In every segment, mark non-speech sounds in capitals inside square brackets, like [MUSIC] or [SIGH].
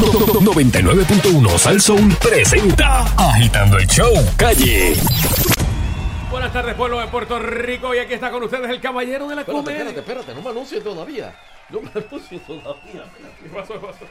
99.1 Sal Soul presenta Agitando el Show Calle. Buenas tardes, pueblo de Puerto Rico. Y aquí está con ustedes el caballero de la Espérate, comedia. espérate, espérate, no me anuncies todavía. No me anuncies todavía. ¿Qué pasó? ¿Qué pasó?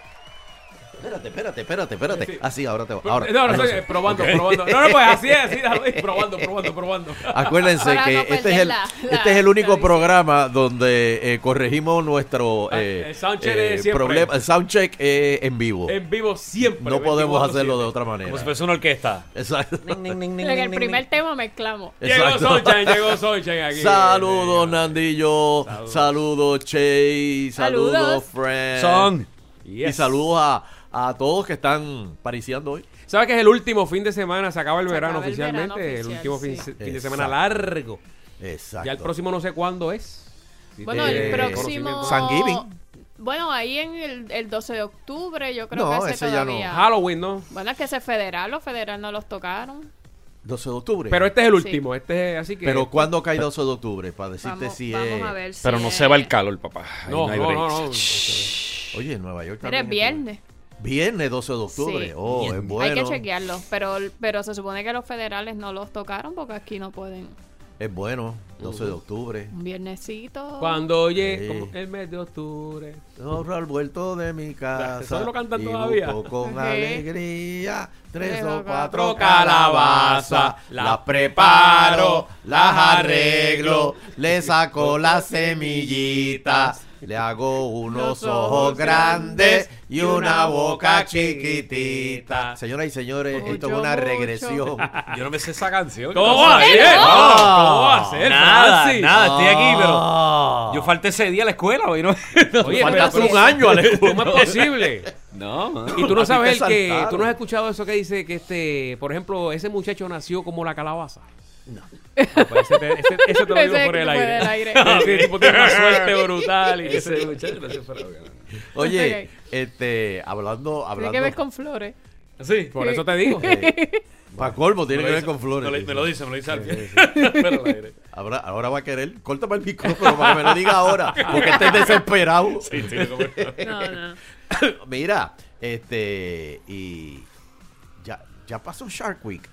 Espérate, espérate, espérate, espérate. Sí. Ah, sí, ahora te ahora. no, no, ahora estoy sí. eh, probando, probando. No, no, pues así es, así es, [LAUGHS] probando, probando, probando. Acuérdense Para que no este, es el, la- este la es el único tradición. programa donde eh, corregimos nuestro Ah, eh, el soundcheck siempre. problema. El soundcheck eh, en vivo. En vivo siempre. no podemos 24/7. hacerlo de otra manera. Como si fuese una orquesta. Exacto. En el primer tema mezclamos. Llegó. Sunshine, llegó Sunshine aquí. Saludos, Nandillo. Saludos. Saludos, Che. Saludos, Saludos. Friend. Son. Y Yes. saludos a, a todos que están pariciando hoy. ¿Sabes que es el último fin de semana? Se acaba el Se verano acaba el oficialmente. verano el último fin, sí. fin de semana largo. Exacto. Ya el próximo no sé cuándo es. Si Bueno, el próximo. Thanksgiving. Bueno, ahí en el, el 12 de octubre, yo creo No, que ese ese ya no. Halloween, ¿no? Bueno, es que ese es federal, los federal no los tocaron. 12 de octubre. Pero este es el Sí. último. Este es así que. Pero ¿cuándo cae 12 de octubre? Para decirte Vamos, si vamos es. a ver si Pero no es- se va el calor, papá. No, no, no, no. Oye, en Nueva York Mira, es también. viernes. Viernes 12 de octubre. Sí. Oh, es bueno. Hay que chequearlo. Pero, pero se supone que los federales no los tocaron porque aquí no pueden. Es bueno. 12 de octubre. Un viernesito. Cuando oye, Sí. el mes de octubre. Ahorro al vuelto de mi casa. Eso lo cantan y todavía. con alegría. Tres Tres o cuatro calabazas. Las preparo, las arreglo. Le saco las semillitas. Le hago unos ojos grandes y una boca chiquitita. Señoras y señores, esto es una mucho. regresión. [LAUGHS] Yo no me sé esa canción. ¿Cómo va a ¿Qué ser? no? ¿Cómo va a ser, Nada, Francis? nada, estoy aquí, pero. Yo falté ese día a la escuela, güey. [LAUGHS] No, Oye, Faltaste pero- un año a la escuela. [LAUGHS] ¿Cómo es posible? no, man. Y tú no sabes el que. Tú no has escuchado eso que dice que este. Por ejemplo, ese muchacho nació como la calabaza. No. ese, te, ese- [LAUGHS] eso te lo digo por el aire. del aire. Ese [LAUGHS] tipo tiene una [LAUGHS] suerte brutal. Y Ese muchacho no se fue a la hoguera. Oye, este, hablando, Tiene hablando. que ver con flores. Sí. Por eso te digo. Para colmo, tiene que ver con flores. Me lo, me lo dice, me lo dice al pie. Pero al aire. Ahora, ahora va a querer. Córtame el micrófono para que me lo diga ahora. Porque estés desesperado. Sí, sí, como- No, no. Mira, este. Y. Ya, ya pasó Shark Week.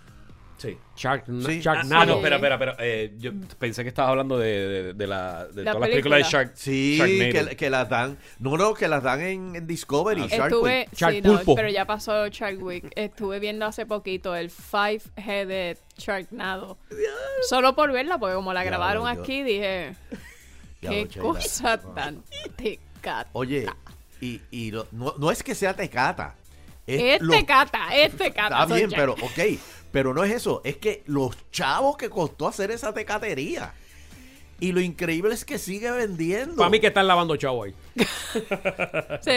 Sí. Shark, Sí. Shark Ah, Nado. no, espera, espera, espera. Eh, yo pensé que estabas hablando de, de, de la, de La todas las películas de película. Shark. Sí, Sharknado. que, que las dan. No, no, que las dan en, en Discovery. Ah, Shark Estuve, Week. Shark sí, no, Pulpo. pero ya pasó Shark Week. Estuve viendo hace poquito el Five Headed Sharknado. Solo por verla, porque como la Ya, grabaron yo- aquí, dije, Ya, qué cosa tan tecata. Oye, y, y lo- no, no es que sea tecata. Es Este lo- cata, este cata. Está bien, pero, ok. Pero no es eso. Es que los chavos que costó hacer esa tecatería. Y lo increíble es que sigue vendiendo. Para mí que están lavando chavo ahí. [LAUGHS]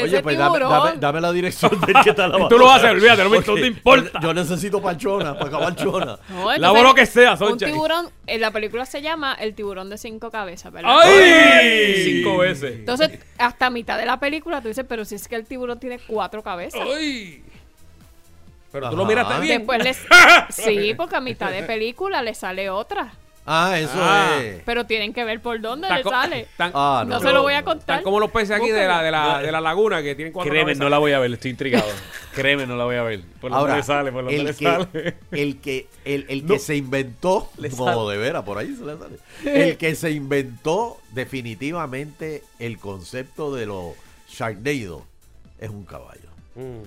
Oye, pues dame, tiburón. dame- dame la dirección del [LAUGHS] que está lavando. Tú lo haces, olvídate, no me no te importa. Yo, yo necesito panchona para acabar chona. [LAUGHS] No, Lavo lo que sea, Un Sunshine. tiburón, en la película se llama El tiburón de cinco cabezas, ¿verdad? ¡Ay! Cinco veces. Entonces, hasta mitad de la película tú dices, pero si es que el tiburón tiene cuatro cabezas. ¡Ay! Pero tú lo miraste bien. Después les... [LAUGHS] Sí, porque a mitad de película le sale otra. Ah, eso Ah. es. Pero tienen que ver por dónde Tan le sale. [LAUGHS] tan- Ah, no, no. se lo voy a Están contar. como los peces aquí de la, de, la, de la laguna que tienen cuatro Créeme, no la voy a ver, estoy intrigado. Créeme, no la voy a ver. Por Ahora, donde le sale, por donde el le que, sale. el que, el, el No. que se inventó, no, de veras, por ahí se le sale. El que se inventó definitivamente el concepto de los Sharknado es un caballo. Mm.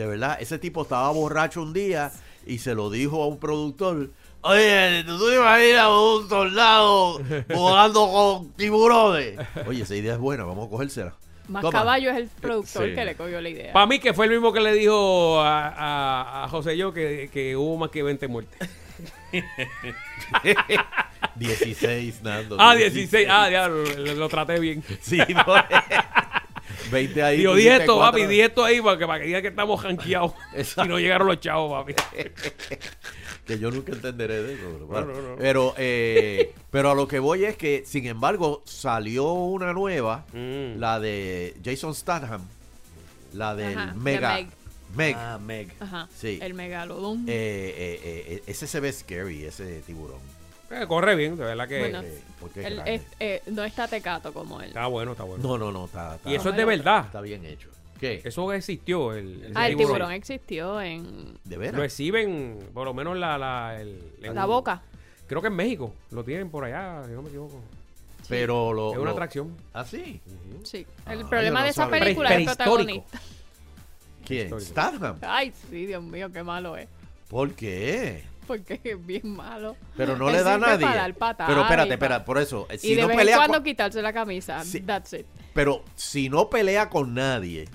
De verdad, ese tipo estaba borracho un día y se lo dijo a un productor. Oye, ¿tú te imaginas un soldado [LAUGHS] volando con tiburones? Oye, esa idea es buena, vamos a cogérsela. Más Toma. caballo es el productor Sí. que le cogió la idea. Para mí que fue el mismo que le dijo a, a, a José yo que, que hubo más que 20 muertes. [LAUGHS] 16, Nando. Ah, 16. Ah, ya lo, lo traté bien. Sí, no. 20 ahí. Digo, tú di hiciste esto, papi, di esto ahí para que, para que diga que estamos janqueados. [LAUGHS] Y no llegaron los chavos, papi. [LAUGHS] Que yo nunca entenderé de eso. Pero, bueno. No, no, no. pero, [LAUGHS] eh, pero a lo que voy es que, sin embargo, salió una nueva, Mm. la de Jason Statham, la del Ajá, de Mega. Meg. Meg. Ah, Meg. Ajá. Sí. El megalodón. Eh, eh, eh, ese se ve scary, ese tiburón. Eh, corre bien, de verdad que. Bueno. Eh, porque es Él grande. es- eh, no está tecato como él. Está bueno, está bueno. No, no, no, está, está- y eso es de verdad. está bien hecho. ¿Qué? Eso existió. El, ese Ah, el tiburón existió en ¿De Lo veras? exhiben, por lo menos la, la, el- en- la boca. Creo que en México. Lo tienen por allá, si no me equivoco. Pero lo... Es una lo- atracción. ¿Ah, sí? Sí. Ah, El yo problema no de esa sabía. película es el Prehistórico. protagonista. ¿Quién? Histórico. Statham. Ay, sí, Dios mío, qué malo es. ¿Por qué? [LAUGHS] Porque es bien malo. Pero no le da a nadie. Pero espérate, y espérate, por eso. eh, y Si de no vez pelea cuando con- quitarse la camisa. That's it. Pero si no pelea con nadie,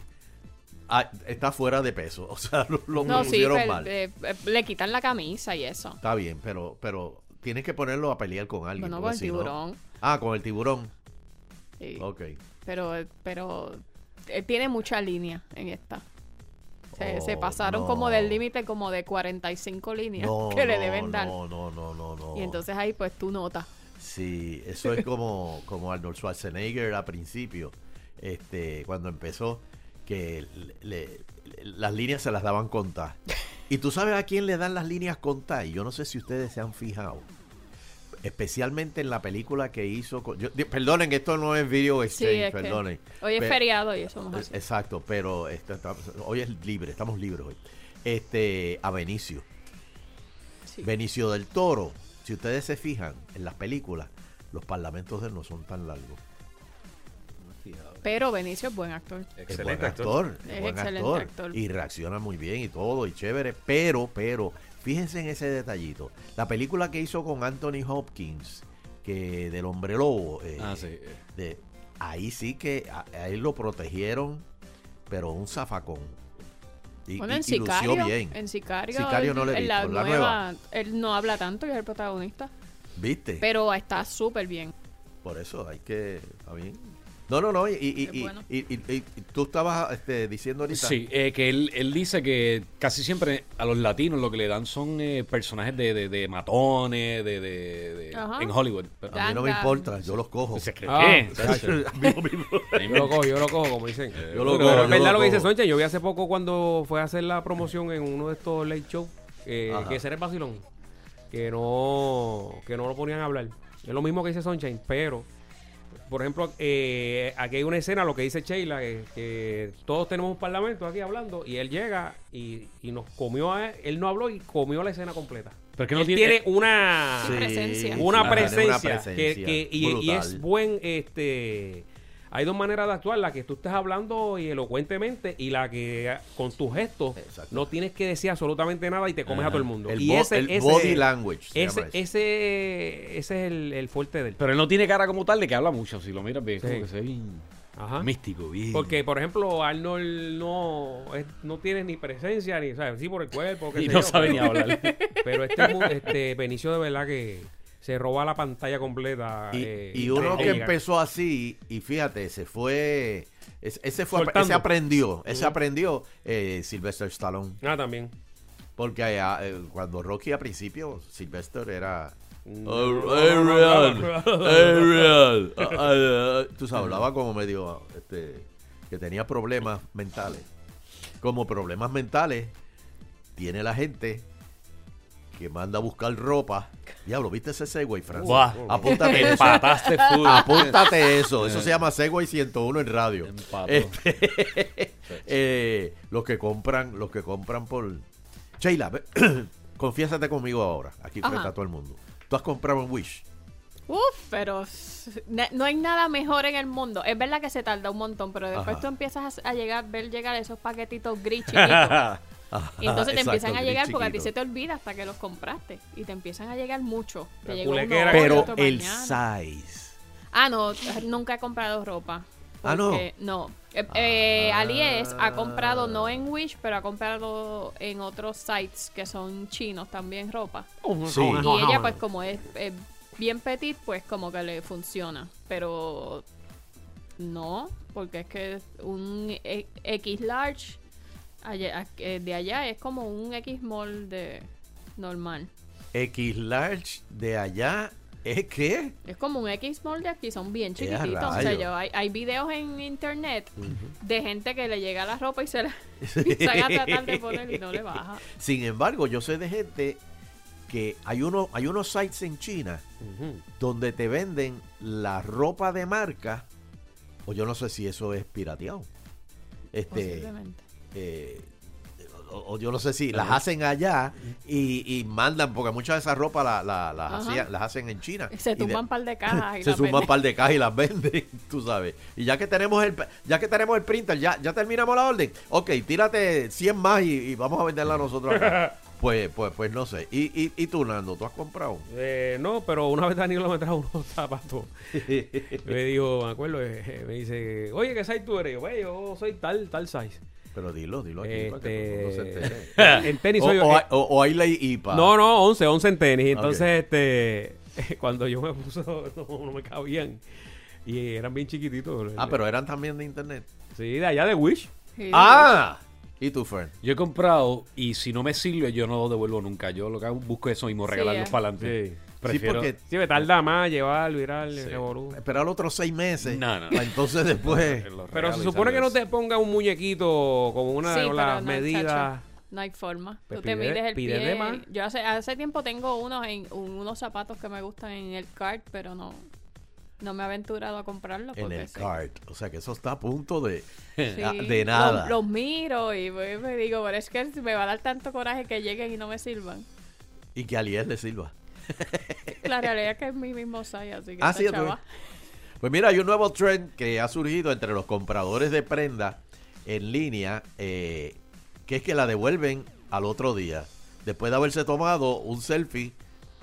ah, está fuera de peso. [LAUGHS] O sea, lo, lo No, sí, pero, mal. eh, eh, le quitan la camisa y eso. Está bien, pero, pero tienes que ponerlo a pelear con alguien. Bueno, con el si no- tiburón. Ah, con el tiburón. sí. Ok. Pero, pero eh, tiene mucha línea en esta. Se, se Oh, pasaron no. como del límite como de 45 líneas No, que le deben dar. No, no, no, no, no. Y entonces ahí pues tú notas. Sí, eso es como, [LAUGHS] como Arnold Schwarzenegger al principio, este, cuando empezó, que le- le- las líneas se las daban contar. Y tú sabes a quién le dan las líneas contar, y yo no sé si ustedes se han fijado, especialmente en la película que hizo, con- yo- perdonen, esto no es video Sí, exchange, es que perdonen. hoy es feriado y eso no es Eh. Exacto, pero este, hoy es libre, estamos libres hoy. Este, a Benicio. Sí. Benicio del Toro, si ustedes se fijan en las películas, los parlamentos de él no son tan largos. Pero Benicio es buen actor. Es buen Excelente actor. actor, es Es buen excelente actor, actor. y reacciona muy bien y todo y chévere, pero pero fíjense en ese detallito. La película que hizo con Anthony Hopkins, que del Hombre Lobo, eh, Ah, sí. de, ahí sí que a, a él lo protegieron, pero un zafacón. Y, Bueno, y- en y lució Sicario, bien. en Sicario, Sicario no he en la visto, la nueva, él no habla tanto y es el protagonista. ¿Viste? Pero está súper bien. Por eso hay que. Está bien. No, no, no. Y, y, Es y- bueno. y- y- y- y tú estabas este, diciendo ahorita. Sí, eh, que él, él dice que casi siempre a los latinos lo que le dan son eh, personajes de, de, de matones, de, de, en Hollywood. Pero- A mí no me importa, yo los cojo. ¿Se cree Ah, qué? [LAUGHS] chacho. [LAUGHS] A mí Yo me- lo cojo, yo lo cojo, como dicen. Yo lo Pero cojo, es yo verdad lo lo que dice. Soncha. Yo vi hace poco cuando fue a hacer la promoción en uno de estos late shows, eh, que ese era el vacilón, que no, que no lo ponían a hablar. Es lo mismo que dice Sunshine, pero, por ejemplo, eh, aquí hay una escena, lo que dice Sheila, que, que todos tenemos un parlamento aquí hablando, y él llega y, y nos comió, a él, él no habló y comió la escena completa. Pero es que no Él tiene- tiene una Sí, presencia. una presencia, una que, que- y, y es buen este hay dos maneras de actuar la que tú estés hablando y elocuentemente y la que con tus gestos no tienes que decir absolutamente nada y te comes a todo el mundo El, y bo- ese, el ese- body language. se ese, es el, el fuerte de él Pero él no tiene cara como tal de que habla mucho. Si lo miras bien, Sí. como que se ve Ajá. místico, bien. porque por ejemplo Arnold no es- no tiene ni presencia ni o sea, sí por el cuerpo y no yo, sabe pero- ni hablar. [LAUGHS] pero este, este Benicio de verdad que se roba la pantalla completa Y, eh, y uno que llegar. empezó así, y fíjate, se fue. es- Ese fue Soltando. ese aprendió. Ese aprendió eh, Sylvester Stallone. ah también Porque eh, cuando Rocky al principio, Sylvester era. Ah, Tú sabes, hablaba como medio. Este, que tenía problemas mentales. Como problemas mentales tiene la gente que manda a buscar ropa. Diablo, ¿viste ese Segway, Francis? Buah. Apúntate eso. Empataste full. Apúntate eso. Eso se llama Segway 101 en radio. Este, [LAUGHS] eh, los que compran, los que compran por. Sheila, [COUGHS] confiésate conmigo ahora, aquí Ajá. frente a todo el mundo. Tú has comprado en Wish. Uf, pero no hay nada mejor en el mundo. Es verdad que se tarda un montón, pero después Ajá. tú empiezas a llegar, ver llegar esos paquetitos gris [LAUGHS] chiquitos. Y entonces te Exacto, empiezan a llegar porque a ti se te olvida hasta que los compraste. Y te empiezan a llegar mucho. Te llegó uno Pero otro el mañana. size. Ah, no, nunca he comprado ropa. Ah, ¿no? no. Eh, eh, Ah. Alies ha comprado no en Wish, pero ha comprado en otros sites que son chinos también ropa. Sí. Y ella, pues, como es eh, bien petit, pues como que le funciona. Pero no, porque es que un E- X large allá- eh, de allá es como un X small de normal. X large de allá es que Es como un X small de aquí, son bien ¡Eh, a chiquititos. O sea, yo, hay, hay videos en internet de gente que le llega la ropa y se la [LAUGHS] [LAUGHS] empiezan a tratar de poner y no le baja. Sin embargo, yo sé de gente que hay uno, hay unos sites en China donde te venden la ropa de marca, o yo no sé si eso es pirateado. Este, Posiblemente. Eh, o, o yo no sé si las hacen allá y, y mandan, porque muchas de esas ropas la- la- las, hacían- las hacen en China. Se Y tumban un par de cajas y [LAUGHS] se suman un par de cajas y las venden, [LAUGHS] tú sabes. Y ya que tenemos el ya que tenemos el printer, ya, ya terminamos la orden. Ok, tírate 100 más y, y vamos a venderla nosotros acá. [LAUGHS] pues, pues, pues no sé. ¿Y, y, y tú, Nando, tú has comprado? Eh, no, pero una vez Danilo me trajo unos zapatos. me dijo, me acuerdo, eh, me dice, oye, ¿qué size tú eres? Yo, "Güey, yo soy tal, tal size. Pero dilo, dilo aquí para que todo el mundo se Este, entere. [LAUGHS] en [LAUGHS] tenis o, soy o, o- o hay ley IPA. No, no, 11, 11 en tenis. Entonces, este, [LAUGHS] cuando yo me puse, no, no me cabían. Y eran bien chiquititos. Ah, pero eran también de internet. Sí, de allá de Wish. Sí. Ah, ¿y tu friend? Yo he comprado y si no me sirve, yo no lo devuelvo nunca. Yo lo que hago, busco eso mismo, Sí, regalarlos eh. para adelante. Sí. Prefiero... Sí, porque Sí, me tarda más llevarlo, ir al Sí. esperar otros seis meses. No, no. entonces después. Pero se supone que no te ponga un muñequito como una Sí, de las no, medidas. chacho, No hay forma. Pues Tú te pide- mides el pide pie. de más. Yo hace, hace tiempo tengo unos en, unos zapatos que me gustan en el cart, pero no no me he aventurado a comprarlos En el sí. cart. O sea que eso está a punto de, Sí, [LAUGHS] de nada. Los, los miro y pues, me digo, pero es que me va a dar tanto coraje que lleguen y no me sirvan. Y que a Aliel le sirva. [LAUGHS] La realidad es que es mi mismo size, así que Ah, esta sí, chava- Pues mira, hay un nuevo trend que ha surgido entre los compradores de prenda en línea, eh, que es que la devuelven al otro día, después de haberse tomado un selfie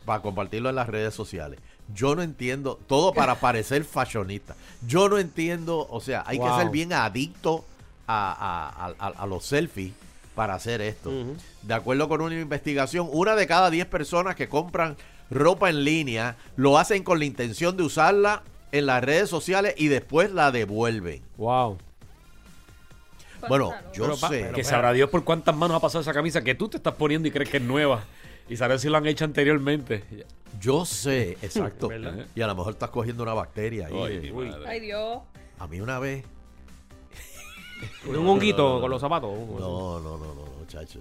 para compartirlo en las redes sociales. Yo no entiendo, todo para [LAUGHS] parecer fashionista. Yo no entiendo, o sea, hay que ser bien adicto a, a- a- a- a los selfies para hacer esto. De acuerdo con una investigación, una de cada 10 personas que compran ropa en línea lo hacen con la intención de usarla en las redes sociales y después la devuelven. Wow. Bueno, yo Pero sé. pero Que sabrá Dios por cuántas manos ha pasado esa camisa que tú te estás poniendo y crees que es nueva. Y saber si lo han hecho anteriormente. Yo sé, exacto. [LAUGHS] ¿Verdad? y a lo mejor estás cogiendo una bacteria ahí. Ay, Dios. A mí una vez. un honguito con los zapatos. No, no, no, no, muchacho.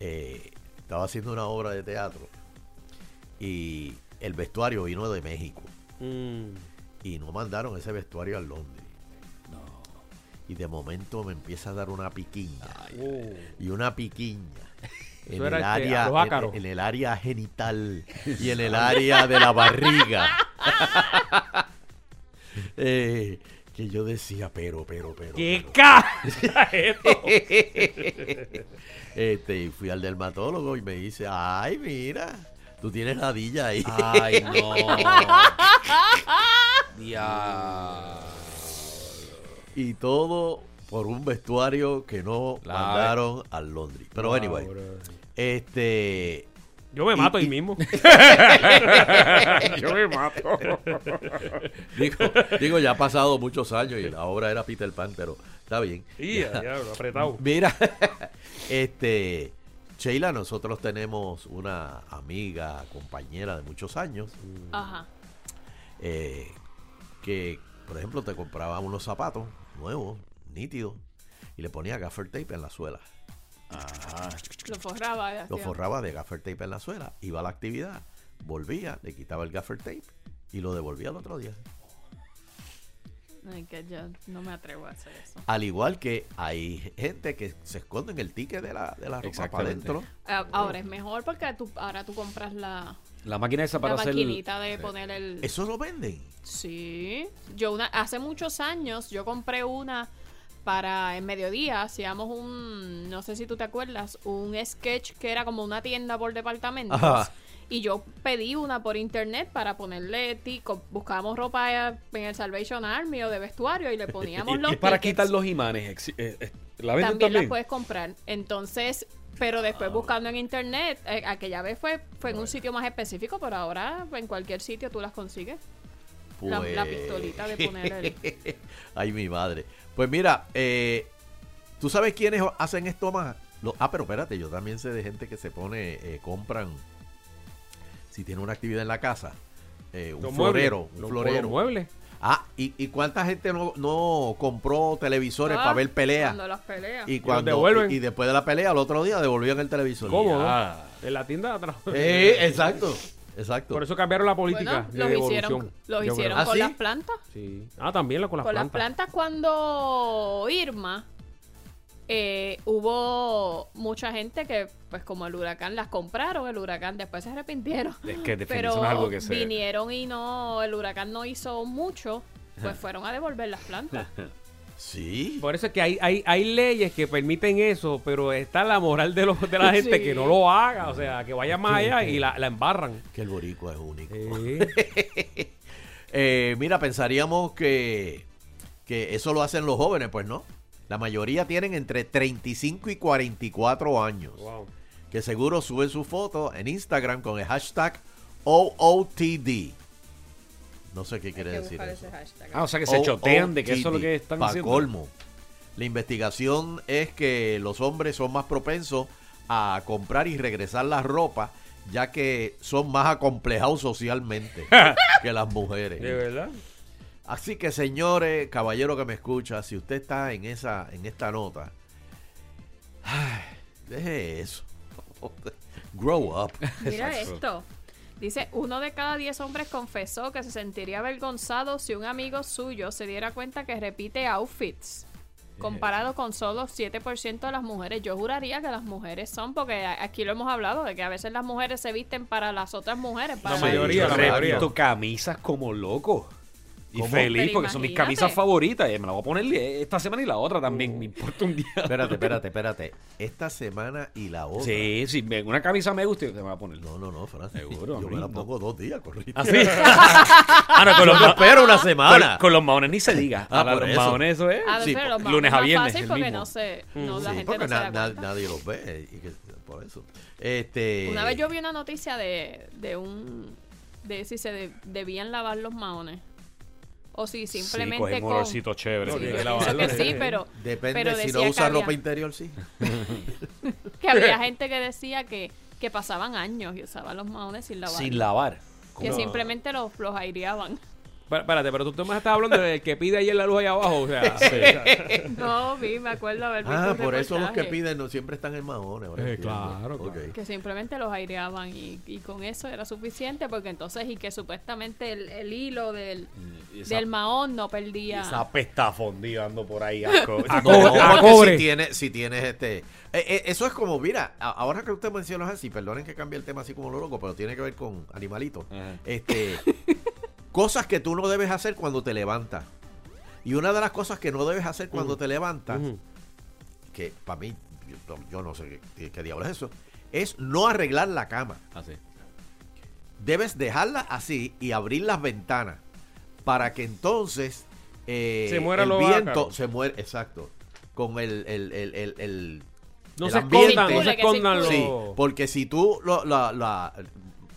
Eh, estaba haciendo una obra de teatro y el vestuario vino de México Mm. y no mandaron ese vestuario a Londres. Y de momento me empieza a dar una piquiña. Uh. y una piquiña en el, este, área, en, en el área genital [LAUGHS] y en el área de la barriga. [LAUGHS] Eh, que yo decía, pero, pero, pero. ¿Qué pero. [LAUGHS] Este, y fui al dermatólogo y me dice, ay, mira, tú tienes ladilla ahí. Ay, no. [LAUGHS] Y todo por un vestuario que no La- mandaron al Londres. Pero Wow, anyway, bro. este... Yo me Y- mato ahí y- mismo. [LAUGHS] Yo me mato. Digo, digo, ya ha pasado muchos años y la obra era Peter Pan, pero está bien. Y ya, diablo, apretado. Mira, [LAUGHS] este, Sheila, nosotros tenemos una amiga, compañera de muchos años, Ajá. eh, que, por ejemplo, te compraba unos zapatos nuevos, nítidos, y le ponía gaffer tape en la suela. Lo forraba. Lo forraba de gaffer tape en la suela, iba a la actividad, volvía, le quitaba el gaffer tape y lo devolvía al otro día. Ay, que yo no me atrevo a hacer eso. Al igual que hay gente que se esconde en el ticket de la, de la ropa para adentro. Ah, Ahora es mejor porque tú, ahora tú compras la, La máquina esa para la hacer. maquinita de poner el... Eso lo venden. Sí. Yo una, hace muchos años yo compré una para en mediodía hacíamos un, no sé si tú te acuerdas, un sketch que era como una tienda por departamentos. Ajá. Y yo pedí una por internet para ponerle tico. Buscábamos ropa en el Salvation Army o de vestuario y le poníamos [LAUGHS] Y- los y para tickets. quitar los imanes. eh, eh, ¿La también, también? las puedes comprar. Entonces, pero después buscando en internet, eh, aquella vez fue, fue en un sitio más específico, pero ahora en cualquier sitio tú las consigues. La- la Pues- pistolita de [LAUGHS] poner el- Ay, mi madre. Pues mira, eh, ¿tú sabes quiénes hacen esto más? Ah, pero espérate, yo también sé de gente que se pone, eh, compran, si tiene una actividad en la casa, eh, un Los florero, muebles, un los- florero. los muebles. Ah, ¿y, y cuánta gente no, no compró televisores Ah, para ver peleas? Cuando las peleas. Y cuando devuelven. y, y después de la pelea, al otro día devolvían el televisor. ¿Cómo? Ah. En la tienda de atrás. Eh, [LAUGHS] exacto, exacto. Por eso cambiaron la política Bueno, de los devolución. hicieron, los yo hicieron creo. ¿Ah, con sí? las plantas. Sí. Ah, también con las con las plantas. plantas cuando Irma eh, hubo mucha gente que, pues como el huracán, las compraron, el huracán después se arrepintieron. Es que Pero definición es algo que se... vinieron y no, el huracán no hizo mucho, pues fueron a devolver las plantas. [LAUGHS] Sí. Por eso es que hay, hay, hay leyes que permiten eso, pero está la moral de, los, de la [LAUGHS] gente Sí. que no lo haga, o sea, que vaya más allá y la, la embarran. Que el boricua es único. [LAUGHS] Eh, mira, pensaríamos que, que eso lo hacen los jóvenes, pues no. La mayoría tienen entre 35 y 44 años. Wow. Que seguro suben su foto en Instagram con el hashtag OOTD. No sé qué quiere que decir eso. Ah, o sea que se chotean de que eso es lo que están pa' haciendo. colmo. La investigación es que los hombres son más propensos a comprar y regresar la ropa, ya que son más acomplejados socialmente [LAUGHS] que las mujeres. ¿De verdad? Así que señores, caballero que me escucha, si usted está en esa, en esta nota, ay, deje eso. [LAUGHS] Grow up. Mira esto. Dice, uno de cada diez hombres confesó que se sentiría avergonzado si un amigo suyo se diera cuenta que repite outfits. Comparado con solo 7% de las mujeres. Yo juraría que las mujeres son, porque aquí lo hemos hablado, de que a veces las mujeres se visten para las otras mujeres. Para La mayoría, la Yo mayoría. camisas como loco. Y ¿Cómo? feliz Pero porque son mis imagínate. camisas favoritas. Y me las voy a poner esta semana y la otra también. Me importa un día. Espérate, espérate, espérate. Esta semana y la otra. Sí, sí, me- una camisa me gusta y te me voy a poner. No, no, no, Francis. Seguro, Yo me la pongo dos días, corrido. ¿Así? [LAUGHS] ah, no, con los, Yo me ma- espero una con, semana. con los maones ni se diga. Ah, por los eso. maones eso es. Ah, Sí, pero los lunes a viernes, fácil el porque mismo. no se, no, la Sí, gente porque no se na- da na- cuenta. nadie los ve. y que- por eso. Este, Una vez yo vi una noticia de, de un... de si se de- debían lavar los maones. O si simplemente un con... olorcito chévere. Sí, que sí. sí, pero, Depende pero si no usa había- ropa interior, sí. [LAUGHS] que había [LAUGHS] gente que decía que, que pasaban años y usaban los maones sin lavar. Sin lavar. que No. simplemente los, los aireaban. Espérate, pero tú te me estás hablando del que pide ayer la luz allá abajo, o sea, [LAUGHS] [LAUGHS] No, vi, me acuerdo haber visto Ah, por eso los que piden no siempre están en mahones. ahora Eh, claro, Ok. claro. Que simplemente los aireaban y, y con eso era suficiente porque entonces y que supuestamente el, el hilo del, Y esa- del mahón no perdía. Esa pesta fondida ando por ahí. a [LAUGHS] cobre. si tienes, si tienes este. eh, eh, eso es como, mira, ahora que usted menciona así, perdonen que cambie el tema así como lo loco, pero tiene que ver con animalitos. Este, cosas que tú no debes hacer cuando te levantas. Y una de las cosas que no debes hacer cuando te levantas, que para mí, yo, yo no sé qué, qué diablo es eso, es no arreglar la cama. Así. Debes dejarla así y abrir las ventanas para que entonces eh, Se muera el lo viento ácaro. se muere, exacto, con el, el, el, el, el- No el se escondan, no se Circule, que escondan los... Sí, porque si tú lo- la, la-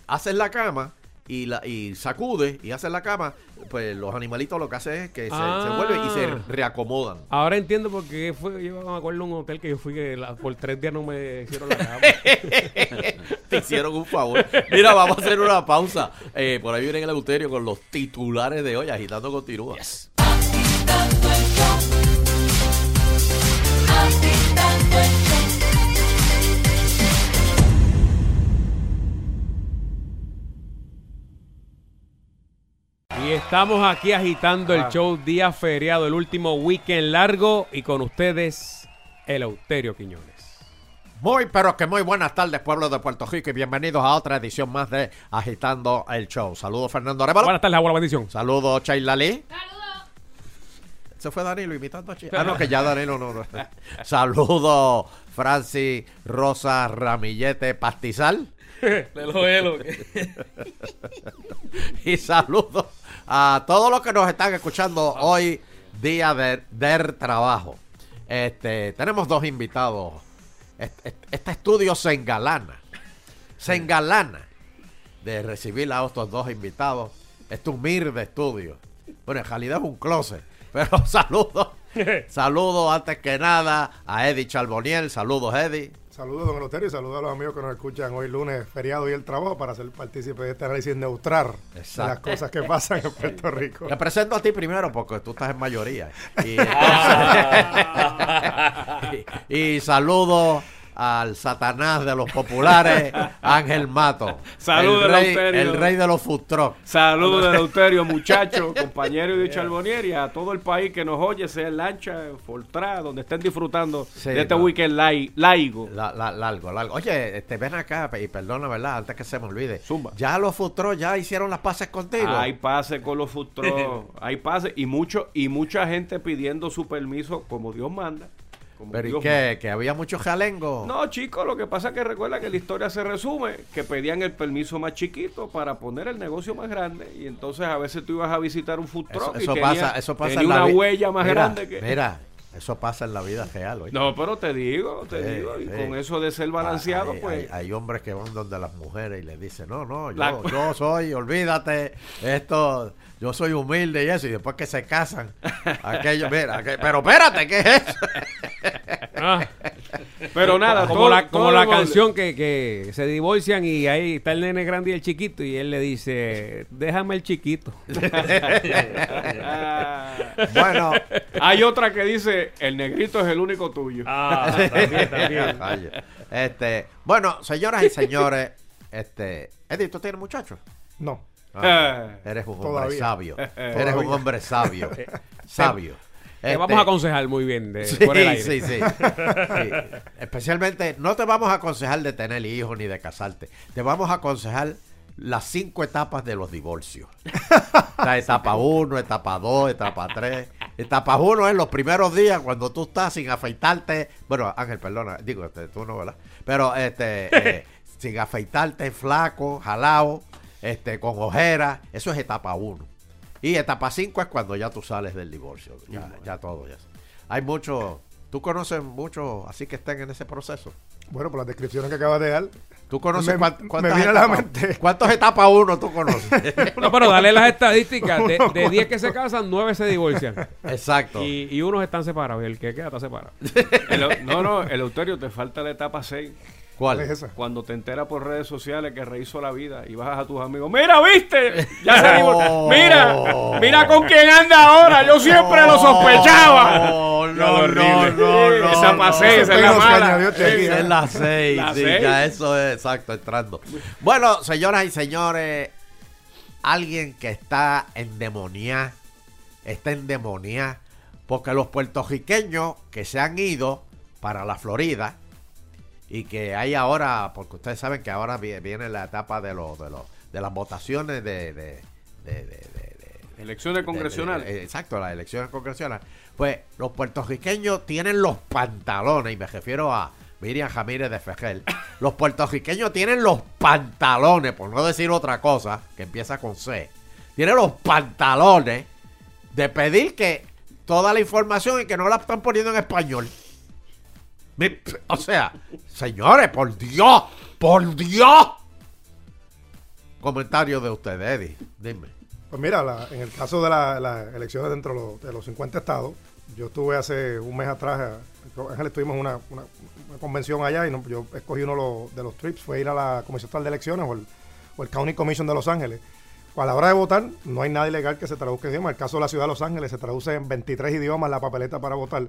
haces la cama y, la, y sacudes y haces la cama, pues los animalitos lo que hacen es que se, Ah. se vuelven y se reacomodan. Ahora entiendo por qué fue, yo me acuerdo de un hotel que yo fui que la- por tres días no me hicieron la cama. [LAUGHS] Te hicieron un favor. Mira, vamos a hacer una pausa. Eh, por ahí viene el Euterio con los titulares de hoy. Agitando continúa. Y estamos aquí agitando el show día feriado, el último weekend largo y con ustedes el Euterio Quiñones. Muy, pero que muy buenas tardes, pueblo de Puerto Rico, y bienvenidos a otra edición más de Agitando el Show. Saludos, Fernando Arevalo. Buenas tardes, abuela bendición. Saludos, Sheila Lee. Se fue Danilo imitando a Sheila. Ah, no, que ya Danilo no. no. [LAUGHS] Saludos, Francis Rosa Ramillete Pastizal. Lelo, [LAUGHS] [LAUGHS] elo. Y saludos a todos los que nos están escuchando hoy, día de, del trabajo. Este, tenemos dos invitados. Este, este estudio se engalana. Se engalana de recibir a estos dos invitados. Este humilde estudio. Bueno, en realidad es un closet. [LAUGHS] Pero saludos. [LAUGHS] Saludos antes que nada a Eddie Charboniel. Saludos, Eddie. Saludos, don Eleuterio, y saludos a los amigos que nos escuchan hoy lunes, feriado y el trabajo, para ser partícipe de este análisis neutral de las Exacto. cosas que pasan en Puerto Rico. Te presento a ti primero porque tú estás en mayoría. Y, [LAUGHS] [LAUGHS] y, y saludo al satanás de los populares, [LAUGHS] Ángel Mato. Saludos, el rey, el rey de los. Saludos [LAUGHS] de Eleuterio, muchachos, compañeros de Charbonier y a todo el país que nos oye, sea en lancha, en donde estén disfrutando Sí, de este no. weekend lai- laigo. La- la- largo, largo. Oye, este, ven acá y perdona, ¿verdad? Antes que se me olvide. Zumba. Ya los truck ya hicieron las paces contigo. Hay pase con los trucks, [LAUGHS] hay pase y mucho y mucha gente pidiendo su permiso como Dios manda. Como Pero ¿y qué? Que había mucho jalengo. No, chicos, lo que pasa es que recuerda que la historia se resume, que pedían el permiso más chiquito para poner el negocio más grande y entonces a veces tú ibas a visitar un food Eso, y tenía, pasa, eso pasa tenía en la una huella más Mira, grande que... Mira, eso pasa en la vida real. oye. No, pero te digo, te Sí, digo, y sí. con eso de ser balanceado, hay, pues... hay- hay hombres que van donde las mujeres y les dicen, no, no, yo, La- yo soy, olvídate, esto, yo soy humilde y eso, y después que se casan, aquello, mira, pero espérate, ¿qué es eso? [LAUGHS] Ah, Pero nada, como todo- la, como todo la canción que, que se divorcian y ahí está el nene grande y el chiquito y él le dice, déjame el chiquito. [LAUGHS] Bueno, hay otra que dice, el negrito es el único tuyo. Ah, también, también. Este, bueno, señoras y señores, este, Eddie, ¿tú tienes muchachos? No. Ah, eres un hombre Todavía. sabio, eres un hombre sabio, sabio. Te Este, vamos a aconsejar muy bien de, Sí, por el aire. sí, sí, Sí. Especialmente, no te vamos a aconsejar de tener hijos ni de casarte. Te vamos a aconsejar las cinco etapas de los divorcios. La [LAUGHS] etapa 1, etapa 2, etapa 3. Etapa 1 es los primeros días cuando tú estás sin afeitarte. Bueno, Ángel, perdona, digo, este, tú no, ¿verdad? Pero este, eh, [LAUGHS] sin afeitarte, flaco, jalado, este, con ojeras. Eso es etapa 1. Y etapa 5 es cuando ya tú sales del divorcio. Ya, ya todo, ya. Hay muchos. ¿Tú conoces muchos así que estén en ese proceso? Bueno, por las descripciones que acabas de dar, ¿Tú conoces Me- cuán- me cuántas viene a la mente. [LAUGHS] ¿Cuántas etapas uno tú conoces? [LAUGHS] No, pero dale las estadísticas. De, de 10 que se casan, 9 se divorcian. Exacto. Y, y unos están separados y el que queda está separado. [LAUGHS] El- no, no, Eleuterio, te falta la etapa 6. ¿Cuál? ¿cuál es esa? Cuando te enteras por redes sociales que rehizo la vida y vas a tus amigos, mira, viste, ya se [LAUGHS] Oh. Mira, mira con quién anda ahora, yo siempre lo sospechaba. No, no, no, no, no. Esa no. pasé, esa es la mala. este aquí, Esa es la 6, La sí, seis. ya eso es exacto, entrando. Bueno, señoras y señores, alguien que está endemoniada, está endemoniada, porque los puertorriqueños que se han ido para la Florida y que hay ahora, porque ustedes saben que ahora vi- viene la etapa de los de los de las votaciones de, de, de- Elecciones congresionales. exacto, las elecciones congresionales. Pues los puertorriqueños tienen los pantalones, y me refiero a Miriam Jamírez de Fejel. [COUGHS] Los puertorriqueños tienen los pantalones, por no decir otra cosa, que empieza con C. Tienen los pantalones de pedir que toda la información y que no la están poniendo en español. O sea, señores, por Dios, por Dios. Comentario de ustedes, Eddie. Dime. Pues mira, en el caso de la- las elecciones dentro de los, de los 50 estados, yo estuve hace un mes atrás, Ángel estuvimos en una, una- convención allá y yo escogí uno de los, trips, fue ir a la Comisión Estatal de Elecciones o el, o el County Commission de Los Ángeles. A la hora de votar, no hay nada ilegal que se traduzca. En el caso de la ciudad de Los Ángeles, se traduce en 23 idiomas la papeleta para votar,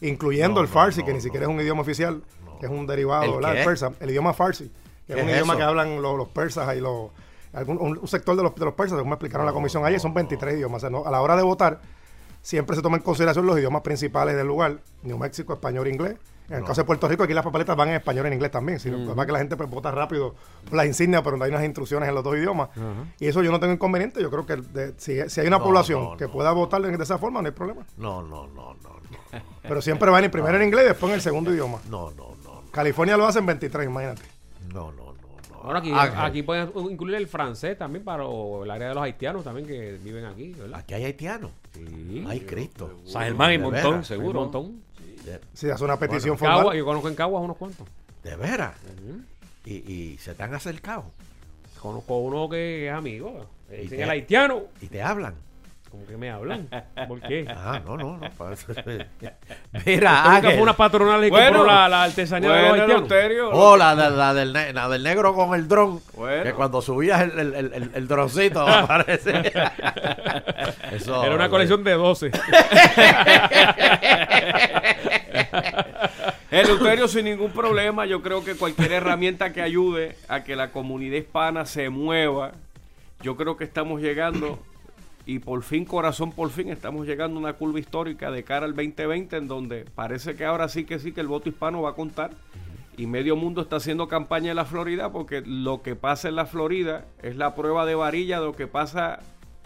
incluyendo No, el no, Farsi, no, que ni no. siquiera es un idioma oficial, que es un derivado del persa. El idioma Farsi, que ¿Qué es un es idioma eso? que hablan los, los persas y los algún, un, un sector de los, de los persas, como me explicaron en la comisión ayer, son 23 idiomas. O sea, no- a la hora de votar, siempre se toma en consideración los idiomas principales del lugar, New México, español inglés. En el caso de Puerto Rico, aquí las papeletas van en español y en inglés también. sino además que la gente pues, vota rápido por las insignias, pero hay unas instrucciones en los dos idiomas. Y eso yo no tengo inconveniente. Yo creo que de- si, si hay una No, población no, que no. pueda votar de esa forma, no hay problema. No, no, no, no, no. [LAUGHS] Pero siempre van en primero en inglés y después en el segundo idioma. No, no, no, California lo hace en 23, imagínate. no, no, no, no. Ahora aquí, Ángel, aquí pueden incluir el francés también para o el área de los haitianos también que viven aquí, ¿verdad? Aquí hay haitianos. Sí. Ay, Cristo. San Germán y De Montón, Hay un seguro. montón. De, Si hace una petición formal. yo conozco en Caguas unos cuantos. de veras. y, y se te han acercado. Conozco uno que es amigo. El haitiano. Y te hablan. ¿Cómo que me hablan? ¿Por qué? [LAUGHS] Ah, no, no, no. [LAUGHS] Mira, ¿Usted nunca Ángel. fue a unas patronales y Bueno, compró la, la artesanía de los Bueno, haitianos? Oh, la, la del, ne- la del negro con el dron. Bueno. Que cuando subías el, el, el, el- el droncito [LAUGHS] aparece. Eso, Era una colección de 12. Eleuterio sin ningún problema, yo creo que cualquier herramienta que ayude a que la comunidad hispana se mueva, yo creo que estamos llegando y por fin, corazón, por fin estamos llegando a una curva histórica de cara al 2020 en donde parece que ahora sí que sí que el voto hispano va a contar y medio mundo está haciendo campaña en la Florida porque lo que pasa en la Florida es la prueba de varilla de lo que pasa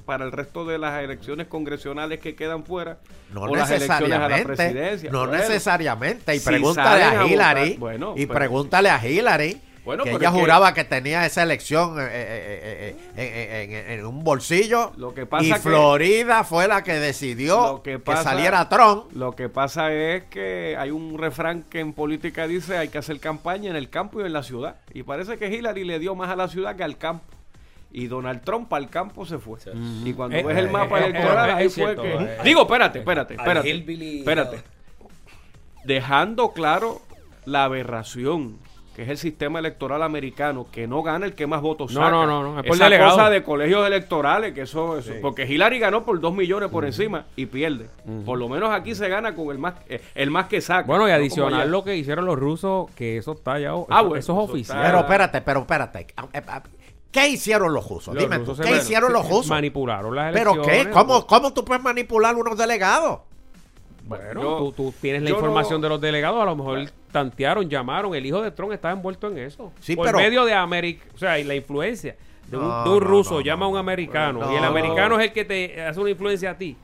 para el resto de las elecciones congresionales que quedan fuera No o las elecciones a la necesariamente. presidencia. No Bueno, necesariamente. Y si pregúntale a a Hillary. votar, bueno, y pero- pregúntale a Hillary. Bueno, que pero ella que- juraba que tenía esa elección eh, eh, eh, eh, en, en- en un bolsillo. Lo que pasa y que- Florida fue la que decidió Lo que saliera Trump. Lo que pasa es que hay un refrán que en política dice hay que hacer campaña en el campo y en la ciudad. Y parece que Hillary le dio más a la ciudad que al campo. Y Donald Trump al campo se fue. Y cuando Eh, ves el mapa eh, electoral, eh, ahí es fue cierto, que... eh, Digo, espérate, espérate, espérate. Espérate. Dejando claro la aberración que es el sistema electoral americano, que no gana el que más votos No, saca. no, no, no, es por Esa delegado. cosa de colegios electorales, que eso, eso porque Hillary ganó por dos millones por encima y pierde. Por lo menos aquí se gana con el más, eh, el más que saca. Bueno, y no adicional lo que hicieron los rusos, que eso está ya. Ah, eso, bueno, eso es está- oficial. Pero espérate, pero espérate. Eh, eh, ¿Qué hicieron los rusos? Los Dime rusos ¿qué hicieron los [LAUGHS] rusos? Manipularon las ¿Pero elecciones. qué? ¿Cómo, ¿Cómo tú puedes manipular unos delegados? Bueno, Yo- tú, tú tienes la información no- de los delegados, a lo mejor tantearon, llamaron, el hijo de Trump estaba envuelto en eso. Sí, por pero- medio de América, o sea, y la influencia de un, No, de un no, ruso no, llama a un americano No, y el no. americano es el que te hace una influencia a ti.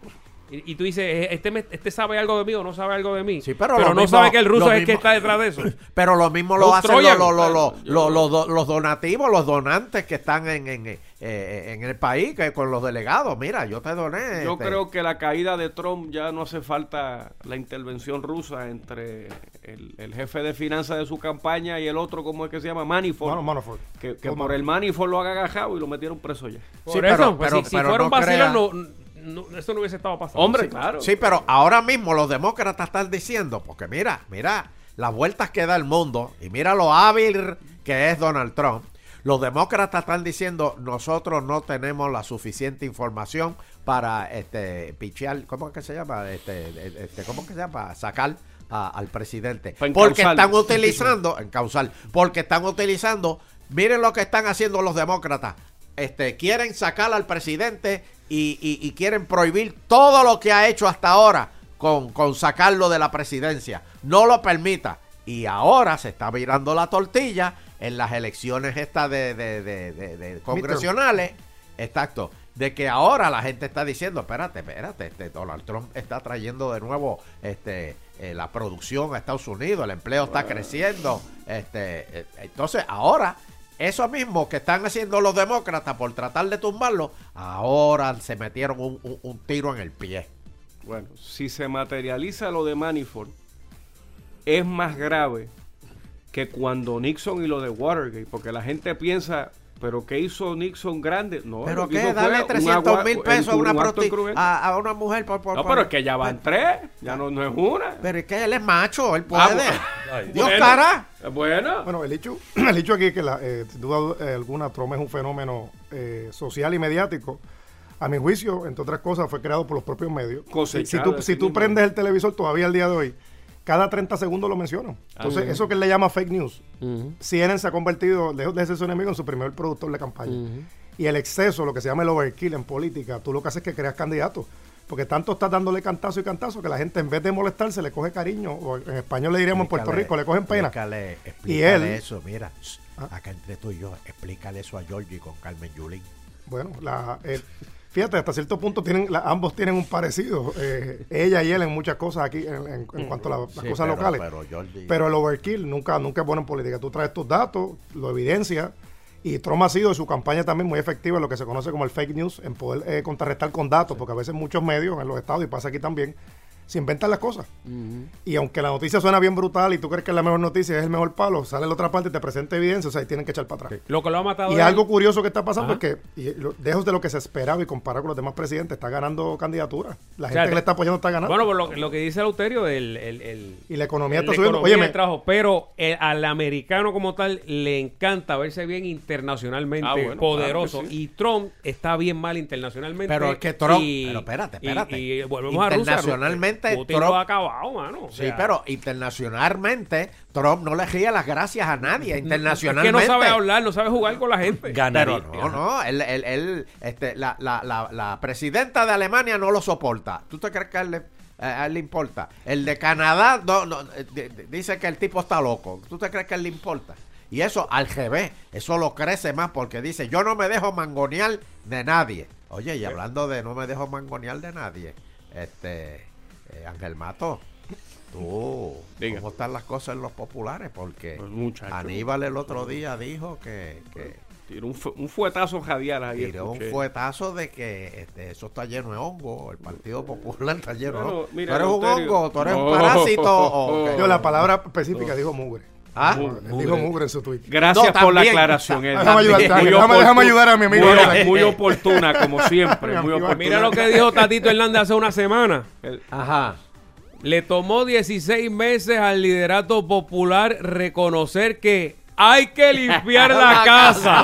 Y, y tú dices, "Eh, este, me- este sabe algo de mí o no sabe algo de mí. Sí, pero lo no mismo- sabe que el ruso es el que está detrás de eso. [LAUGHS] Pero lo mismo Los lo hacen Troyan. los, los, los, Yo- los- los do- los donativos, los donantes que están en, en, eh, eh, en el país, que con los delegados. Mira, yo te doné. Yo este, creo que la caída de Trump ya no hace falta la intervención rusa entre el, el jefe de finanzas de su campaña y el otro, ¿cómo es que se llama? Manafort. Mano- Manafort. Que, por el Manafort lo han agajado y lo metieron preso ya. Por Sí, eso, pero- pues, pero- si, pero fuera un no vacilón, crea- no, no- eso no hubiese estado pasando. Hombre, Sí. claro. Sí, pero ahora mismo los demócratas están diciendo, porque mira, mira las vueltas que da el mundo y mira lo hábil que es Donald Trump. Los demócratas están diciendo, nosotros no tenemos la suficiente información para este pichear, ¿cómo es que se llama? Este, este, ¿Cómo es que se llama? Sacar a- al presidente. Porque están utilizando, [LAUGHS] en causal, porque están utilizando, miren lo que están haciendo los demócratas. Este, quieren sacar al presidente y, y- y quieren prohibir todo lo que ha hecho hasta ahora con, con sacarlo de la presidencia. No lo permita. Y ahora se está virando la tortilla en las elecciones estas de, de- de- de- de congresionales. Exacto. De que ahora la gente está diciendo, espérate, espérate, este Donald Trump está trayendo de nuevo este eh, la producción a Estados Unidos, el empleo está creciendo. Este, eh, entonces ahora eso mismo que están haciendo los demócratas por tratar de tumbarlo, ahora se metieron un, un- tiro en el pie. Bueno, si se materializa lo de Manafort, es más grave que cuando Nixon y lo de Watergate, porque la gente piensa, pero ¿qué hizo Nixon grande? No, Pero qué, un 300 agua- mil un- pesos a una, un a, a una mujer por, por- No, por- pero es que ya van tres, ya no, no es una. Pero es que él es macho, él Ah, puede. bueno. Dios Bueno, cara. Bueno, Bueno, el hecho, [CLEARS THROAT] el hecho aquí es que, la, eh, sin duda eh, alguna, Trump es un fenómeno eh, social y mediático. A mi juicio, entre otras cosas, fue creado por los propios medios. Si, si Cosechado, tú, si tú prendes el televisor todavía al día de hoy, cada 30 segundos lo mencionan. Entonces, eso que él le llama fake news, Ujú. CNN se ha convertido, lejos de ser su enemigo, en su primer productor de campaña. Y el exceso, lo que se llama el overkill en política, tú lo que haces es que creas candidatos. Porque tanto estás dándole cantazo y cantazo que la gente en vez de molestarse le coge cariño, o en español le diríamos en Puerto Rico, le cogen pena. Explícale, Y explícale él- eso, mira. Ah. Acá entre tú y yo, explícale eso a Georgie con Carmen Yulín. Bueno, la, el- fíjate, hasta cierto punto tienen, la- ambos tienen un parecido. eh, ella y él en muchas cosas aquí, en, en- en cuanto a la- las Sí, cosas pero- locales. Pero, el overkill nunca, nunca es bueno en política. Tú traes tus datos, lo evidencias. Y Trump ha sido en su campaña también muy efectiva en lo que se conoce como el fake news, en poder eh, contrarrestar con datos, porque a veces muchos medios en los estados, y pasa aquí también, se inventan las cosas. Y aunque la noticia suena bien brutal y tú crees que es la mejor noticia, es el mejor palo, sale la otra parte y te presenta evidencia, o sea, y tienen que echar para atrás. Lo que lo ha matado Y algo curioso que está pasando Ajá. es que, y lo- lejos de lo que se esperaba y comparado con los demás presidentes, está ganando candidaturas. La O gente que le está apoyando está ganando. Bueno, por lo, lo que dice Lauterio, el, el, el- y la economía la está subiendo. economía Oye, trabajo, pero el- al americano como tal le encanta verse bien internacionalmente Ah, bueno, poderoso claro que sí. y Trump está bien mal internacionalmente. Pero es que Trump. y- pero espérate, y- espérate. Y, volvemos a Rusia. Internacionalmente Putin Trump- lo ha acabado, mano. O Sí, sea, pero internacionalmente Trump no le ría las gracias a nadie Es internacionalmente. que no sabe hablar, no sabe jugar con la gente. Ganaría. Pero no, no, él, él- él, este, la, la, la, la presidenta de Alemania no lo soporta. ¿Tú te crees que a él le, a él le importa? El de Canadá no, no, eh, di- di- dice que el tipo está loco. ¿Tú te crees que a él le importa? Y eso al revés, eso lo crece más porque dice, yo no me dejo mangonear de nadie. Oye, y hablando de no me dejo mangonear de nadie, este, eh, Ángel Mato, tú, Diga. ¿cómo están las cosas en los populares? Porque Pues. Aníbal el otro día dijo que, que Tiró un, fu- un fuetazo radial ahí. tiró un fuetazo de que este, eso está lleno de hongo, el Partido Popular está lleno de hongo. ¿Tú eres un hongo? ¿Tú eres un No. parásito? Yo la palabra específica dijo mugre. ¿Ah? Él dijo mugre en su tweet. Gracias No, por la aclaración, Eddie. Déjame ayudarte, Muy déjame- déjame ayudar a mi amigo Muy, oportuna, como [LAUGHS] siempre. Muy oportuna. Mira lo que dijo Tatito Hernández hace una semana. Ajá. Le tomó 16 meses al liderato popular reconocer que hay que limpiar la [LAUGHS] casa.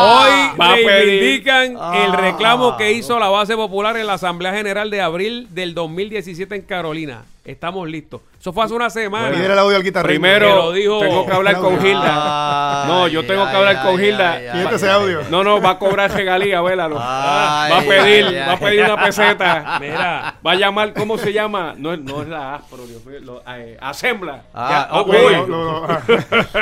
Hoy Va a pedir- reivindican el Ah. reclamo que hizo la base popular en la Asamblea General de abril del 2017 en Carolina. Estamos listos. Eso fue hace una semana. Pide el audio al guitarrista. Que Primero, lo dijo- tengo que hablar con Gilda. No, yo tengo que hablar con Gilda. Ese audio. No, no, va a cobrar regalía, vélalo. Ay, va a pedir, va a pedir una peseta. [LAUGHS] Mira. Va a llamar, ¿cómo se llama? No, es- no es la Aspro, Dios mío, lo- eh, Asembla. Ah, Ya.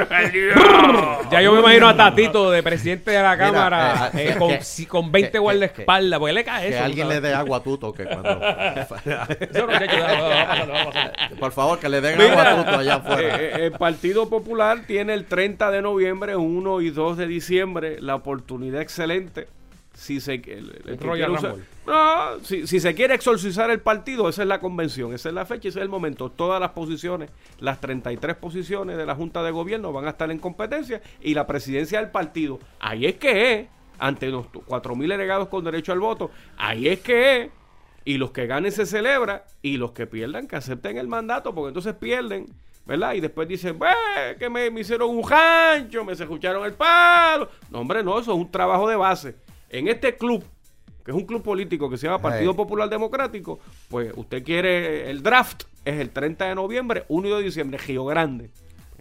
[LAUGHS] Ya yo me imagino a Tatito de presidente de la Cámara eh, eh, con, que- si- con 20 que- guardaespaldas. Porque le cae Que eso. alguien le dé agua a Tuto que cuando... [LAUGHS] Eso no, va a pasar. [LAUGHS] Por favor, que le den Mira, agua allá afuera. eh, eh, el Partido Popular tiene el 30 de noviembre, 1 y 2 de diciembre la oportunidad excelente. Si se, el- el que usar-. No, si, si se quiere exorcizar el partido, esa es la convención, esa es la fecha, ese es el momento. Todas las posiciones, las 33 posiciones de la Junta de Gobierno van a estar en competencia y la presidencia del partido. Ahí es que es, ante los 4.000 delegados con derecho al voto, ahí es que es. Y los que ganen se celebra y los que pierdan que acepten el mandato porque entonces pierden, ¿verdad? Y después dicen, "Ve, que me, me hicieron un rancho, me se escucharon el palo. No, hombre, no, eso es un trabajo de base. En este club, que es un club político que se llama Partido. Popular Democrático, pues usted quiere el draft, es el 30 de noviembre, 1 y 2 de diciembre, Río Grande.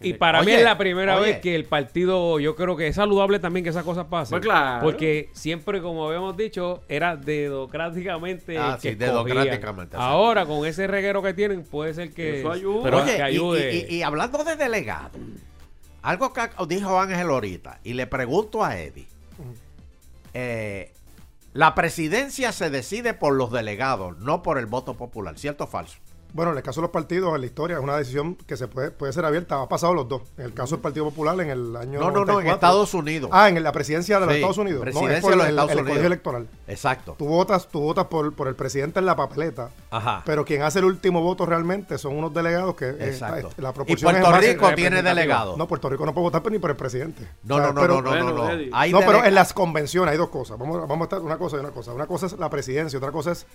Y para mí Oye, es la primera oye. vez que el partido, yo creo que es saludable también que esas cosas pasen. Pues claro. Porque siempre, como habíamos dicho, era democráticamente. Ah, el que sí, exacto. Ahora, con ese reguero que tienen, puede ser que. Eso ayuda. Pero Oye, que ayude. Y, y- y hablando de delegado, algo que dijo Ángel ahorita, y le pregunto a Eddie, eh, la presidencia se decide por los delegados, no por el voto popular, ¿cierto o falso? Bueno, en el caso de los partidos, en la historia, es una decisión que se puede, puede ser abierta. Ha pasado los dos. En el caso del Partido Popular, en el año. No, no, no, en 94. Estados Unidos. Ah, en la presidencia de los Sí, Estados Unidos. presidencia no, es por de los el, Estados el Unidos. colegio electoral. Exacto. Tú votas, tú votas por, por el presidente en la papeleta. Ajá. Pero quien hace el último voto realmente son unos delegados que eh, Exacto. la Y proporción Puerto es más Rico tiene delegados. No, Puerto Rico no puede votar ni por el presidente. No, O sea, no, no, pero- no, no, no, no. Hay no, pero en las convenciones hay dos cosas. Vamos, vamos a estar una cosa y una cosa. Una cosa es la presidencia, otra cosa es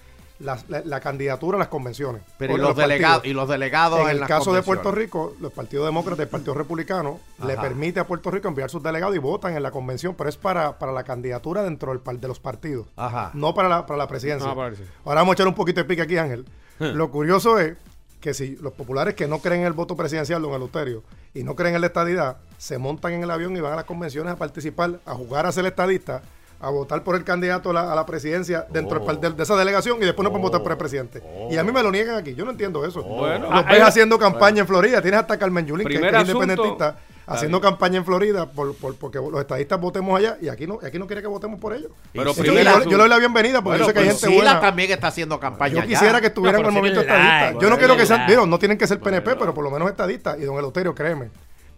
la, la- la candidatura a las convenciones. Pero y los, delegados, y los delegados En en, el las caso de. Puerto Rico, los partidos demócratas y el Partido Republicano le permite a Puerto Rico enviar sus delegados y votan en la convención, pero es para, para la candidatura dentro del, par- de los partidos, Ajá. no para la, para la presidencia. No, para. Ahora vamos a echar un poquito de pique aquí, Ángel. Lo curioso es que si los populares que no creen en el voto presidencial, don Eleuterio, y no creen en la estadidad, se montan en el avión y van a las convenciones a participar, a jugar a ser estadista, a votar por el candidato a la, a la presidencia dentro del par- de, de esa delegación y después no pueden votar por el presidente. Y a mí me lo niegan aquí. Yo no entiendo eso. Bueno. Los Ah, ves haciendo campaña en Florida. Tienes hasta Carmen Yulín, que, que es independentista, haciendo campaña en Florida por, por- porque los estadistas votemos allá y aquí no, aquí no quiere que votemos por ellos. Pero yo, asunto. yo le doy la bienvenida porque Bueno, yo sé que hay gente Sila buena. también está haciendo campaña Yo quisiera que estuvieran No, con el movimiento estadista. Yo no quiero que sean, digo, no tienen que ser PNP, pero por lo menos estadistas. Y don Eleuterio, créeme,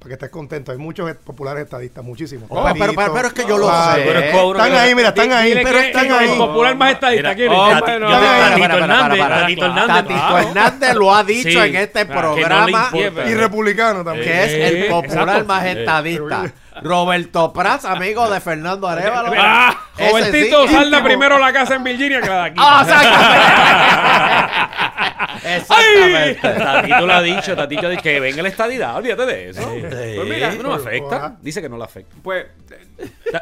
para que estés contento, hay muchos populares estadistas, muchísimos. Oh, pero- pero- pero- pero es que yo lo Claro. sé. Pero es Están que- ahí, mira, están ahí, pero que- están que ahí. El popular más estadista, ¿quién hombre, Tati- no. Tatito Hernández. Tatito. Hernández. Tatito claro. Hernández lo ha dicho Sí, en este que no programa importa. Y republicano también. que es el popular exacto. más Eh. estadista. Roberto Prats, amigo de Fernando Arevalo. Ah, Robertito, sí, salda íntimo. primero a la casa en Virginia que la de aquí. Ah, exactamente. Exactamente. Tatito lo ha dicho, Tatito ha dicho que venga la estadidad, olvídate de eso. Pues mira, no me afecta. Ojalá. Dice que no le afecta. Pues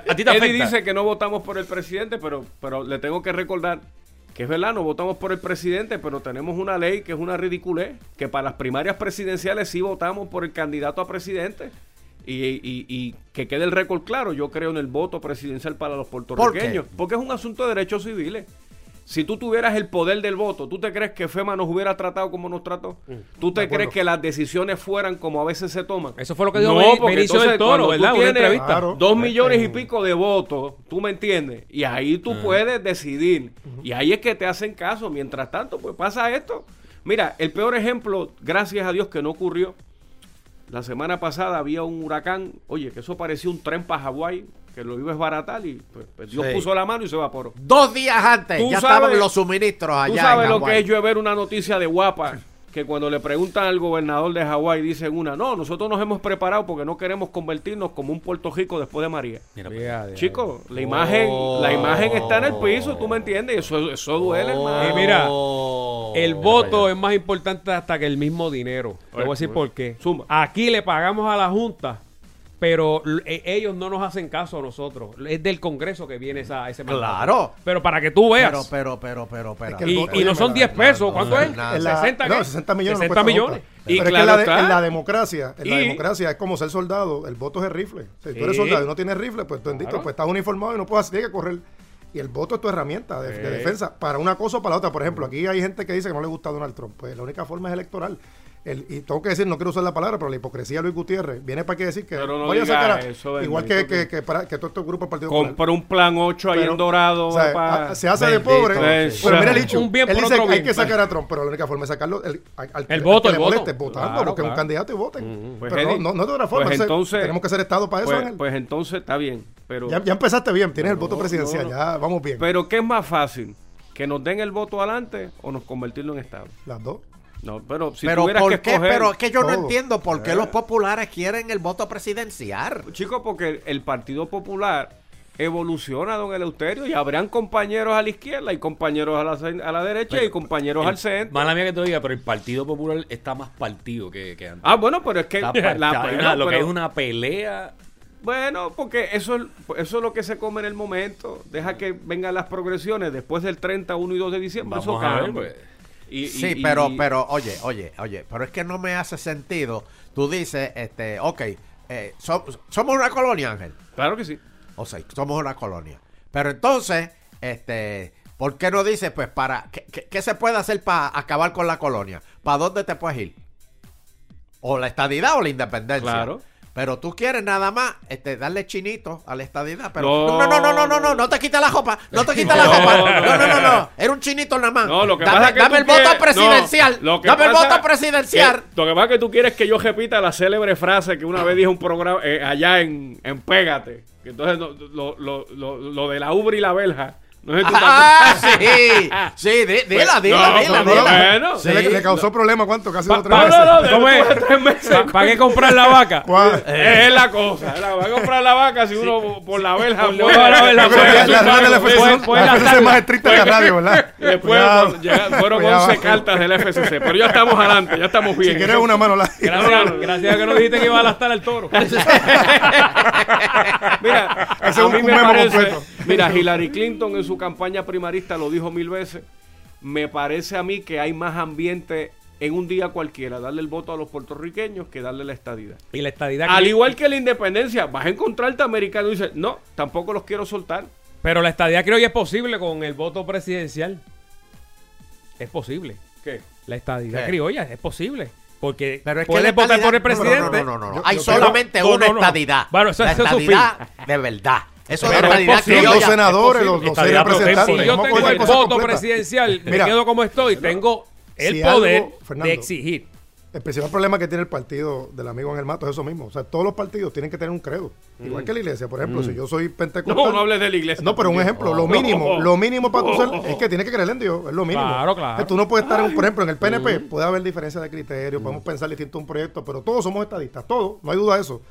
A ti te Eddie afecta. dice que no votamos por el presidente, pero, pero le tengo que recordar que es verdad, no votamos por el presidente, pero tenemos una ley que es una ridiculez, que para las primarias presidenciales sí votamos por el candidato a presidente. Y, y- y que quede el récord claro, yo creo en el voto presidencial para los puertorriqueños, porque es un asunto de derechos civiles. Si tú tuvieras el poder del voto, ¿tú te crees que FEMA nos hubiera tratado como nos trató? ¿Tú te crees que las decisiones fueran como a veces se toman? Eso fue lo que dijo No, porque Benicio entonces del Toro, cuando tú ¿verdad? Una tienes entrevista. Claro. Dos millones y pico de votos, ¿tú me entiendes? Y ahí tú puedes decidir. Y ahí es que te hacen caso. Mientras tanto, pues pasa esto. Mira, el peor ejemplo, gracias a Dios que no ocurrió. La semana pasada había un huracán, oye, que eso parecía un tren para Hawái, que lo iba a desbaratar y pues, pues, Dios Sí. puso la mano y se evaporó. Dos días antes ya sabes- estaban los suministros allá. Tú sabes en lo que es yo ver una noticia de guapa que cuando le preguntan al gobernador de Hawái dicen una, no, nosotros nos hemos preparado porque no queremos convertirnos como un Puerto Rico después de María. Mira, pues. Oh. Chico, la imagen, la imagen está en el piso, ¿tú me entiendes? Eso, eso duele, hermano. Y mira, Oh. El voto es más importante hasta que el mismo dinero. Te voy a decir por qué. Zumba. Aquí le pagamos a la Junta, pero e- ellos no nos hacen caso a nosotros. Es del Congreso que viene esa, ese mandato. Claro. Pero para que tú veas. Pero, pero, pero, pero, pero. que el y, voto- y no son la- 10 pesos. ¿Cuánto no, es? nada. En la- 60, no, ¿qué? 60 millones. no 60 cuesta millones. Y Pero claro es que en la, de- está. en la democracia, en la Y- democracia es como ser soldado, el voto es el rifle. Si tú eres Sí. soldado y no tienes rifle, pues bendito, Claro. pues estás uniformado y no puedes tienes que correr. Y el voto es tu herramienta de, defensa para una cosa o para la otra. Por ejemplo, aquí hay gente que dice que no le gusta Donald Trump. Pues la única forma es electoral. El- y tengo que decir, no quiero usar la palabra, pero la hipocresía de Luis Gutiérrez viene para que decir que no vaya a sacar a- igual que, que, que- para, que todo este grupo del Partido. Compró un plan 8 ahí Pero, en Dorado. o sea, se hace de pobre. Pero mira el hecho. Un bien él dice que hay que sacar a Trump, pero la única forma es sacarlo el, al, al- El al voto, que el le voto. votando, Claro, porque es un claro. candidato y voten. Pues, pero no, no, no de otra forma. pues entonces, entonces- tenemos que ser Estado para eso, pues, pues entonces está bien. Pero, ya, ya empezaste bien, tienes el voto presidencial, ya vamos bien. pero ¿qué es más fácil? ¿Que nos den el voto adelante o nos convertirlo en Estado? Las dos. No, pero si pero tuvieras ¿por que qué? escoger... Pero es que yo no entiendo por qué los populares quieren el voto presidencial. Chico, porque el Partido Popular evoluciona, don Eleuterio, y habrán compañeros a la izquierda y compañeros a la, a la derecha y compañeros al centro. Mala mía que te diga, pero el Partido Popular está más partido que, que antes. Ah, bueno, pero es que la- [LAUGHS] lo que pero- es una pelea. Bueno, porque eso, es- eso es lo que se come en el momento. Deja que vengan las progresiones después del 30, 1 y 2 de diciembre. Vamos eso a ver, pues. Y- Sí, y- pero, y- pero, oye, oye, oye, pero es que no me hace sentido. Tú dices, este, ok, eh, so- somos una colonia, Ángel. Claro que sí. O sea, somos una colonia. Pero entonces, este, ¿por qué no dices, pues, para, qué, qué- qué se puede hacer para acabar con la colonia? ¿Para dónde te puedes ir? O la estadidad o la independencia. Claro. Pero tú quieres nada más este, darle chinito a la estadidad. Pero No. no, no, no, no, no, no, no te quites la jopa. No te quites la [LAUGHS] jopa. no, No, no, no. Era un chinito nada más. No, lo que dame, pasa es que dame el voto presidencial. no, lo que dame el voto presidencial. que- lo que pasa es que tú quieres que yo repita la célebre frase que una vez dije en un programa eh, allá en, en Pégate. Que entonces lo, lo, lo, lo- lo de la ubre y la verja. No sé tú Ah, acuerdas. sí. Sí, di- dila, Pues, dila, no, dila, pues, dila. bueno. Sí. le, le causó problema, ¿cuánto? Casi Pa- dos tres pa- meses. No, no, ¿Cómo es? de tres meses. ¿Para qué comprar la vaca? [LAUGHS] ¿Cuál? Es la cosa. La va a comprar la vaca si uno por la verja. Por la verja, la La de la FCC la es más estricta que la radio, ¿verdad? [LAUGHS] Después fueron- llega- fueron Cuidado. 11 cartas del FCC. Pero ya estamos adelante, ya estamos bien. Si quieres una mano, la... Gracias, gracias a que no dijiste que iba a lastar al toro. Mira, [LAUGHS] Ese es a un mí me memo parece, completo. mira, Hillary Clinton en su campaña primarista lo dijo mil veces. Me parece a mí que hay más ambiente en un día cualquiera darle el voto a los puertorriqueños que darle la estadidad. Y la estadidad. Al igual que la independencia, vas a encontrarte americano y dice, no, tampoco los quiero soltar. Pero la estadidad creo que es posible con el voto presidencial. Es posible. ¿Qué? La estadidad ¿Qué? criolla es posible. Porque Pero es que puedes votar por el estadidad- presidente. No, no, no, no, no. Yo- Hay yo- solamente no, una no, no. estadidad. Bueno, eso- la eso es su estadidad de verdad. Eso es la Pero es estadidad posible. Los senadores, Es los, los seis representantes. si yo tengo el voto presidencial, me Mira, quedo como estoy. Tengo el si poder algo, Fernando, de exigir. El principal problema que tiene el partido del amigo Ángel Mato es eso mismo. O sea, todos los partidos tienen que tener un credo. Igual que la iglesia, por ejemplo, si yo soy pentecostal. No, no hables de la iglesia. No, pero un ejemplo, lo mínimo, lo mínimo para tú ser, [LAUGHS] es que tienes que creer en Dios, es lo mínimo. Claro, claro. Que Tú no puedes estar, en, por ejemplo, en el PNP, puede haber diferencia de criterio, podemos pensar distinto un proyecto, pero todos somos estadistas, todos, no hay duda de eso.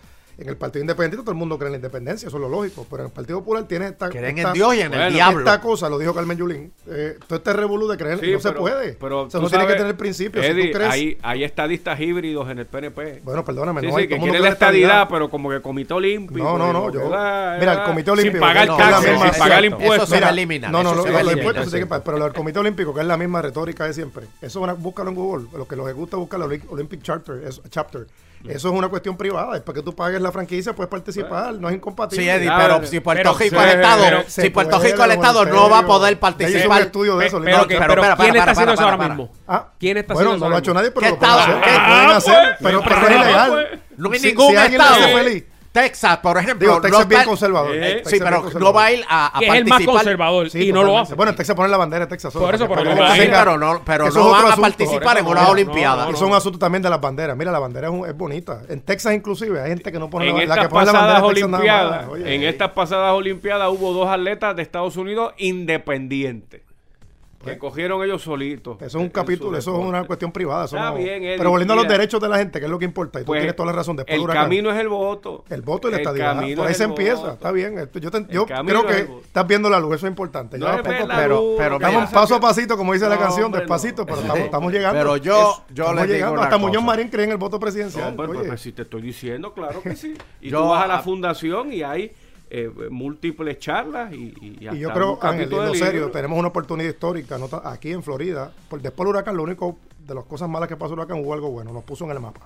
En el Partido Independiente todo el mundo cree en la independencia, eso es lo lógico. Pero en el Partido Popular tiene esta. Creen esta- en Dios y en el diablo. Esta cosa, lo dijo Carmen Yulín. Eh, todo este revolú de creer, Sí, no se pero- puede. Pero o sea, tú no tiene que tener principios. Eddie, si tú crees. hay, hay estadistas híbridos en el PNP. Bueno, perdóname, Sí, no sí, hay que el quiere la estadidad, pero como que comité olímpico. No, no, no, yo- que da- mira, el comité olímpico, Sin pagar no, taxes, la sin pagar impuestos. Eso se va eliminar. No, no, se los impuestos se tienen que pagar, pero del comité olímpico, que es la misma retórica de siempre. Eso búscalo en Google. Lo que les gusta buscar el Olymp- Olympic Charter, es- chapter. Eso es una cuestión privada. Después que tú pagues la franquicia, puedes participar. No es incompatible. Sí, Eddie, pero pero- si Puerto Rico Estado, pero- si Puerto Rico Estado no va a poder un participar. estudio de eso. Pe- Lino. pero, pero, pero ¿quién para, está para, haciendo eso para, ahora para. mismo? Ah, ¿Quién está bueno, haciendo eso no lo ha hecho nadie, pero ¿Qué lo pueden hacer. Pero, pero es ilegal. No hay Si- ningún estado. hace feliz. Texas, por ejemplo. Digo, Texas no es bien conservador. Eh, Texas Sí, bien pero no va a ir a, a Que es el más participar. conservador Sí, y no lo hace. Bueno, en Texas ponen la bandera de Texas. solo, Por eso, la gente a Sí, pero no, pero Eso no van a asunto. participar en Por eso no, Olimpiadas. no, Eso es un asunto también de las banderas. Mira, la bandera es, un- es bonita. En Texas, inclusive, hay gente que no pone En la, la estas que pone la bandera pasadas de Texas nada Olimpiadas, más. Oye, en estas pasadas Olimpiadas hubo dos atletas de Estados Unidos independientes que cogieron ellos solitos. Eso es un en capítulo, eso es una cuestión privada. eso Está no- bien, Eddie, Pero volviendo a los derechos de la gente, que es lo que importa, y tú Pues, tienes toda la razón. Después el huracán. camino es el voto. El voto y la camino Por ahí es se el empieza, voto. está bien. Esto- Yo, te- yo creo que estás viendo la luz, eso es importante. No Ya es poco pero- luz, pero Estamos paso a pasito, como dice la canción, hombre, despacito, no. pero estamos, estamos llegando. Pero yo, yo estamos les digo llegando. Hasta Muñoz. Marín cree en el voto No, presidencial. hombre, pues, pues, si te estoy diciendo, claro que sí. Y Yo tú vas a la fundación y hay eh, múltiples charlas y, y, Y yo creo, un Ángel, en lo serio, tenemos una oportunidad histórica no aquí en Florida. Por, después del huracán, lo único de las cosas malas que pasó el huracán hubo algo bueno, nos puso en el mapa.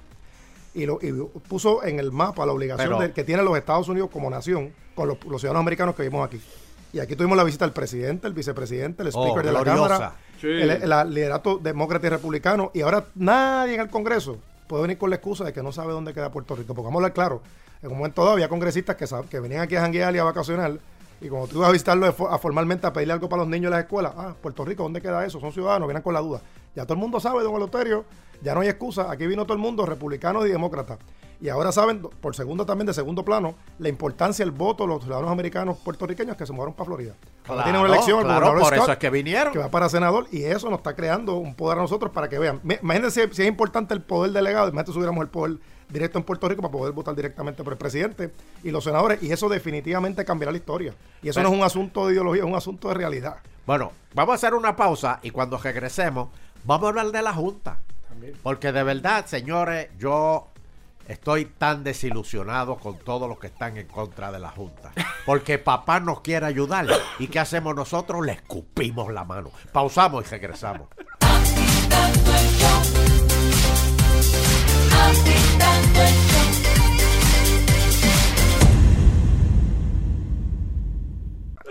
Y, lo, y puso en el mapa la obligación Pero- de- que tienen los Estados Unidos como nación con los, los ciudadanos americanos que vivimos aquí. Y aquí tuvimos la visita del presidente, el vicepresidente, el Oh, speaker de la. Cámara, Sí. el, el- el liderato demócrata y republicano. Y ahora nadie en el Congreso puede venir con la excusa de que no sabe dónde queda Puerto Rico. Porque vamos a hablar claro, en un momento dado había congresistas que, que venían aquí a janguear y a vacacionar. Y cuando tú ibas a visitarlo de fo- a formalmente a pedirle algo para los niños en las escuelas, ah, Puerto Rico, ¿dónde queda eso? Son ciudadanos, vienen con la duda. Ya todo el mundo sabe, don Eloterio, ya no hay excusa. Aquí vino todo el mundo, republicanos y demócratas. Y ahora saben, por segundo también, de segundo plano, la importancia del voto de los ciudadanos americanos puertorriqueños que se mudaron para Florida. Ahora tienen una elección, el claro, por eso es que vinieron. que va para senador y eso nos está creando un poder a nosotros para que vean. Imagínense si, si es importante el poder delegado, imagínate si tuviéramos el poder directo en Puerto Rico para poder votar directamente por el presidente y los senadores y eso definitivamente cambiará la historia. Y eso Pero- no es un asunto de ideología, es un asunto de realidad. Bueno, vamos a hacer una pausa y cuando regresemos, vamos a hablar de la Junta. Porque de verdad, señores, yo estoy tan desilusionado con todos los que están en contra de la Junta. Porque papá nos quiere ayudar. ¿Y qué hacemos nosotros? Le escupimos la mano. Pausamos y regresamos.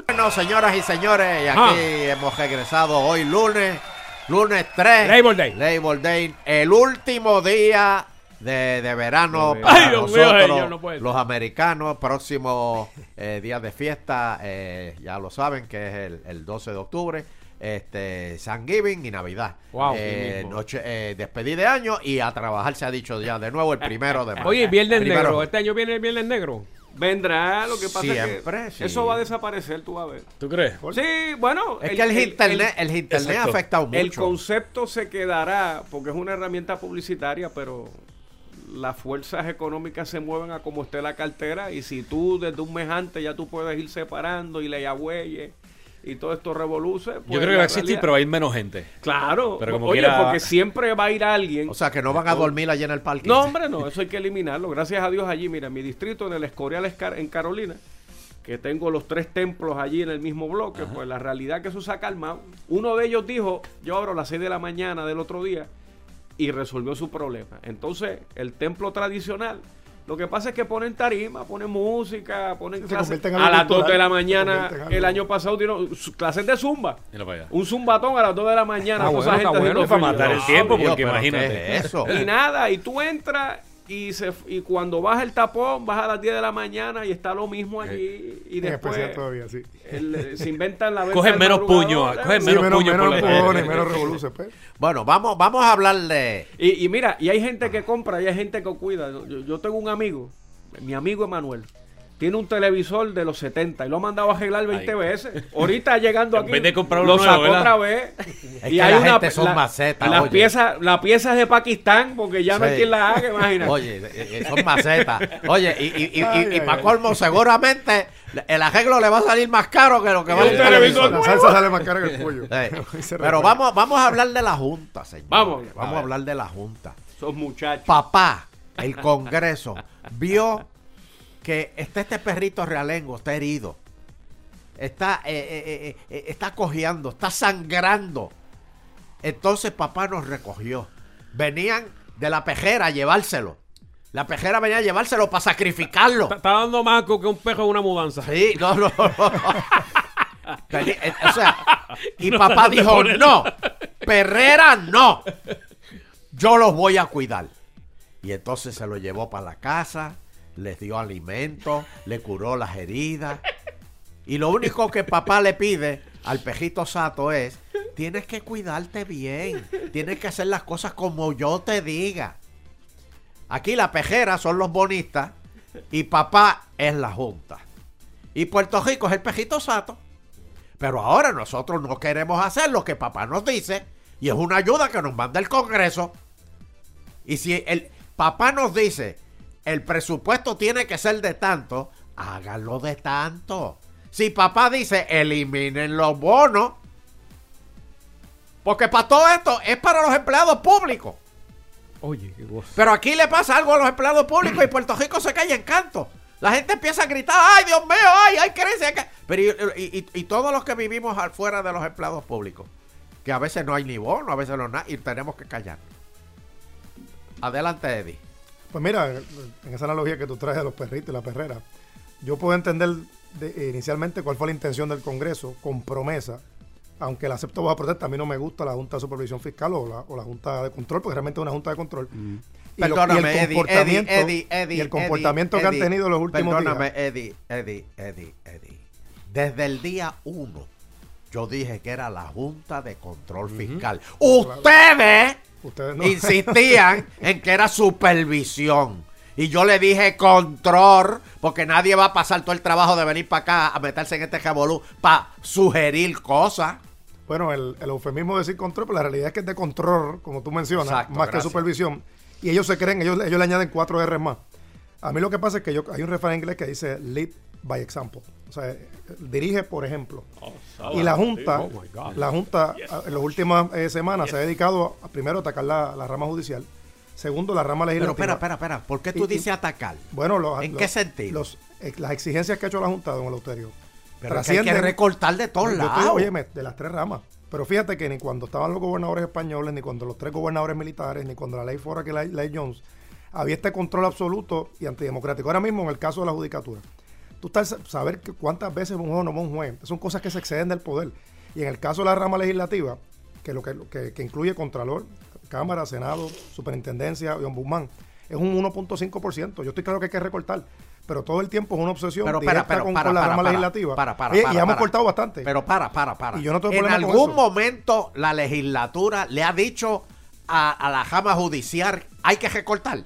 Bueno, señoras y señores, y aquí Ah. hemos regresado hoy lunes, lunes 3. Labor Day. Labor Day, el último día de, de verano Ay, para Dios mío, nosotros, no ser. los americanos. Próximo eh, día de fiesta, eh, ya lo saben, que es el, el 12 de octubre. Este, Thanksgiving y Navidad. Wow. Eh, noche, eh, despedida de año y a trabajar se ha dicho ya de nuevo el primero de mayo. [LAUGHS] Oye, Viernes Primero- Negro. Este año viene el Viernes Negro. Vendrá, lo que pasa Siempre, es que sí. eso va a desaparecer, tú vas a ver. ¿Tú crees? Sí, bueno. Es que el, internet, el, internet ha afectado mucho. El concepto se quedará porque es una herramienta publicitaria, pero las fuerzas económicas se mueven a como esté la cartera y si tú desde un mes antes ya tú puedes ir separando y le agüeyes y todo esto revoluce. Yo pues creo que va a existir, pero va a ir menos gente. Claro, Pero como oye, quiera- porque siempre va a ir alguien. O sea, que no van a dormir allá en el parque. No, hombre, no, eso hay que eliminarlo. Gracias a Dios allí, mira, en mi distrito, en el Escorial en Carolina, que tengo los tres templos allí en el mismo bloque, pues la realidad que eso se ha calmado. Uno de ellos dijo, yo abro a las 6 de la mañana del otro día y resolvió su problema. Entonces, el templo tradicional, lo que pasa es que ponen tarima, ponen música, ponen Se clases. A las 2 de la mañana, el año pasado dieron su- clases de zumba. Mira para allá. Un zumbatón a las 2 de la mañana. Ah, bueno, gente bueno, para matar el tiempo, porque imagínate. ¿qué es eso? y nada, y tú entras y se y cuando baja el tapón, vas a las 10 de la mañana y está lo mismo allí. Y En después especial todavía, sí. el- eh, se inventan la [LAUGHS] venta Cogen menos madrugador, puño, ¿eh? cogen Sí, menos menos, puño por menos menos revoluce, pues. Bueno, vamos, vamos a hablar de. Y, y mira, y hay gente que compra y hay gente que cuida. Yo, yo tengo un amigo, mi amigo Emanuel, tiene un televisor de los 70 y lo ha mandado a arreglar 20 Ay. veces. Ahorita llegando [LAUGHS] En aquí, vez de comprar lo uno nuevo, sacó ¿verdad? otra vez. [LAUGHS] Es que la gente son macetas, Las oye. piezas, las piezas de Pakistán, porque ya no hay Sí. quien las haga, [LAUGHS] imagínate. Oye, eh, eh, son macetas. Oye, y, y, y, y- Ay, y ay, para ay. colmo, seguramente el arreglo le va a salir más caro que lo que Y va a un televisor La salsa sale más cara que el pollo. Se Pero vamos, vamos a hablar de la Junta, señor. Vamos. Vamos A hablar de la Junta. Esos muchachos. Papá, el Congreso, vio que está este perrito realengo, está herido. Está, eh, eh, eh, eh, está cojeando, está sangrando. Entonces papá nos recogió. Venían de la pejera a llevárselo. La pejera venía a llevárselo para sacrificarlo. Está, está dando más que un pejo en una mudanza. Sí, no, no, [LAUGHS] no. O sea, y [LAUGHS] papá dijo, no, Perrera no. Yo los voy a cuidar. Y entonces se lo llevó para la casa, les dio alimento, le curó las heridas. Y lo único que papá le pide al pejito Sato es, tienes que cuidarte bien, tienes que hacer las cosas como yo te diga. Aquí la pejera son los bonistas y papá es la junta. Y Puerto Rico es el pejito Sato. Pero ahora nosotros no queremos hacer lo que papá nos dice y es una ayuda que nos manda el Congreso. Y si el papá nos dice el presupuesto tiene que ser de tanto, háganlo de tanto. Si papá dice eliminen los bonos, porque para todo esto es para los empleados públicos. Oye, qué. Pero aquí le pasa algo a los empleados públicos y Puerto Rico se cae en canto. La gente empieza a gritar, ay Dios mío, ay, hay hay que-". Pero y, y- y- todos los que vivimos afuera de los empleados públicos, que a veces no hay ni bono, a veces no nada, y tenemos que callar. Adelante, Eddie. Pues mira, en esa analogía que tú traes de los perritos y la perrera, yo puedo entender de- eh, inicialmente cuál fue la intención del Congreso con promesa, aunque la acepto bajo protesta, a mí no me gusta la Junta de Supervisión Fiscal o la, o la Junta de Control, porque realmente es una Junta de Control. Y lo- y Perdóname, el Eddie, comportamiento- Eddie, Eddie, Eddie. y el comportamiento que han tenido los últimos Perdóname, días. Eddie, Eddie, Eddie, Eddie. Desde el día uno, yo dije que era la Junta de Control Fiscal. Ustedes Ustedes no. insistían [LAUGHS] en que era supervisión. Y yo le dije control, porque nadie va a pasar todo el trabajo de venir para acá a meterse en este jabolú para sugerir cosas. Bueno, el, el eufemismo de decir control, pero la realidad es que es de control, como tú mencionas, Exacto, más que supervisión. Y ellos se creen, ellos, ellos le añaden cuatro R más. A mí lo que pasa es que yo, hay un refrán en inglés que dice lead by example. O sea, dirige por ejemplo. y la Junta, Oh, la Junta en las últimas eh, semanas se ha dedicado a, primero a atacar la, la rama judicial, segundo la rama Pero legislativa. espera, espera, espera. ¿Por qué tú Y- y- dices atacar? Bueno, los, ¿En los- qué sentido? los- eh, las exigencias que ha hecho la Junta, don Eleuterio, Pero es que hay que recortar de todos lados. óyeme, de las tres ramas. Pero fíjate que ni cuando estaban los gobernadores españoles, ni cuando los tres gobernadores militares, ni cuando la ley fuera que la ley Jones, había este control absoluto y antidemocrático. Ahora mismo, en el caso de la judicatura, tú estás saber que cuántas veces un juez no va un juez. Son cosas que se exceden del poder. Y en el caso de la rama legislativa, que lo que, que, que incluye Contralor, Cámara, Senado, Superintendencia y Ombudsman, es un 1.5%. Yo estoy claro que hay que recortar. Pero todo el tiempo es una obsesión Pero para, directa pero con, para, con la para, rama para, legislativa. Para, para, y ya hemos cortado bastante. Pero para, para, para. Y yo no tengo en con algún eso. momento la legislatura le ha dicho a, a la jama judicial hay que recortar.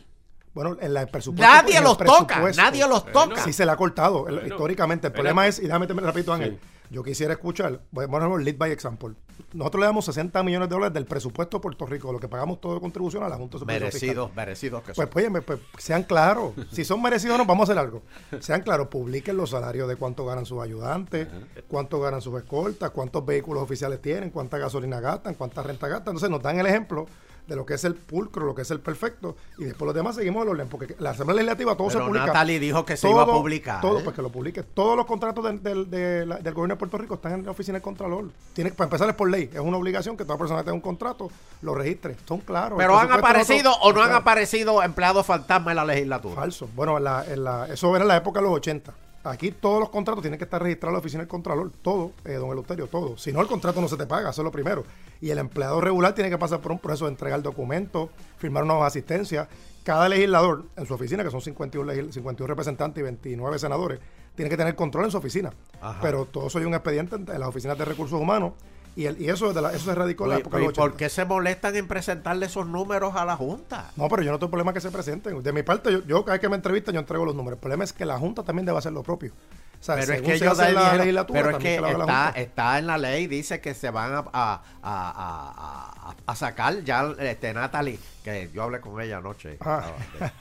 Bueno, en la el presupuesto. Nadie los toca, nadie los toca. Sí se le ha cortado, Bueno. históricamente. El problema es, y déjame terminar rapidito, Ángel. Sí. Yo quisiera escuchar, bueno, vamos a lead by example. Nosotros le damos 60 millones de dólares del presupuesto de Puerto Rico, lo que pagamos todo de contribución a la Junta de. Merecidos, merecidos que Pues, son. oye, pues, sean claros. Si son merecidos o no, vamos a hacer algo. Sean claros, publiquen los salarios de cuánto ganan sus ayudantes, cuánto ganan sus escoltas, cuántos vehículos oficiales tienen, cuánta gasolina gastan, cuánta renta gastan. Entonces nos dan el ejemplo de lo que es el pulcro, lo que es el perfecto, y después los demás seguimos el orden, porque la Asamblea Legislativa todo se Pero publica. Natalie dijo que se iba a publicar. Todo, ¿eh? pues que lo publique. Todos los contratos de la- del gobierno de Puerto Rico están en la oficina del Contralor. Tiene, para empezar es por ley, es una obligación que toda persona que tenga un contrato lo registre. Son claros. Pero han aparecido o no han Claro. aparecido empleados fantasmas en la legislatura. Falso. Bueno, en la- en la- eso era en la época de los 80. Aquí todos los contratos tienen que estar registrados en la oficina del Contralor. Todo, eh, don Eleuterio, todo. Si no, el contrato no se te paga, eso es lo primero. Y el empleado regular tiene que pasar por un proceso de entregar documentos, firmar una asistencia. Cada legislador en su oficina, que son 51, legis- 51 representantes y 29 senadores, tiene que tener control en su oficina. Ajá. Pero todo eso hay un expediente en las oficinas de recursos humanos Y, el- y eso, es de la- eso se radicó en la época de ¿Y los por 80. qué se molestan en presentarle esos números a la Junta? No, pero yo no tengo problema que se presenten. De mi parte, yo, yo cada vez que me entrevistan, yo entrego los números. El problema es que la Junta también debe hacer lo propio. O sea, Pero es que ellos dijeron- legislatura, pero es que está, en la ley, dice que se van a, a, a- a- a- a sacar ya este Natalie, que yo hablé con ella anoche. Ah.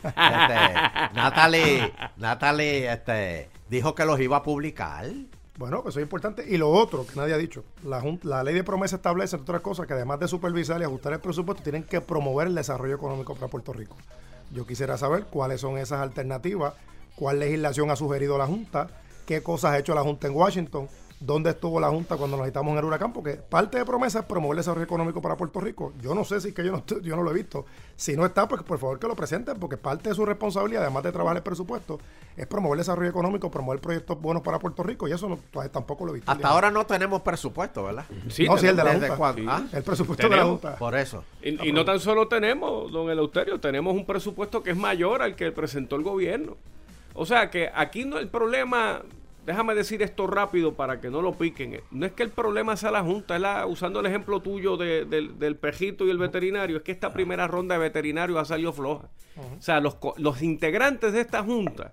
Este, Natalie, Natalie este, dijo que los iba a publicar. Bueno, pues eso es importante. Y lo otro que nadie ha dicho, la, la ley de promesa establece, entre otras cosas, que además de supervisar y ajustar el presupuesto, tienen que promover el desarrollo económico para Puerto Rico. Yo quisiera saber cuáles son esas alternativas, cuál legislación ha sugerido la Junta, qué cosas ha hecho la Junta en Washington, dónde estuvo la Junta cuando nos necesitamos en el huracán, porque parte de promesa es promover el desarrollo económico para Puerto Rico. Yo no sé si es que yo no, estoy- yo no lo he visto. Si no está, pues por favor que lo presenten, porque parte de su responsabilidad, además de trabajar el presupuesto, es promover el desarrollo económico, promover proyectos buenos para Puerto Rico, y eso no, todavía tampoco lo he visto. Hasta ahora no tenemos presupuesto, ¿verdad? Sí, no, sí, el de la ¿Desde Junta. cuándo? Ah, El presupuesto de la. Junta. Por eso. Y, y no tan solo tenemos, don Eleuterio, tenemos un presupuesto que es mayor al que presentó el gobierno. O sea que aquí no el problema, déjame decir esto rápido para que no lo piquen, no es que el problema sea la Junta, es la, usando el ejemplo tuyo de- del, del pejito y el veterinario, es que esta primera ronda de veterinarios ha salido floja. O sea, los, los integrantes de esta Junta,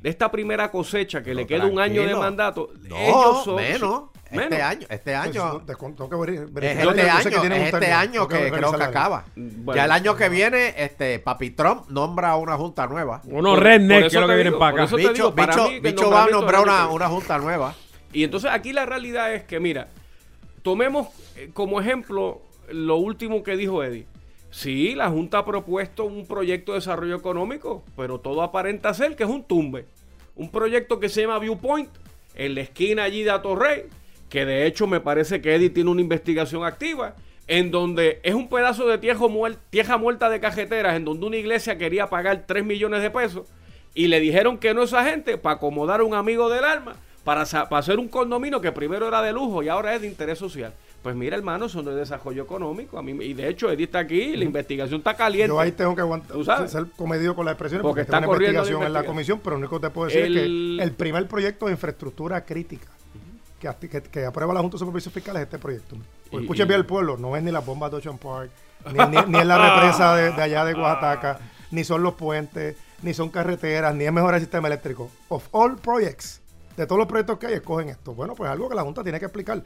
de esta primera cosecha que le queda un año de mandato, No, ellos son... menos. Menos. Este año, este Pues, año. no, de- tengo que veri- Es este año, que tienen es este año Tengo que creo que acaba. Bueno. ya el año que viene, este Papi Trump nombra una junta nueva. Unos rednecks que lo que te vienen para acá. eso te Bicho, digo, para Bicho- mí que el Bicho va a nombrar una, que una junta nueva. Y entonces aquí la realidad es que, mira, tomemos eh, como ejemplo lo último que dijo Eddie. Sí, la Junta ha propuesto un proyecto de desarrollo económico, pero todo aparenta ser que es un tumbe. Un proyecto que se llama Viewpoint, en la esquina allí de Atorrey, que de hecho me parece que Eddie tiene una investigación activa, en donde es un pedazo de muer- tierra muerta de cajeteras, en donde una iglesia quería pagar 3 millones de pesos, y le dijeron que no a esa gente para acomodar a un amigo del alma, para, para hacer un condominio que primero era de lujo y ahora es de interés social. Pues mira, hermano, eso no es desarrollo económico. A mí, y de hecho, Eddie está aquí, la investigación está caliente. Yo ahí tengo que aguantar, ¿Tú sabes? ser comedido con las expresiones Porque porque, está una corriendo la investigación en la investigación. comisión, pero lo único que te puedo decir El- es que el primer proyecto de infraestructura crítica que, que, aprueba la Junta de Supervisión Fiscal es este proyecto. Pues Y- escuche y- bien el pueblo, no es ni las bombas de Ocean Park, ni, ni, ni es la represa de, de allá de [LAUGHS] Oaxaca, ni son los puentes, ni son carreteras, ni es mejorar el sistema eléctrico. Of all projects, de todos los proyectos que hay, escogen esto. Bueno, pues algo que la Junta tiene que explicar.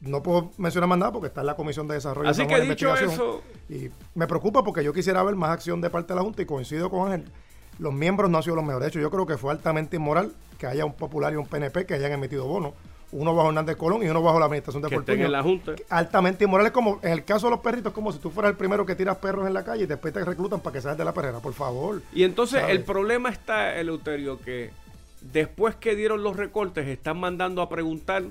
No puedo mencionar más nada porque está en la Comisión de Desarrollo. Así que en dicho investigación. Y me preocupa porque yo quisiera ver más acción de parte de la Junta y coincido con Ángel. Los miembros no han sido los mejores. De hecho, yo creo que fue altamente inmoral que haya un popular y un PNP que hayan emitido bonos. Uno bajo Hernández Colón y uno bajo la administración de que Fortuño. en la Junta. Altamente inmoral. Es como, en el caso de los perritos, como si tú fueras el primero que tiras perros en la calle y después te reclutan para que seas de la perrera. Por favor. Y entonces ¿Sabes? el problema está, Eleuterio, que después que dieron los recortes, están mandando a preguntar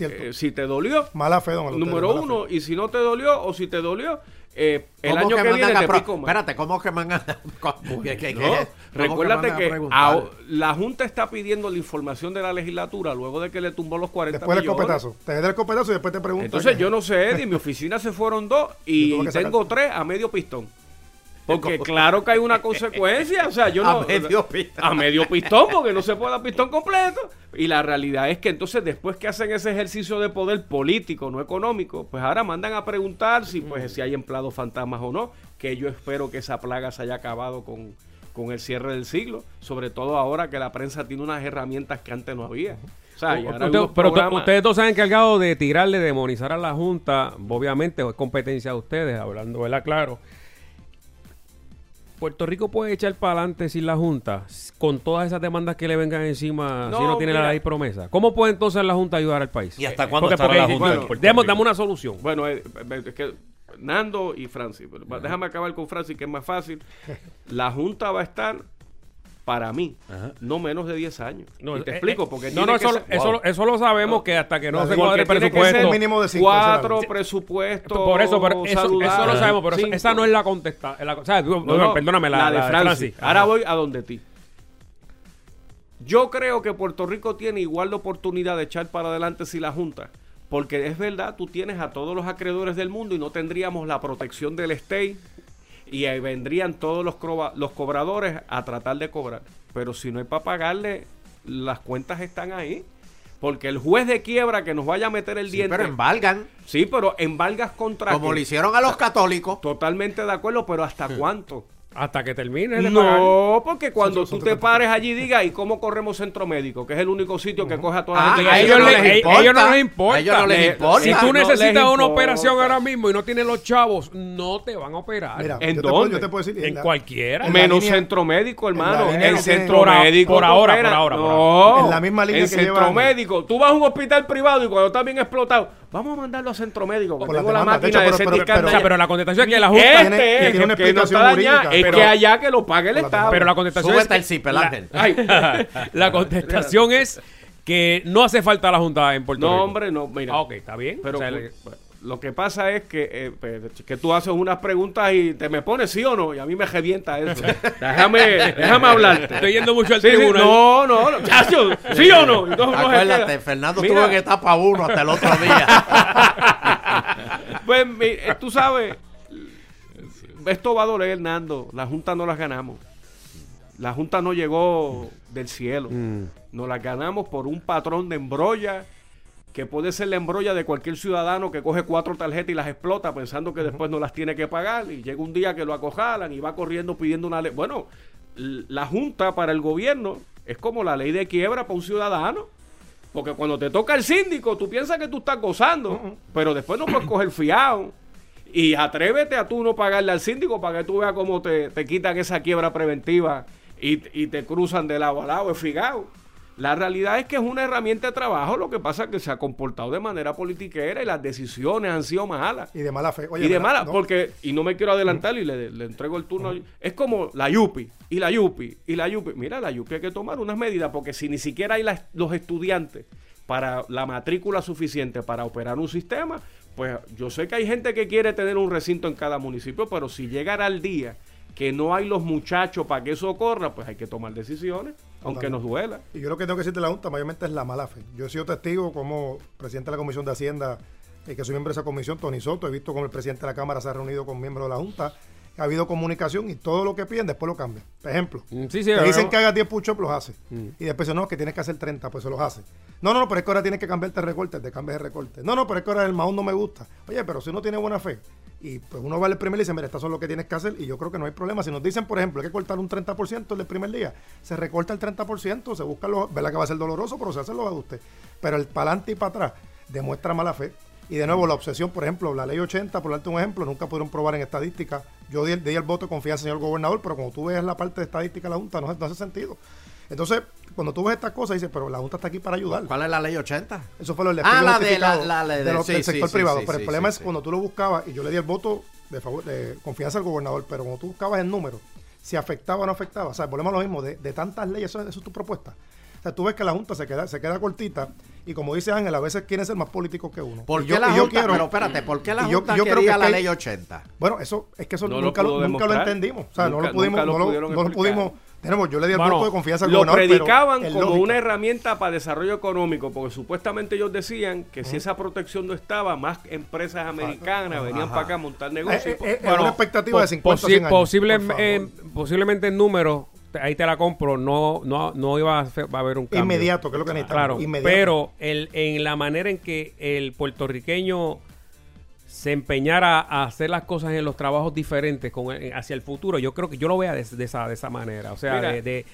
eh, si te dolió. mala fe, don Eleuterio, Número uno, fe. y si no te dolió, o si te dolió, eh, el ¿Cómo año que, mandan viene a te pico más. Espérate, ¿cómo que mandan a... [LAUGHS] ¿Qué- No, recuérdate a que preguntar? ao- la Junta está pidiendo la información de la legislatura luego de que le tumbó los 40 Después del millones. escopetazo. Te da el escopetazo y después te preguntan. Entonces que- yo no sé, Eddie, en mi oficina se fueron dos y [LAUGHS] que tengo tres a medio pistón. Porque claro que hay una consecuencia, o sea, yo [LAUGHS] no... A medio pistón. A medio pistón, porque no se puede dar pistón completo. Y la realidad es que entonces después que hacen ese ejercicio de poder político, no económico, pues ahora mandan a preguntar si pues si hay empleados fantasmas o no, que yo espero que esa plaga se haya acabado con, con el cierre del siglo, sobre todo ahora que la prensa tiene unas herramientas que antes no había. O sea, Usted- pero ustedes dos se han encargado de tirarle, de demonizar a la Junta. Obviamente es competencia de ustedes, hablando, ¿verdad? Claro. Puerto Rico puede echar para adelante sin la Junta, con todas esas demandas que le vengan encima, si No, tiene la mira. ley promesa. ¿Cómo puede entonces la Junta ayudar al país? ¿Y hasta cuándo Porque- estará porque- la Junta bueno, en Puerto demos- Rico? dame una solución. Bueno, eh, eh, es que Nando y Francis, pero déjame acabar con Francis, que es más fácil. La Junta va a estar, para mí, Ajá. no menos de 10 años. No, y te eh, explico, eh, porque no, no, que eso, ser- eso, Wow. eso lo sabemos No. que hasta que no se cuadre el tiene que presupuesto. ser mínimo de cinco, cuatro presupuestos Por eso, pero eso, eso lo sabemos, pero cinco. esa no es la contesta. la- o sea, digo, No, no, perdóname, la, de la de Francis. Francis. Ahora voy a donde ti. Yo creo que Puerto Rico tiene igual de oportunidad de echar para adelante si la Junta. Porque es verdad, tú tienes a todos los acreedores del mundo y no tendríamos la protección del state y ahí vendrían todos los, croba- los cobradores a tratar de cobrar. Pero si no hay para pagarle, las cuentas están ahí. Porque el juez de quiebra que nos vaya a meter el Sí, diente. pero embargan, Sí, pero embargas contra. como qué? le hicieron a los católicos. Totalmente de acuerdo, pero ¿hasta cuánto? Hasta que termine de pagar. No, porque cuando tú te pares allí y digas, ¿y cómo corremos centro médico? Que es el único sitio que coge a toda la Ah, gente. a ellos les importa. no les importa. A ellos no les Le- importa. Si tú no necesitas una operación ahora mismo y no tienes los chavos, no te van a operar. Mira, ¿En yo te, puedo, dónde? yo te puedo decir. en la- cualquiera. en Menos línea- centro médico, en hermano. línea El centro médico. por ahora, por ahora, No. En la misma línea que centro llevan- médico. Tú vas a un hospital privado y cuando está bien explotado, vamos a mandarlo a centro médico. Por Porque tengo la máquina de hecho, pero- CT pero- scan pero- O sea, allá. pero la contestación es que la Junta... Este tiene- es, tiene una explicación jurídica. Es Pero- que allá que lo pague el Estado. Pero la contestación es... Súbete el zipper, la- Ángel. [LAUGHS] Ay, la contestación es que no hace falta la Junta en Puerto Rico. no, hombre, no. Mira, Ah, ok, está bien. Pero O sea, pues, lo que pasa es que, eh, pues, que tú haces unas preguntas y te me pones sí o no, y a mí me revienta eso. [LAUGHS] déjame, déjame hablarte. estoy yendo mucho al Sí, sí, tribunal. no, no, no, chacho, sí o no. Uno Acuérdate, Fernando Mira, estuvo en etapa 1 hasta el otro día. [LAUGHS] Pues, eh, tú sabes, esto va a doler, Nando. La Junta no las ganamos. La Junta no llegó del cielo. Mm. Nos las ganamos por un patrón de embrolla que puede ser la embrolla de cualquier ciudadano que coge cuatro tarjetas y las explota pensando que después no las tiene que pagar y llega un día que lo acojalan y va corriendo pidiendo una ley. Bueno, la Junta para el gobierno es como la ley de quiebra para un ciudadano. Porque cuando te toca el síndico, tú piensas que tú estás gozando, pero después no puedes coger fiado. Y atrévete a tú no pagarle al síndico para que tú veas cómo te, te quitan esa quiebra preventiva y, y te cruzan de lado a lado, es figado. La realidad es que es una herramienta de trabajo, lo que pasa es que se ha comportado de manera politiquera y las decisiones han sido malas. Y de mala fe. Oye, y de mala, No, porque, y no me quiero adelantar y le, le entrego el turno. Es como la Yupi, y la Yupi, y la Yupi. Mira, la Yupi hay que tomar unas medidas, porque si ni siquiera hay las- los estudiantes para la matrícula suficiente para operar un sistema, pues yo sé que hay gente que quiere tener un recinto en cada municipio, pero si llegara el día que no hay los muchachos para que eso ocurra, pues hay que tomar decisiones, aunque nos duela. Y yo lo que tengo que decir de la Junta mayormente es la mala fe. Yo he sido testigo como presidente de la Comisión de Hacienda, y que soy miembro de esa comisión, Tony Soto, he visto como el presidente de la Cámara se ha reunido con miembros de la Junta, ha habido comunicación y todo lo que piden después lo cambian. Por ejemplo, Mm, Sí, sí, te dicen que hagas 10 push-ups, los hace. Mm. Y después dicen, no, que tienes que hacer 30, pues se los hace. No, no, no, pero es que ahora tienes que cambiarte el recorte, te cambias el recorte. No, no, pero es que ahora el mahón no me gusta. Oye, pero si uno tiene buena fe, y pues uno va al primer y dice, mira, estas son lo que tienes que hacer, y yo creo que no hay problema. Si nos dicen, por ejemplo, hay que cortar un 30% el del primer día, se recorta el 30%, se busca los, verdad que va a ser doloroso, pero se hace los ajustes. Pero el para adelante y para atrás demuestra mala fe. Y de nuevo, la obsesión, por ejemplo, la ley 80, por darte un ejemplo, nunca pudieron probar en estadística. Yo di, el- voto de confianza, señor gobernador, pero como tú ves la parte de estadística de la Junta, no, no hace sentido. Entonces, cuando tú ves estas cosas, dices, pero la Junta está aquí para ayudar. ¿Cuál es la ley 80? Eso fue lo del Ah, la de la- la- la de- de los- sí, del sector sí, privado. sí, pero sí, el problema sí, es sí. cuando tú lo buscabas, y yo le di el voto de, favor, de confianza al gobernador, pero cuando tú buscabas el número, si afectaba o no afectaba, o sea, volvemos a lo mismo, de, de tantas leyes, eso, eso es tu propuesta. O sea, tú ves que la Junta se queda, se queda cortita, y como dice Ángel, a veces quieren ser más políticos que uno. ¿Por qué yo- la y yo Junta? quiero- pero espérate, ¿por qué la yo- Junta yo creo quería que la ley 80? Bueno, eso es que eso No nunca, lo, nunca lo entendimos. O sea, no lo pudimos, lo no, lo, no pudimos. Tenemos, yo le di el Bueno, voto de confianza al Lo gobernador. pero predicaban como una herramienta para desarrollo económico, porque supuestamente ellos decían que si esa protección no estaba, más empresas americanas venían para acá a montar Eh, negocios. eh, eh, Bueno, una expectativa de 50 o posi- 100 años. posible- por favor. eh, posiblemente en números, te- ahí te la compro, no, no, no iba a, va a haber un cambio. Inmediato, que es lo que necesitamos. Claro, Inmediato. pero el, en la manera en que el puertorriqueño se empeñara a hacer las cosas en los trabajos diferentes con el- hacia el futuro, yo creo que yo lo vea de, de esa, de esa manera. O sea, Mira, de, de-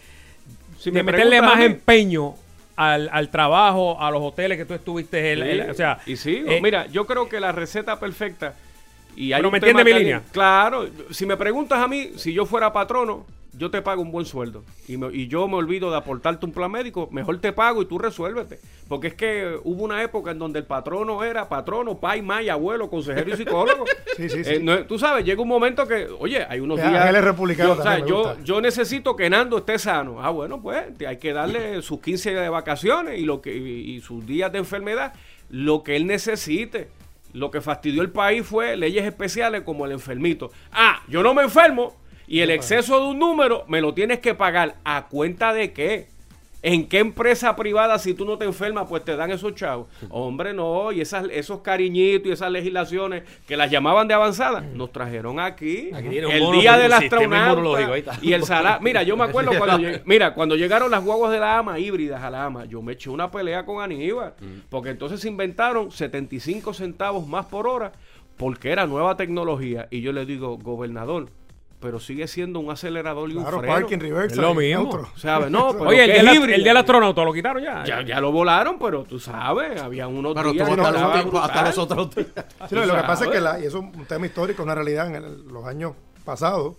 Si de me meterle más mí- empeño al, al trabajo, a los hoteles que tú estuviste. el- el- Sí, o sea, y sigo. eh, Mira, yo creo que la receta perfecta. Y hay Pero un me entiende mi línea. Claro, si me preguntas a mí, si yo fuera patrono, yo te pago un buen sueldo. Y, me- y yo me olvido de aportarte un plan médico, mejor te pago y tú resuélvete. Porque es que hubo una época en donde el patrono era patrono, pai, may, abuelo, consejero y psicólogo. [LAUGHS] Sí, sí, Eh, sí. no- tú sabes, llega un momento que, oye, hay unos días. Republicano yo, o sea, yo, yo necesito que Nando esté sano. Ah, bueno, pues hay que darle sus 15 días de vacaciones y, lo que, y, y sus días de enfermedad, lo que él necesite. Lo que fastidió el país fue leyes especiales como el enfermito. Ah, yo no me enfermo y el exceso de un número me lo tienes que pagar. ¿A cuenta de qué? ¿En qué empresa privada, si tú no te enfermas, pues te dan esos chavos? Hombre, no, y esas, esos cariñitos y esas legislaciones que las llamaban de avanzada, nos trajeron aquí, el mono- día del astronauta y el salario. Mira, yo me [LAUGHS] acuerdo cuando, lleg- mira, cuando llegaron las guaguas de la AMA, híbridas a la AMA, yo me eché una pelea con Aníbal, Mm. porque entonces se inventaron 75 centavos más por hora, porque era nueva tecnología, y yo le digo, gobernador, pero sigue siendo un acelerador y un Claro, freno. parking reverse. Es lo mismo. neutro. ¿Sabes? No, [LAUGHS] pero Oye, el del- híbrido. el del astronauta lo quitaron ya. Ya, ya lo volaron, pero tú sabes, había unos Pero días tuvo que tanto estaba tiempo hasta los otros días. [LAUGHS] Sí, no, y lo que pasa es que, la- y eso es un tema histórico, una realidad en el- los años pasados,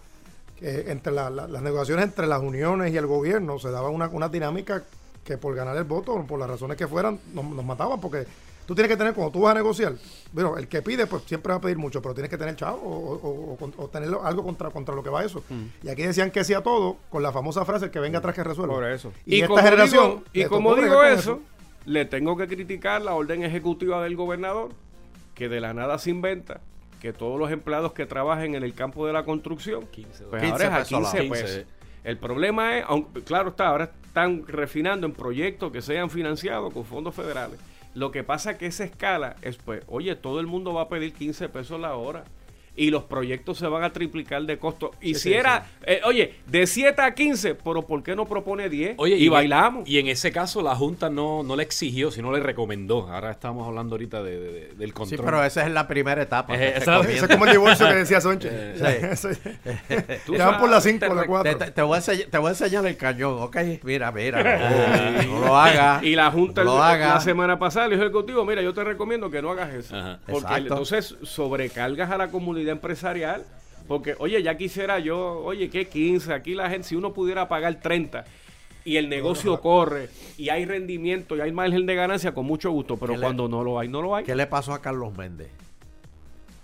que entre la- la- las negociaciones entre las uniones y el gobierno se daba una, una dinámica que por ganar el voto, por las razones que fueran, nos, nos mataban, porque tú tienes que tener, cuando tú vas a negociar, bueno, el que pide, pues siempre va a pedir mucho, pero tienes que tener chavo o, o- o con- o tener algo contra, contra lo que va eso. Mm. Y aquí decían que sí a todo, con la famosa frase, el que venga atrás que resuelva. Por eso. Y, Y, esta como generación... digo, y como digo eso, le tengo que criticar la orden ejecutiva del gobernador, que de la nada se inventa que todos los empleados que trabajen en el campo de la construcción, 15 pues 15 ahora es a pesos la 15 hora. pesos. 15. El problema es, aunque- claro está, ahora están refinando en proyectos que sean financiados con fondos federales. Lo que pasa es que esa escala es, pues, oye, todo el mundo va a pedir 15 pesos la hora. Y los proyectos se van a triplicar de costo. Y Sí, si sí, era, eh, oye, de 7 a 15, pero ¿por qué no propone 10? Oye, y, en- bailamos. Y en ese caso la Junta no, no le exigió, sino le recomendó. Ahora estamos hablando ahorita de, de- del Sí, control. pero esa es la primera etapa. Eh, esa- comienza. es como el divorcio que decía Sonche. Sí. [LAUGHS] Tú Ya van por las sabes, 5 o las Te, 4. te- te voy a enseñar, te voy a enseñar el cañón, ¿ok? Mira, mira. [LAUGHS] No, no lo hagas. Y la Junta no el- lo hagas. la semana pasada le dijo ejecutivo, mira, yo te recomiendo que no hagas eso. Ajá. Porque Exacto. entonces sobrecargas a la comunidad empresarial. Porque, oye, ya quisiera yo, oye, ¿qué 15? Aquí la gente, si uno pudiera pagar 30 y el negocio corre y hay rendimiento y hay margen de ganancia, con mucho gusto. Pero ¿Qué le- cuando no lo hay, no lo hay. ¿Qué le pasó a Carlos Méndez?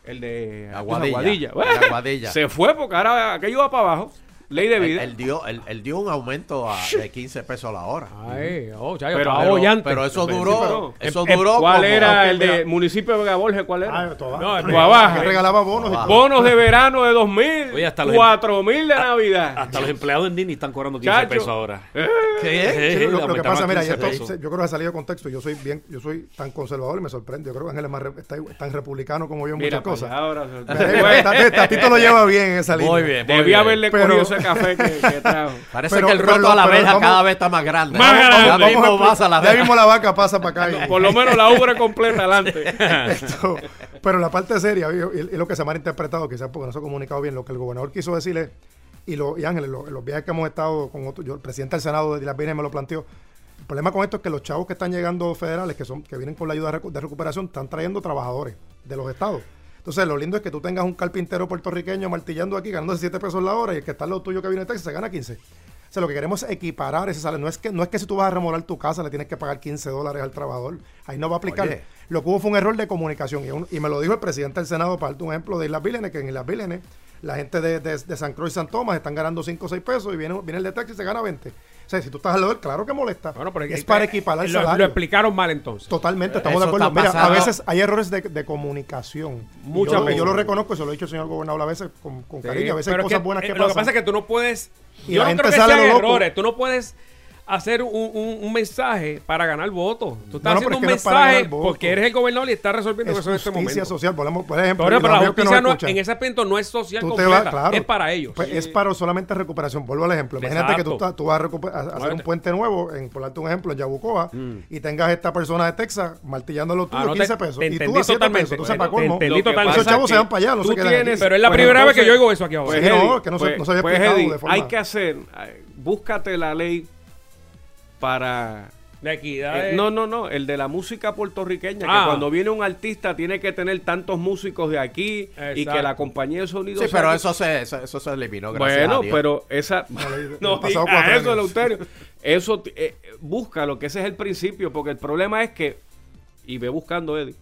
El de Aguadilla. Aguadilla. [LAUGHS] Se fue porque ahora aquello va para abajo. Ley de vida. él dio, él, él dio un aumento a- de 15 pesos la hora. Ay, oh, chayo, Pero- eso duró, sí, pero- eso em- duró ¿Cuál como- era el mira. de municipio de Vega Borges? ¿Cuál era? Ah, toda- No, Guabaja. regalaba bonos. Bonos de verano de 2000, Oye, hasta los- 4000 de Navidad. Hasta los empleados en Disney están cobrando 15 Chacho. pesos ahora. Eh, ¿Qué? Sí, Sí, lo, lo que pasa, a mira, y 15 esto, yo creo que ha salido de contexto. Yo soy bien, yo soy tan conservador y me sorprende. Yo creo que Ángel es más re- está tan republicano como yo en Mira, muchas cosas. ahora. Eh, Tat- Tatito lo lleva bien en esa línea. Muy bien, Debía haberle ese café que, que trajo. Parece Pero- que el roto a la verja vamos- cada vez está más grande. Más grande. Ya Vamos mismo a- vas a la ya mismo la vaca pasa para acá. y- Por lo menos la ubre completa adelante. [LAUGHS] Esto- pero la parte seria, y, lo que se ha interpretado, quizás porque no se ha comunicado bien, lo que el gobernador quiso decirle, y, lo, y Ángel, lo- los viajes que hemos estado con otro, yo, el presidente del Senado de las Vírgenes me lo planteó. El problema con esto es que los chavos que están llegando federales, que son que vienen con la ayuda de recuperación, están trayendo trabajadores de los estados. Entonces, lo lindo es que tú tengas un carpintero puertorriqueño martillando aquí, ganándose 7 pesos la hora, y el que está al lado tuyo que viene de Texas se gana 15. O sea, lo que queremos es equiparar ese salario. No es que, no es que si tú vas a remodelar tu casa le tienes que pagar 15 dólares al trabajador. Ahí no va a aplicar. Oye. Lo que hubo fue un error de comunicación. Y, un- y me lo dijo el presidente del Senado, para darte un ejemplo de Islas Vírgenes, que en Islas Vírgenes la gente de, de- de San Croix y San Tomás están ganando 5 o 6 pesos y viene, viene el de Texas y se gana 20. O sea, si tú estás al lado, del- claro que molesta. Bueno, pero es para equiparar el lo, salario. lo explicaron mal entonces. Totalmente, estamos Eso de acuerdo. Mira, a veces hay errores de, de comunicación. Muchas yo, lo- veces. yo lo reconozco, se lo he dicho el señor gobernador a veces con, con Sí, cariño. A veces hay cosas que- buenas que eh, pasan. Lo que pasa es que tú no puedes. Y yo la no gente creo que sale sean lo loco. errores. Tú no puedes hacer un, un- un mensaje para ganar votos. Tú estás No, no, haciendo un no mensaje votos. porque eres el gobernador y estás resolviendo es eso en este justicia momento. social. Por, por ejemplo, Pero, pero la justicia no, en ese aspecto no es social Tú te completa, vas, claro. es para ellos. Pues es para solamente recuperación. Vuelvo al ejemplo. Imagínate que tú, Exacto. estás- tú vas a, a- a hacer un puente nuevo, en, por darte un ejemplo, en Yabucoa, y tengas esta persona de Texas martillando los Mm. Ah, tuyos no, 15 te- pesos. te y tú a 7 totalmente. pesos. Lo que totalmente. esos chavos se van para allá, no tú. Pero es la Pues primera vez que yo oigo eso aquí ahora. Pues, Sí, no, que no se- pues- no había explicado de forma- Hay que hacer, eh, búscate la ley para... La equidad. eh, es- no, no, no, el de la música puertorriqueña, Ah. que cuando viene un artista tiene que tener tantos músicos de aquí y que la compañía de sonido... Sí, sea pero eso se, eso, eso se eliminó, gracias Bueno, a Dios. pero esa... [LAUGHS] no diga cuatro eso, años. Eleuterio. Eso, eh, busca lo que ese es el principio, porque el problema es que, y ve buscando, Eddie,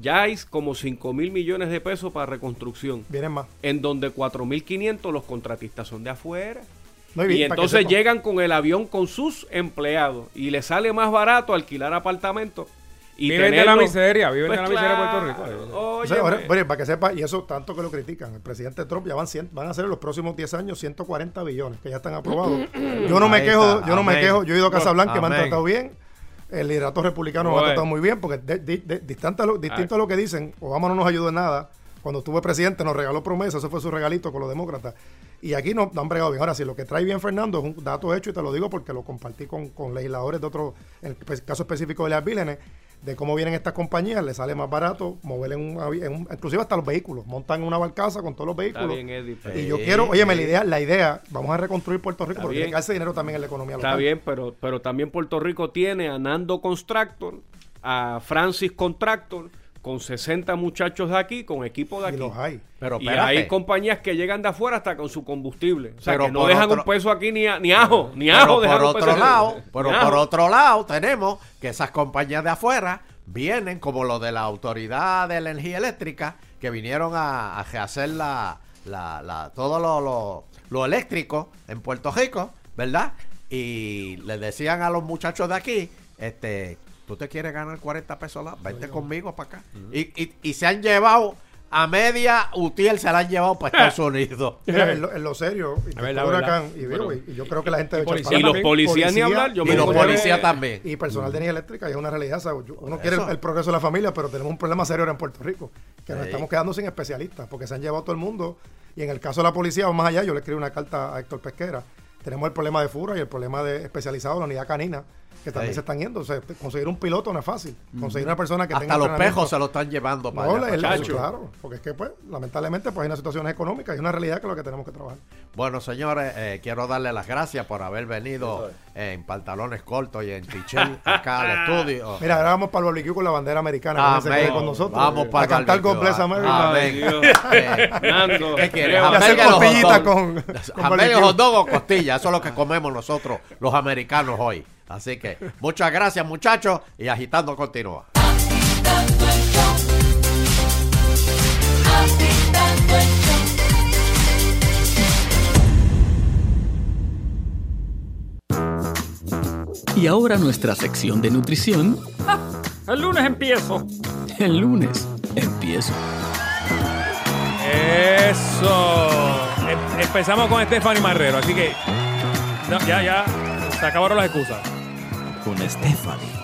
ya hay como 5 mil millones de pesos para reconstrucción, Vienen más. en donde 4.500 los contratistas son de afuera. No, Y bien, que entonces llegan con el avión con sus empleados y les sale más barato alquilar apartamentos y Viven de la tenerlo- miseria, viven Pues de la miseria de Puerto Rico. O óyeme. sea, ahora, bueno, para que sepa, y eso tanto que lo critican, el presidente Trump ya van, 100 van a ser en los próximos 10 años 140 billones que ya están aprobados. [CLEARS THROAT] Yo no me Ahí quejo, está, yo no me quejo, yo he ido a Casablanca y me han tratado bien. El liderato republicano me ha Bueno. tratado muy bien porque de- de- de- distante a lo- distinto a lo que dicen, Obama no nos ayudó en nada. Cuando estuve presidente nos regaló promesas, ese fue su regalito con los demócratas. Y aquí no, no han bregado bien. Ahora, si lo que trae bien Fernando es un dato hecho, y te lo digo porque lo compartí con, con legisladores de otro, en el caso específico de las Bílenes, de cómo vienen estas compañías, les sale más barato mover en un, avi- en un- inclusive hasta los vehículos, montan una barcaza con todos los Está vehículos. bien, Eddie. pero- y yo quiero, oye, la idea, la idea, vamos a reconstruir Puerto Rico, Está porque bien. tiene que darse dinero también en la economía Está local. bien, pero, pero también Puerto Rico tiene a Nando Constructor, a Francis Contractor, con 60 muchachos de aquí, con equipo de Y aquí. los hay. Pero y hay compañías que llegan de afuera hasta con su combustible. O sea, Pero que no dejan otro- un peso aquí ni, a- ni ajo, ni Pero ajo por un otro peso aquí. lado, Ni pero ajo. por otro lado tenemos que esas compañías de afuera vienen como lo de la autoridad de la energía eléctrica que vinieron a, a hacer la, la, la- todo lo, lo, lo eléctrico en Puerto Rico, ¿verdad? Y le decían a los muchachos de aquí, este, tú te quieres ganar 40 pesos la, vente conmigo para acá. y, y, y se han llevado a media UTIEL se la han llevado para Estados [LAUGHS] Unidos. [LAUGHS] Mira, en, lo, en lo serio, y, verdad. huracán, y, y- y yo creo que la gente debe echar policía Y los policías ni hablar. Yo Y me los encontré- policías también. Y personal de energía eléctrica, y es una realidad. ¿sabes? Yo- Uno quiere el, el progreso de la familia, pero tenemos un problema serio ahora en Puerto Rico, que nos estamos quedando sin especialistas, porque se han llevado todo el mundo. Y en el caso de la policía, vamos más allá, yo le escribí una carta a Héctor Pesquera. Tenemos el problema de FURA y el problema de especializado, la unidad canina, que también Sí. se están yendo. O sea, conseguir un piloto no es fácil. Conseguir una persona que tenga Hasta los entrenamiento- pejos se lo están llevando para no, allá, el- el- claro, porque es que pues, lamentablemente pues hay unas situaciones económicas y una realidad que es lo que tenemos que trabajar. Bueno, señores, eh, quiero darle las gracias por haber venido en pantalones cortos y en tichel acá al estudio. [LAUGHS] Mira, ahora vamos para el barbecue con la bandera americana, que se con nosotros. Vamos para el cantar barbecue. con Bless America. Amén. [LAUGHS] Eh, Nando, ¿Qué quieres? Y hacer costillitas con, con Hamburgues, barbecue. hot dog o costilla, eso es lo que comemos nosotros, los americanos hoy. Así que muchas gracias, muchachos, y agitando continúa. Y ahora nuestra sección de nutrición. El lunes empiezo. El lunes empiezo. Eso. Em- empezamos con Stephanie Marrero, así que no, ya, ya, se acabaron las excusas. Con Stephanie. [LAUGHS]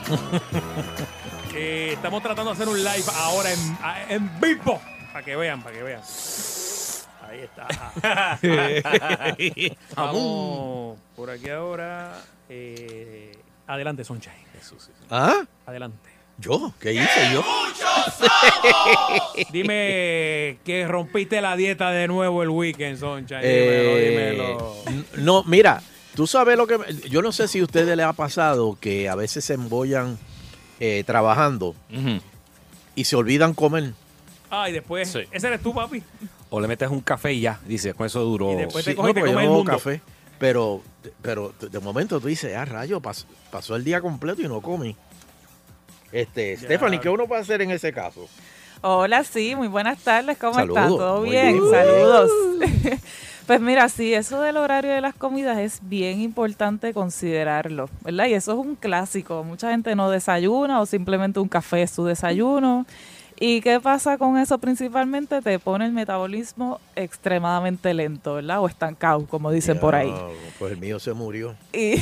Eh, estamos tratando de hacer un live ahora en, en vivo, para que vean, para que vean. Ahí está. [LAUGHS] Vamos por aquí ahora. Eh, adelante, Sunshine. ¿Ah? Adelante. ¿Yo? ¿Qué hice yo? [LAUGHS] Dime que rompiste la dieta de nuevo el weekend, Sunshine. Eh, Dímelo, dímelo. n- No, mira, tú sabes lo que... me- Yo no sé si a ustedes les ha pasado que a veces se embollan eh, trabajando y se olvidan comer. Ah, y después, Sí. ese eres tú, papi. O le metes un café y ya. Dice, con eso duró. Y después- te Sí, coges te yo no el mundo. café. Pero, pero de momento tú dices, ah, rayo, pas- pasó el día completo y no comí. Este, Stephanie, ¿qué uno puede hacer en ese caso? Hola, sí, muy buenas tardes, ¿cómo Saludos, están? ¿Todo bien? bien, Saludos. [LAUGHS] pues mira, sí, eso del horario de las comidas es bien importante considerarlo, ¿verdad? Y eso es un clásico. Mucha gente no desayuna o simplemente un café es su desayuno. ¿Y qué pasa con eso principalmente? Te pone el metabolismo extremadamente lento, ¿verdad? O estancado, como dicen por ahí. Pues el mío se murió. Y,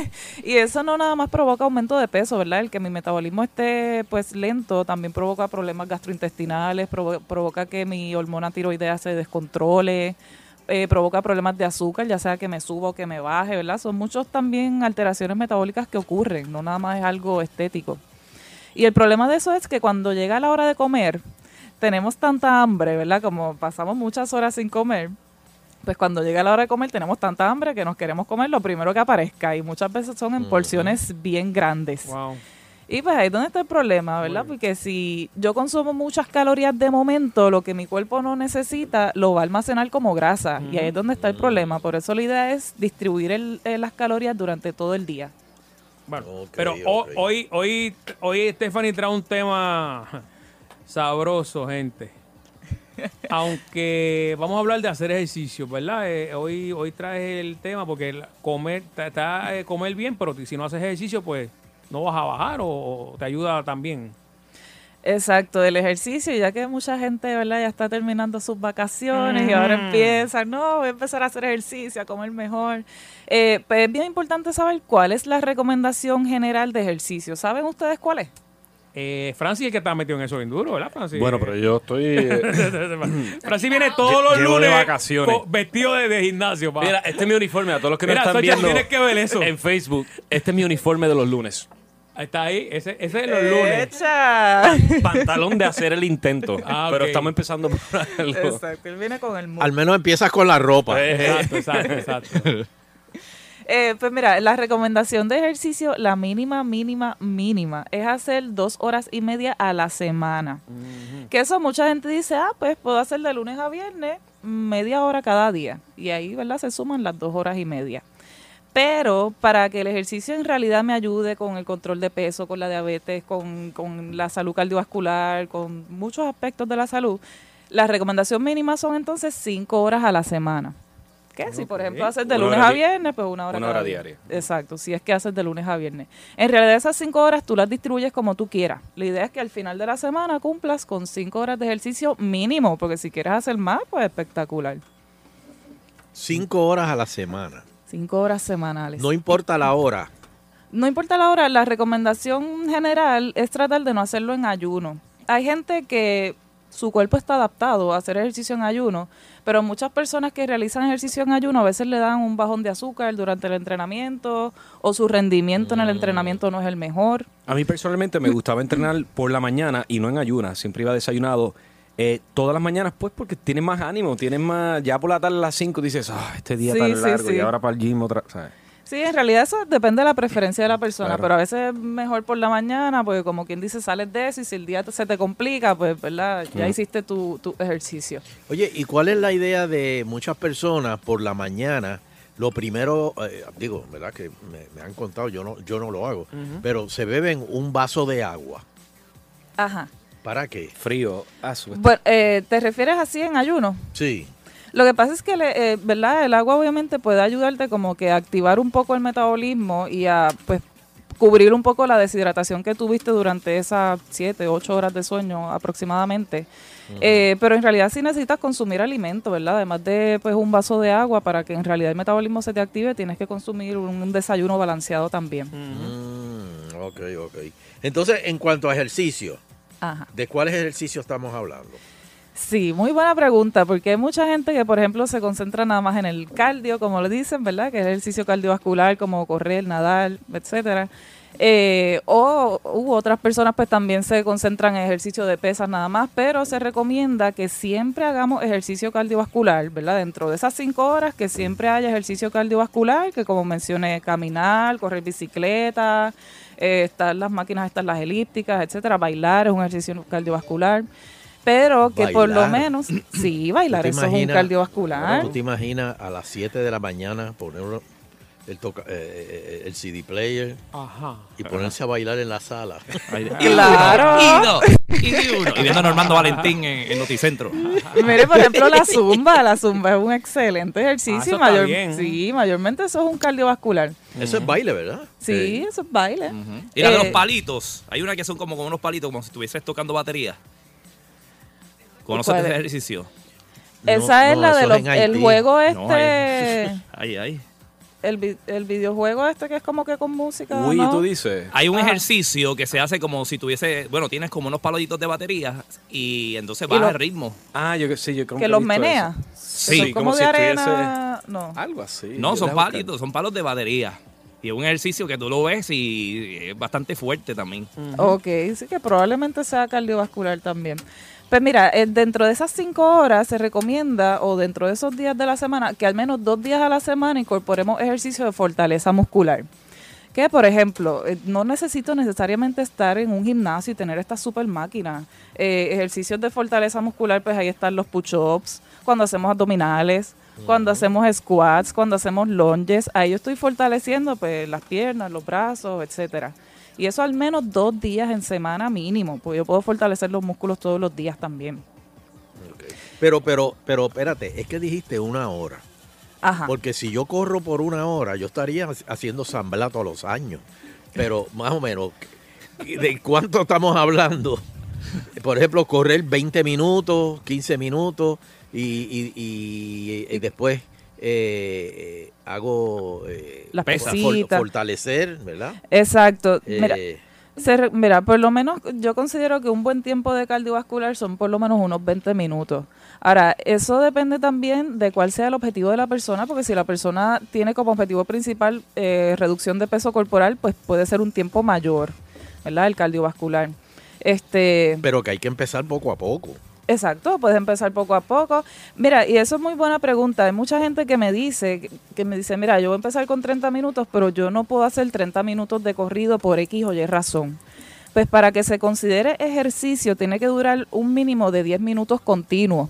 [LAUGHS] y eso no nada más provoca aumento de peso, ¿verdad? El que mi metabolismo esté pues lento también provoca problemas gastrointestinales, provo- provoca que mi hormona tiroidea se descontrole, eh, provoca problemas de azúcar, ya sea que me suba o que me baje, ¿verdad? Son muchos también alteraciones metabólicas que ocurren, no nada más es algo estético. Y el problema de eso es que cuando llega la hora de comer, tenemos tanta hambre, ¿verdad? Como pasamos muchas horas sin comer, pues cuando llega la hora de comer tenemos tanta hambre que nos queremos comer lo primero que aparezca y muchas veces son en porciones bien grandes. Wow. Y pues ahí es donde está el problema, ¿verdad? Porque si yo consumo muchas calorías de momento, lo que mi cuerpo no necesita lo va a almacenar como grasa. Y ahí es donde está el problema. Por eso la idea es distribuir el- eh, las calorías durante todo el día. Bueno, pero ho- hoy, hoy, hoy Stephanie trae un tema sabroso, gente. [LAUGHS] Aunque vamos a hablar de hacer ejercicio, ¿verdad? Eh, hoy, hoy traes el tema porque comer, está, está, eh, comer bien, pero si no haces ejercicio, pues no vas a bajar o, te ayuda también. Exacto, el ejercicio, ya que mucha gente, ¿verdad? Ya está terminando sus vacaciones y ahora Mm. empiezan, no, voy a empezar a hacer ejercicio, a comer mejor. Eh, pues es bien importante saber cuál es la recomendación general de ejercicio. ¿Saben ustedes cuál es? Eh, Francis es el que está metido en eso bien duro, ¿verdad, Francis? Bueno, pero yo estoy... eh, [LAUGHS] Francis viene todos los Llevo de lunes vacaciones. co- vestido de, de gimnasio. pa. Mira, este es mi uniforme. A todos los que Mira, no están viendo tienes que ver eso. en Facebook, este es mi uniforme de los lunes. Está ahí, ese, ese es los lunes. ¡Echa! [LAUGHS] Pantalón de hacer el intento. Ah, Pero ok. estamos empezando por algo. Exacto, él viene con el mood. Al menos empiezas con la ropa. Eh, Exacto, exacto, exacto. [LAUGHS] Eh, pues mira, la recomendación de ejercicio, la mínima, mínima, mínima, es hacer dos horas y media a la semana. Que eso mucha gente dice, ah, pues puedo hacer de lunes a viernes media hora cada día. Y ahí, ¿verdad? Se suman las dos horas y media. Pero para que el ejercicio en realidad me ayude con el control de peso, con la diabetes, con, con la salud cardiovascular, con muchos aspectos de la salud, la recomendación mínima son entonces cinco horas a la semana. ¿Qué? Si, por ejemplo, haces de Una lunes a viernes, pues una hora una hora día. diaria. Exacto, si es que haces de lunes a viernes. En realidad esas cinco horas tú las distribuyes como tú quieras. La idea es que al final de la semana cumplas con cinco horas de ejercicio mínimo, porque si quieres hacer más, pues espectacular. Cinco horas a la semana. Cinco horas semanales. No importa la hora. No importa la hora, la recomendación general es tratar de no hacerlo en ayuno. Hay gente que su cuerpo está adaptado a hacer ejercicio en ayuno, pero muchas personas que realizan ejercicio en ayuno a veces le dan un bajón de azúcar durante el entrenamiento o su rendimiento en el entrenamiento no es el mejor. A mí personalmente me gustaba entrenar por la mañana y no en ayunas. Siempre iba desayunado eh, todas las mañanas, pues porque tienes más ánimo, tienes más. Ya por la tarde a las 5 dices, ah, este día Sí, tan sí, largo y ahora para el gym otra. ¿sabes? Sí, en realidad eso depende de la preferencia de la persona, Claro. pero a veces es mejor por la mañana, porque como quien dice, sales de eso y si el día se te complica, pues, ¿verdad? Ya Mm. hiciste tu, tu ejercicio. Oye, ¿y cuál es la idea de muchas personas por la mañana? Lo primero, eh, digo, ¿verdad? Que me, me han contado, yo no, yo no lo hago, pero se beben un vaso de agua. Ajá. ¿Para qué? Frío, azul. Bueno, eh, ¿te refieres así en ayuno? Sí. Lo que pasa es que, le- eh, ¿verdad? El agua obviamente puede ayudarte como que a activar un poco el metabolismo y a, pues, cubrir un poco la deshidratación que tuviste durante esas 7, 8 horas de sueño aproximadamente. Eh, pero en realidad sí necesitas consumir alimento, ¿verdad? Además de pues un vaso de agua para que en realidad el metabolismo se te active, tienes que consumir un, un desayuno balanceado también. Mm, ok, ok. Entonces, en cuanto a ejercicio, Ajá. ¿de cuáles ejercicios estamos hablando? Sí, muy buena pregunta, porque hay mucha gente que, por ejemplo, se concentra nada más en el cardio, como le dicen, ¿verdad? Que es ejercicio cardiovascular, como correr, nadar, etcétera. Eh, o u otras personas pues también se concentran en ejercicio de pesas nada más, pero se recomienda que siempre hagamos ejercicio cardiovascular, ¿verdad? Dentro de esas cinco horas que siempre haya ejercicio cardiovascular, que como mencioné, caminar, correr bicicleta, eh, estar las máquinas, estas las elípticas, etcétera, bailar es un ejercicio cardiovascular. Pero que por lo menos, sí, bailar, ¿Tú te eso es un cardiovascular. ¿Tú te imaginas a las 7 de la mañana poner el, toca- eh, eh, el CD player Ajá. y ponerse a bailar en la sala? [LAUGHS] Claro. Y dos, [LAUGHS] y uno. Y viendo a Normando Valentín en, en Noticentro. Mire, por ejemplo, la zumba. La zumba es un excelente Ah, ejercicio. mayor- bien. Sí, mayormente eso es un cardiovascular. Eso es baile, ¿verdad? Sí, eso es baile. Y la de Eh, los palitos. Hay una que son como con unos palitos, como si estuvieses tocando batería. ¿Conoces ¿Cuál ese es? ejercicio? Esa es la de los, el juego este, No, Ahí, ahí. El, el videojuego este que es como que con música. Uy, ¿no? tú dices. Hay un Ajá. ejercicio que se hace como si tuviese, bueno, tienes como unos palitos de batería y entonces Y baja lo- el ritmo. Ah, yo sí, yo creo Que los menea. Sí, como de arena. No. Algo así. No, son palitos, son palos de batería. Y es un ejercicio que tú lo ves y es bastante fuerte también. Ok, sí que probablemente sea cardiovascular también. Pues mira, eh, dentro de esas cinco horas se recomienda, o dentro de esos días de la semana, que al menos dos días a la semana incorporemos ejercicio de fortaleza muscular. Que, por ejemplo, eh, no necesito necesariamente estar en un gimnasio y tener esta super máquina. Eh, ejercicios de fortaleza muscular, pues ahí están los push-ups, cuando hacemos abdominales, cuando hacemos squats, cuando hacemos lunges. Ahí yo estoy fortaleciendo pues las piernas, los brazos, etcétera. Y eso al menos dos días en semana mínimo, porque yo puedo fortalecer los músculos todos los días también. Pero, pero, pero, espérate, es que dijiste una hora. Ajá. Porque si yo corro por una hora, yo estaría haciendo sambla todos los años. pero más o menos, ¿de cuánto estamos hablando? Por ejemplo, correr 20 minutos, 15 minutos y, y- y- y después eh, hago eh, Las for- pesitas. fortalecer, ¿verdad? Exacto. Mira, Eh, se mira, por lo menos yo considero que un buen tiempo de cardiovascular son por lo menos unos 20 minutos. Ahora, eso depende también de cuál sea el objetivo de la persona, porque si la persona tiene como objetivo principal eh, reducción de peso corporal, pues puede ser un tiempo mayor, ¿verdad? El cardiovascular. Este, pero que hay que empezar poco a poco. Exacto, puedes empezar poco a poco. Mira, y eso es muy buena pregunta. Hay mucha gente que me dice, que- me dice, mira, yo voy a empezar con 30 minutos, pero yo no puedo hacer 30 minutos de corrido por X o Y razón. Pues para que se considere ejercicio tiene que durar un mínimo de 10 minutos continuos.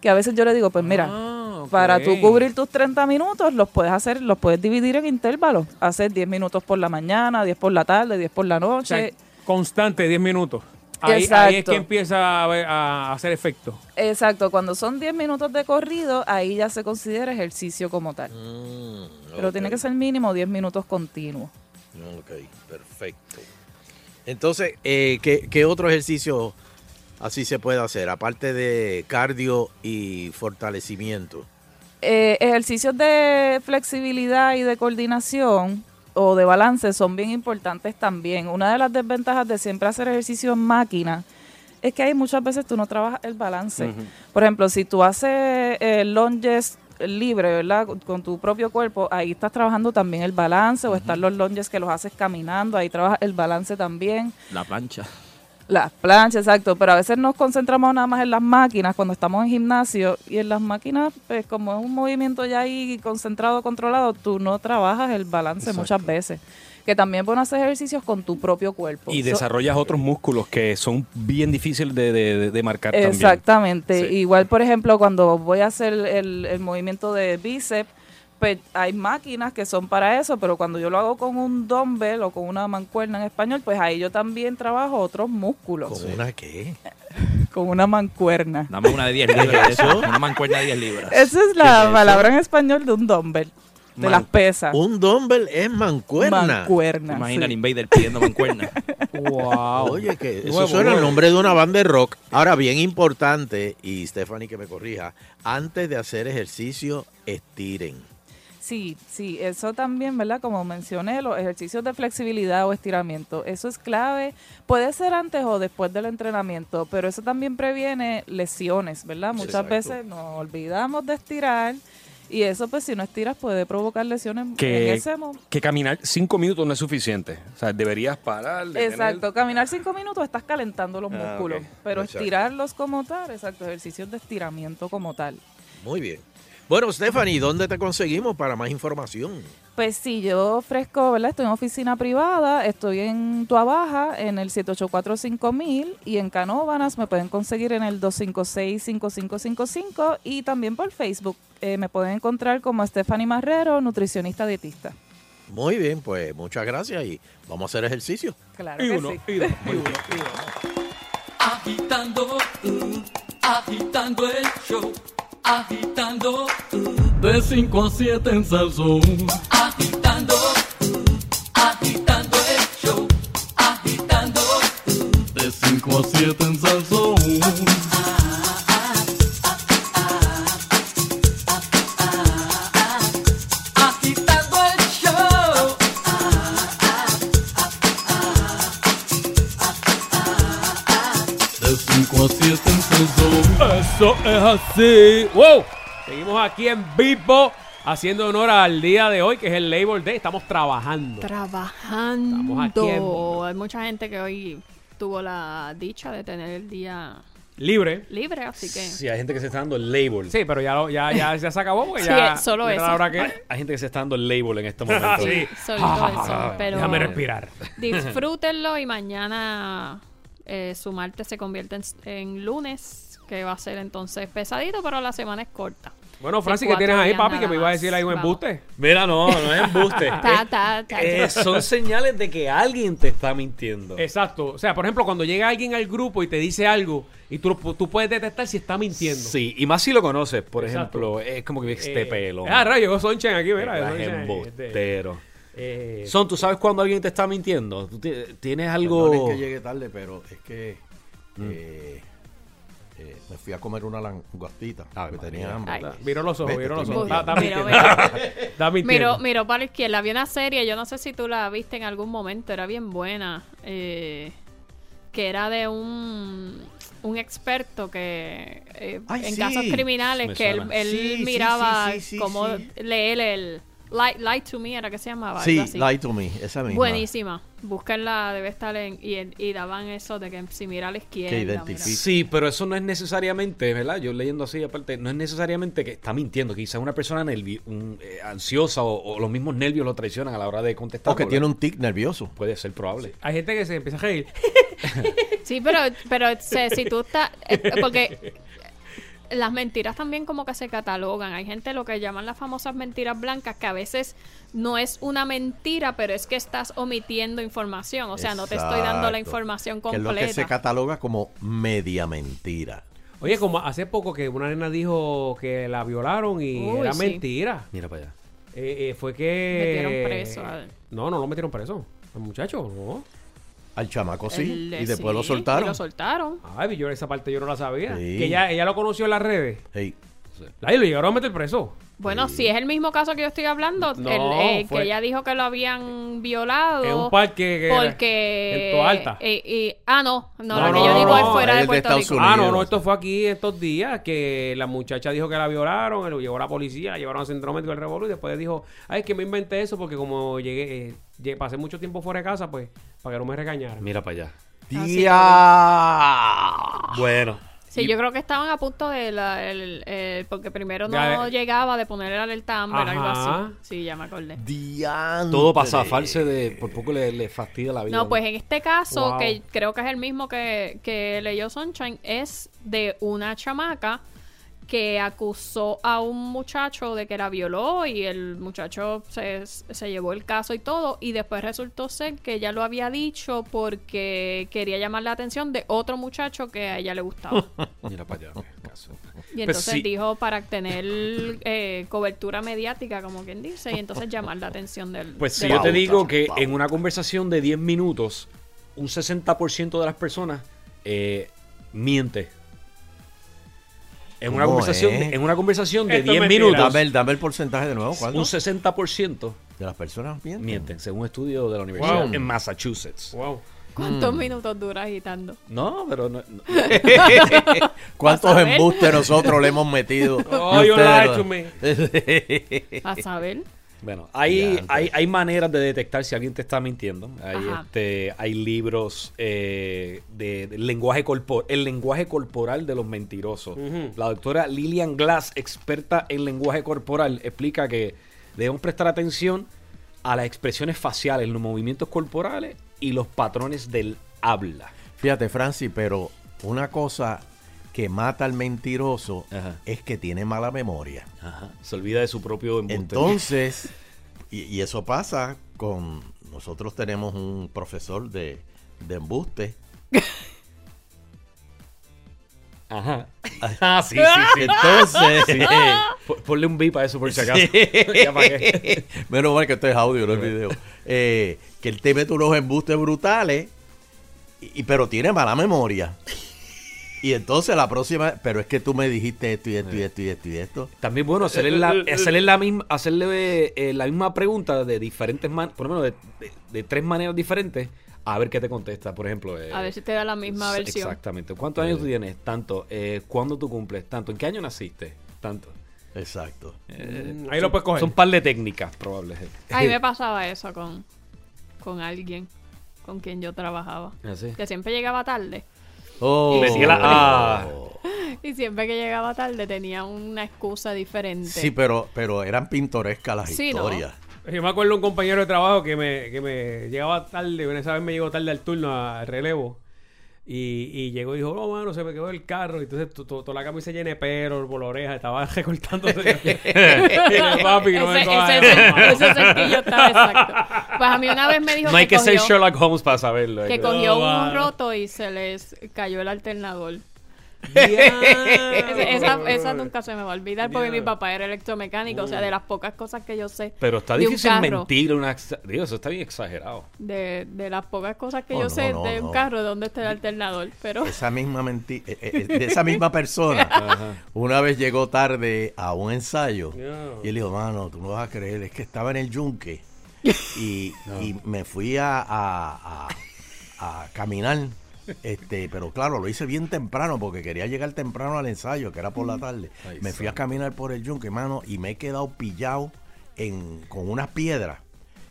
Que a veces yo le digo, pues mira, Ah, para tú cubrir tus 30 minutos, los puedes hacer, los puedes dividir en intervalos. Hacer 10 minutos por la mañana, 10 por la tarde, 10 por la O sea, noche. constante, 10 minutos. Ahí, ahí es que empieza a, ver- a hacer efecto. Exacto, cuando son 10 minutos de corrido, ahí ya se considera ejercicio como tal. Pero tiene que ser mínimo 10 minutos continuos. Ok, perfecto. Entonces, eh, ¿qué, qué otro ejercicio así se puede hacer? Aparte de cardio y fortalecimiento. Eh, ejercicios de flexibilidad y de coordinación o de balance son bien importantes también. Una de las desventajas de siempre hacer ejercicio en máquina es que hay muchas veces tú no trabajas el balance. Por ejemplo, si tú haces eh, lunges libre, ¿verdad? Con, con tu propio cuerpo, ahí estás trabajando también el balance o están los lunges que los haces caminando, ahí trabajas el balance también. La plancha. Las planchas, exacto, pero a veces nos concentramos nada más en las máquinas cuando estamos en gimnasio y en las máquinas, pues como es un movimiento ya ahí concentrado, controlado, tú no trabajas el balance Exacto. muchas veces. Que también pueden hacer ejercicios con tu propio cuerpo. Y So- desarrollas otros músculos que son bien difíciles de, de- marcar también. Exactamente. Sí. Igual, por ejemplo, cuando voy a hacer el, el movimiento de bíceps, hay máquinas que son para eso, pero cuando yo lo hago con un dumbbell o con una mancuerna en español, pues ahí yo también trabajo otros músculos. ¿Con una qué? [LAUGHS] Con una mancuerna. Dame una de 10 libras. eso. Una mancuerna de 10 libras. Esa es la palabra en español de un dumbbell, de Man- las pesas. Un dumbbell es mancuerna. Mancuerna, Imagina sí. Invader pidiendo mancuerna. [LAUGHS] Wow. Oye, que eso suena el nuevo. nombre de una banda de rock. Ahora, bien importante, y Stephanie que me corrija, antes de hacer ejercicio, estiren. Sí, sí, eso también, ¿verdad? Como mencioné, los ejercicios de flexibilidad o estiramiento, eso es clave. Puede ser antes o después del entrenamiento, pero eso también previene lesiones, ¿verdad? Muchas Exacto. veces nos olvidamos de estirar y eso, pues, si no estiras, puede provocar lesiones en Que, ese momento. que caminar cinco minutos no es suficiente. O sea, deberías parar. detener. Exacto, caminar cinco minutos estás calentando los Ah, músculos, pero Exacto. estirarlos como tal, exacto, ejercicios de estiramiento como tal. Muy bien. Bueno, Stephanie, ¿dónde te conseguimos para más información? Pues sí, yo ofrezco, ¿verdad? Estoy en oficina privada, estoy en Tua Baja, en el 784-5000 y en Canóvanas me pueden conseguir en el 256-5555 y también por Facebook. Eh, me pueden encontrar como Stephanie Marrero, nutricionista dietista. Muy bien, pues muchas gracias y vamos a hacer ejercicio. Claro que sí. [LAUGHS] Agitando, uh, agitando el show. Agitando, uh, de 5 a 7 en Salsón. Agitando, uh, agitando el show. Agitando, uh, de 5 a 7 en Salsón. Así. ¡Wow! Seguimos aquí en vivo haciendo honor al día de hoy, que es el Labor Day. Estamos trabajando. Trabajando. Estamos aquí en- Hay mucha gente que hoy tuvo la dicha de tener el día Libre. libre, así que. Sí, hay gente que se está dando el label. Sí, pero ya, lo- ya, ya, ya [LAUGHS] se acabó porque Sí, ya. solo ya eso. hora que- Hay, hay gente que se está dando el label en este momento. [LAUGHS] Sí. Solito eso, pero- Déjame respirar. [LAUGHS] Disfrútenlo y mañana eh, su martes se convierte en, en lunes, que va a ser entonces pesadito, pero la semana es corta. Bueno, Francis, ¿qué tienes ahí, papi? Que me iba a decir ahí un embuste. Mira, no, no es embuste. Ta, ta, ta. Eh, son señales de que alguien te está mintiendo. Exacto. O sea, por ejemplo, cuando llega alguien al grupo y te dice algo y tú, tú puedes detectar si está mintiendo. Sí, y más si lo conoces, por Exacto. ejemplo, es como que este Eh, pelo. Ah, rayo, llegó Sonchen aquí, mira. Es Sonchen, este, embustero. Eh, Son, ¿tú sabes cuando alguien te está mintiendo? ¿Tú ti- tienes algo...? Perdonen que llegue tarde, pero es que Mm. Eh, me fui a comer una langostita. que tenía hambre. Ay. Miró los ojos, Vete, miró los ojos. Miro, miro para la izquierda. Había una serie, yo no sé si tú la viste en algún momento, era bien buena. eh, que era de un, un experto que eh, Ay, en sí. casos criminales Me que él, Sí, miraba sí, sí, sí, cómo sí. leer el Light, Light to Me era que se llamaba. Sí, así. Lie to Me, esa misma. Buenísima. Búsquenla, debe estar en. Y, y daban eso de que si mira a la izquierda. mira- Sí, pero eso no es necesariamente, ¿verdad? Yo leyendo así, aparte, no es necesariamente que está mintiendo. Quizás una persona nervi- un, eh, ansiosa o, o los mismos nervios lo traicionan a la hora de contestar. O que tiene un tic nervioso. Puede ser probable. Hay gente que se empieza a reír. [LAUGHS] Sí, pero, pero se- si tú estás. eh, porque las mentiras también como que se catalogan. Hay gente lo que llaman las famosas mentiras blancas, que a veces no es una mentira, pero es que estás omitiendo información. O sea, no te estoy dando la información Que es lo que se completa. cataloga como media mentira. Oye, como hace poco que una nena dijo que la violaron y Uy, era sí. mentira. Mira para allá. Eh, eh, fue que... Metieron preso No, no lo metieron preso. Al muchacho, no. Al chamaco sí. El- y después lo sí, soltaron. y lo soltaron. Ay, yo esa parte yo no la sabía. Sí. Que ella, ella lo conoció en las redes. Hey. Ay, lo llegaron a meter preso. Bueno, si es el mismo caso que yo estoy hablando, No, el, eh, fue- que ella dijo que lo habían violado. En un parque que porque en Toalta. eh, y- ah, no, no, lo que yo digo es fuera de Puerto Rico. Ah, no, no, esto fue aquí estos días que la muchacha dijo que la violaron, lo llevó a la policía, la llevaron al centro médico del Revolu y después dijo, ay, es que me inventé eso porque como llegué, eh, llegué- pasé mucho tiempo fuera de casa, pues, para que no me regañaran. Mira para allá. Bueno. Sí, yo creo que estaban a punto de la, el, el- porque primero no Ya, eh. llegaba de poner el alerta Amber, algo Ajá. así. Sí, ya me acordé. Todo pasa a false de por poco le, le fastidia la vida. No, pues en este caso, Wow. que creo que es el mismo que, que leyó Sunshine, es de una chamaca que acusó a un muchacho de que la violó y el muchacho se, se llevó el caso y todo y después resultó ser que ella lo había dicho porque quería llamar la atención de otro muchacho que a ella le gustaba. [LAUGHS] Mira para allá. caso. Y Pues entonces sí. dijo para tener eh, cobertura mediática, como quien dice, y entonces llamar la atención del... Pues si yo te digo que en una conversación de 10 minutos, un 60% de las personas eh, miente. En una ¿Cómo conversación, es? en una conversación de Esto es 10 mentira. minutos. Dame el- dame el porcentaje de nuevo, ¿cuánto? Un 60% de las personas mienten. mienten, según un estudio de la universidad Wow. en Massachusetts. Wow. ¿Cuántos Mm. minutos dura agitando? No, pero no. no. [LAUGHS] ¿Cuántos embustes nosotros le hemos metido? Oh, you lied to me. A saber. Bueno, hay, hay, hay maneras de detectar si alguien te está mintiendo. Hay, Ajá. este, hay libros eh, de, de lenguaje corporal, el lenguaje corporal de los mentirosos. La doctora Lillian Glass, experta en lenguaje corporal, explica que debemos prestar atención a las expresiones faciales, los movimientos corporales y los patrones del habla. Fíjate, Francis, pero una cosa que mata al mentiroso es que tiene mala memoria. Se olvida de su propio embuste. Entonces, [LAUGHS] y, y eso pasa con... Nosotros tenemos un profesor de, de embuste. Ajá. [LAUGHS] Ah, sí, sí, sí. Entonces... Sí. Ponle un beep a eso por si acaso. Sí. [LAUGHS] Ya pa' qué. Menos mal que esto es audio, no es video. Eh, que él te mete unos embustes brutales, y- pero tiene mala memoria. Y entonces la próxima, pero es que tú me dijiste esto y esto y esto y esto y esto. También bueno hacerle la, hacerle la misma, hacerle eh, la misma pregunta de diferentes man- por lo menos de, de- de tres maneras diferentes, a ver qué te contesta. Por ejemplo, eh, A ver si te da la misma versión. Exactamente. ¿Cuántos años tú tienes? Tanto. Eh, ¿Cuándo tú cumples? Tanto. ¿En qué año naciste? Tanto. Exacto. Eh, Mm, ahí son- lo puedes coger. Son un par de técnicas probables. A mí me [LAUGHS] pasaba eso con, con alguien con quien yo trabajaba. ¿Ah, sí? Que siempre llegaba tarde. Oh. Y Metía la- siempre- ah. Y siempre que llegaba tarde tenía una excusa diferente. Sí, pero, pero eran pintorescas las Sí, ¿no? historias. Yo me acuerdo de un compañero de trabajo que me, que me llegaba tarde, una esa vez me llegó tarde al turno, al relevo. Y, y llegó y dijo, no, mano, se me quedó el carro. Y entonces to- to- toda la camisa llena de pelo por la oreja, estaba [LAUGHS] recortándose. [LAUGHS] Y yo, Papi, no me ese, cojas ese, eso, mano". ese estaba exacto. Pues a mí una vez me dijo No hay que ser cogió- Sherlock Holmes para saberlo. que hay cogió mano. roto y se les cayó el alternador. Esa, esa nunca se me va a olvidar porque mi papá era electromecánico, o sea, de las pocas cosas que yo sé. Pero está de un difícil carro, mentir. Una, Dios, eso está bien exagerado. De, de las pocas cosas que Oh, yo no, sé no, de un carro, ¿dónde está el alternador? Pero Esa misma menti- eh, eh, de esa [LAUGHS] misma persona, una vez llegó tarde a un ensayo Yeah. y él dijo, mano, tú no vas a creer, es que estaba en el yunque y, y me fui a, a- a- a caminar, este, pero claro, lo hice bien temprano porque quería llegar temprano al ensayo, que era por la tarde. Ay, me fui a caminar por el yunque, mano, y me he quedado pillado en, con unas piedras.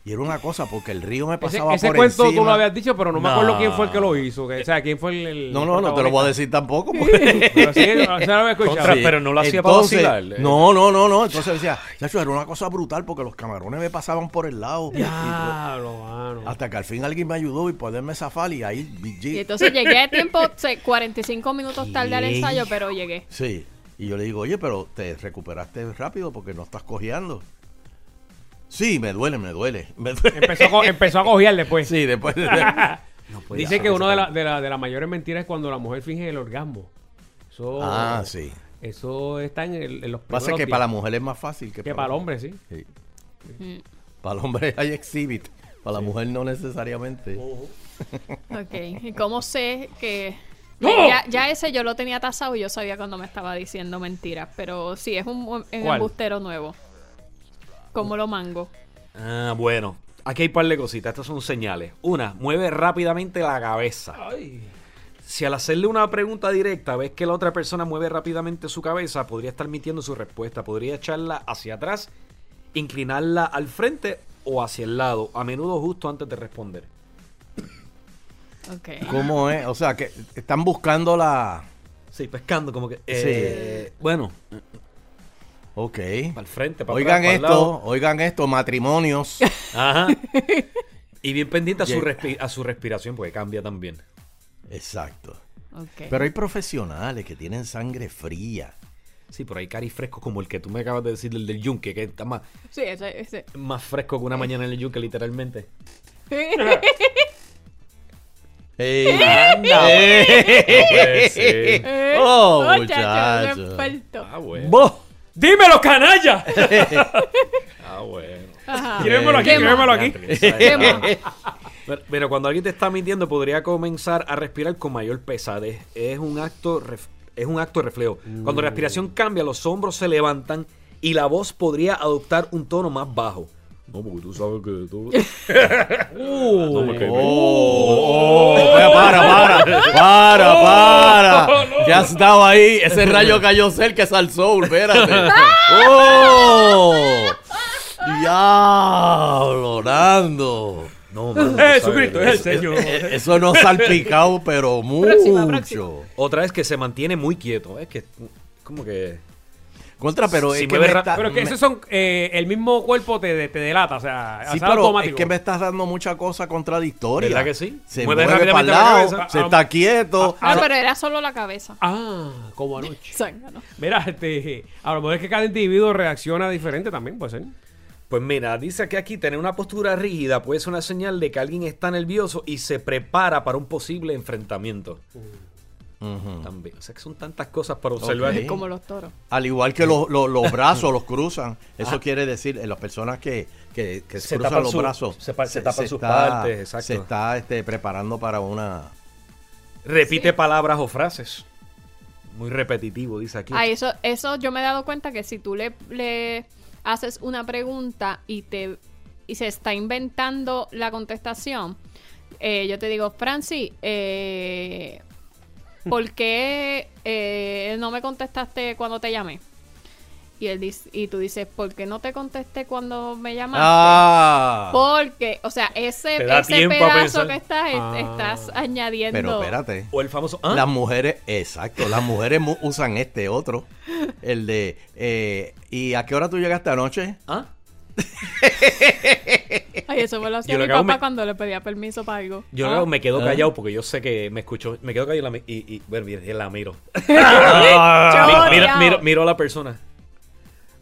Y era una cosa porque el río me Ese, pasaba ese por cuento tú lo habías dicho, pero no me No. acuerdo quién fue el que lo hizo. que- o sea, quién fue el. el No, no, no te lo voy a decir tampoco. pues. [LAUGHS] Pero sí, o sea, lo había escuchado. Contra, pero no lo hacía para vacilar. No, no, no, no. Entonces decía, chacho, era una cosa brutal porque los camarones me pasaban por el lado. Diablo, mano. Hasta que al fin alguien me ayudó y poderme zafar y ahí. y entonces llegué a tiempo, [LAUGHS] se- 45 minutos tarde al ensayo, pero llegué. Sí. Y yo le digo, oye, pero te recuperaste rápido porque no estás cojeando. Sí, me duele, me duele. me duele. Empezó a, co- empezó a cojear después. Sí, después. [LAUGHS] puede Dice que una de, la- de, la- de las mayores mentiras es cuando la mujer finge el orgasmo. Eso, Ah, sí. Eso está en, el- en los Pasa primeros que para la mujer es más fácil que, Que para el hombre, sí. Sí. Mm. Para el hombre [LAUGHS] hay exhibit. Para la mujer no necesariamente. Ok, ¿y cómo sé que... ¡No! Ya, ya ese yo lo tenía tasado y yo sabía cuando me estaba diciendo mentiras, pero sí, es un, un embustero nuevo. ¿Cómo lo mango? Ah, bueno. Aquí hay un par de cositas. Estas son señales. Una, mueve rápidamente la cabeza. Si al hacerle una pregunta directa ves que la otra persona mueve rápidamente su cabeza, podría estar mintiendo su respuesta. Podría echarla hacia atrás, inclinarla al frente o hacia el lado, a menudo justo antes de responder. Ok. ¿Cómo es? O sea, que están buscando la. Sí, pescando, como que. eh, Bueno. Ok. Para el frente, para Oigan atrás, para el esto, lado. oigan esto, matrimonios. [LAUGHS] Ajá. [LAUGHS] Y bien pendiente a su, respi- a su respiración, porque cambia también. Exacto. Ok. Pero hay profesionales que tienen sangre fría. Sí, pero hay cari frescos como el que tú me acabas de decir, el del yunque, que está más, Sí, ese... ese. más fresco que una mañana en el yunque, literalmente. [LAUGHS] ¡Ey! Anda, ¡Ey! no puede ser. Eh, ¡Oh, muchacho, muchacho! Ah, bueno. ¡Dímelo, canalla! [LAUGHS] Ah, bueno. Gíremelo aquí, ¿Qué gíremelo más? aquí. Pero, pero cuando alguien te está mintiendo, podría comenzar a respirar con mayor pesadez. Es un acto, ref- es un acto de reflejo. Cuando la respiración cambia, los hombros se levantan y la voz podría adoptar un tono más bajo. No, porque tú sabes que tú. [LAUGHS] No, porque- ¡Oh! Para, para, para, para. [LAUGHS] Ya estaba ahí. Ese rayo cayó cerca de Sal Soul, espérate. ¡Oh! ¡Diablo, Nando! No, mano, Jesucristo es el Señor. Eso no salpicado, pero Próxima, mucho. próxima. Otra es que se mantiene muy quieto. Es que, como que. Contra, pero es que me está- Pero que me- esos son. eh, el mismo cuerpo te, te delata, o sea, Sí, es pero automático. es que me estás dando mucha cosa contradictoria. ¿Verdad que sí? Se Mueve mueve, para el rápidamente la lado, cabeza. se está quieto. Ah, pero era solo la cabeza. Ah, como anoche. Mira, este, a lo mejor es que cada individuo reacciona diferente también, puede ser. Pues mira, dice que aquí tener una postura rígida puede ser una señal de que alguien está nervioso y se prepara para un posible enfrentamiento. También. O sea que son tantas cosas para observar. Ok. Como los toros. Al igual que los, los- los brazos los [LAUGHS] cruzan. Eso quiere decir, eh, las personas que, que, que. Se cruzan tapan los su- brazos. se pa- se tapan sus está- partes, exacto. Se está este, preparando para una... Repite palabras o frases. Muy repetitivo, dice aquí. Ah, eso, eso yo me he dado cuenta que si tú le, le haces una pregunta y te y se está inventando la contestación, eh, yo te digo, Francis, eh, ¿por qué eh, no me contestaste cuando te llamé? Y él dice, y tú dices, ¿por qué no te contesté cuando me llamaste? ¡Ah! Porque, o sea, ese, ese pedazo que estás, es- Ah. estás añadiendo. Pero espérate. O el famoso. ¿ah? Las mujeres, exacto, las mujeres mu- usan este otro. El de... eh, ¿Y a qué hora tú llegaste anoche? ¿Ah? Ay, eso me lo hacía mi papá me- cuando le pedía permiso para algo. Yo Ah. luego me quedo Ah. callado porque yo sé que me escuchó. Me quedo callado y la, mi- y, y bueno, y la miro. [LAUGHS] Miro, miro, miro a la persona.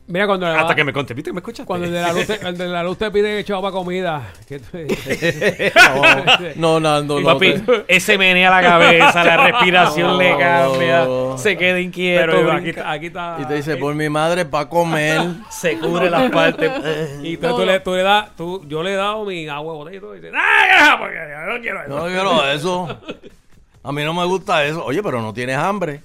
Mira, cuando Hasta que me conté, ¿viste que me escuchaste? Cuando el de la luz te, el de la luz te pide chavo para comida. ¿qué tú- [LAUGHS] No, Nando, no. Papi, te- ese menea la cabeza, la [LAUGHS] respiración le cambia, se queda inquieto. Pero aquí, brinca. está- aquí está. Y te dice, por mi madre, para comer. [LAUGHS] se cubre las partes. Y tú le, tú le das, tú, yo le he dado mi agua de botella y tú dices, ¡ah, porque yo no quiero eso! No quiero eso. A mí no me gusta eso. Oye, pero no tienes hambre.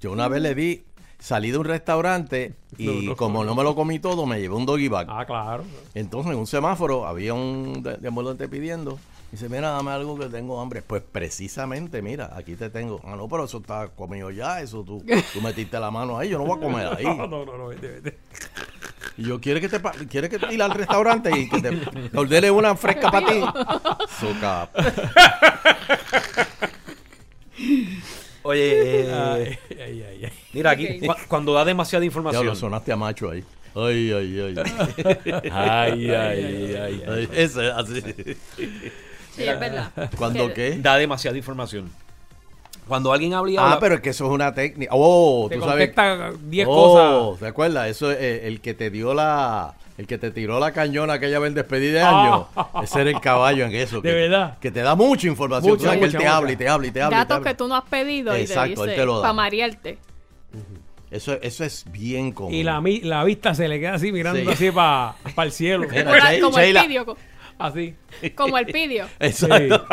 Yo una vez le di, salí de un restaurante y No, no. como no me lo comí todo, me llevé un doggy bag. Ah, claro. Entonces en un semáforo había un deambulante pidiendo. Dice, mira, dame algo que tengo hambre. Pues precisamente, mira, aquí te tengo. Ah, no, pero eso está comido ya, eso tú, tú [LAUGHS] metiste la mano ahí, yo no voy a comer ahí. No, no, no, no, vete, vete. Y yo, ¿quieres que te quieres que te ir al restaurante y que te, te ordene una fresca para ti? Soca. [LAUGHS] Oye, [LAUGHS] eh, Ay, ay, ay, ay. mira aquí, cu- cuando da demasiada Ya información. lo sonaste a macho ahí. Ay, ay, ay. [LAUGHS] Ay, ay, ay, ay. Ese, así. Sí, es verdad. ¿Cuándo Que- qué? Da demasiada información. Cuando alguien habla y habla, Ah, pero es que eso es una técnica. Oh, Te tú sabes. contesta 10 Oh, cosas. ¿te acuerdas? Eso es eh, el que te dio la. El que te tiró la cañona aquella vez en despedida de año. Ah. [LAUGHS] Ese era el caballo en eso. De que, verdad. Que te da mucha información. Mucha, Tú sabes que él te mucha. habla y te habla y te habla. te Datos habla. que tú no has pedido Exacto, y él te te lo dice da. para marearte. Eso, eso es bien común. Y la, la vista se le queda así mirando Sí. así para el cielo. Mira, Como, el pidio. Así. Como el pidio. [LAUGHS] Sí. Exacto.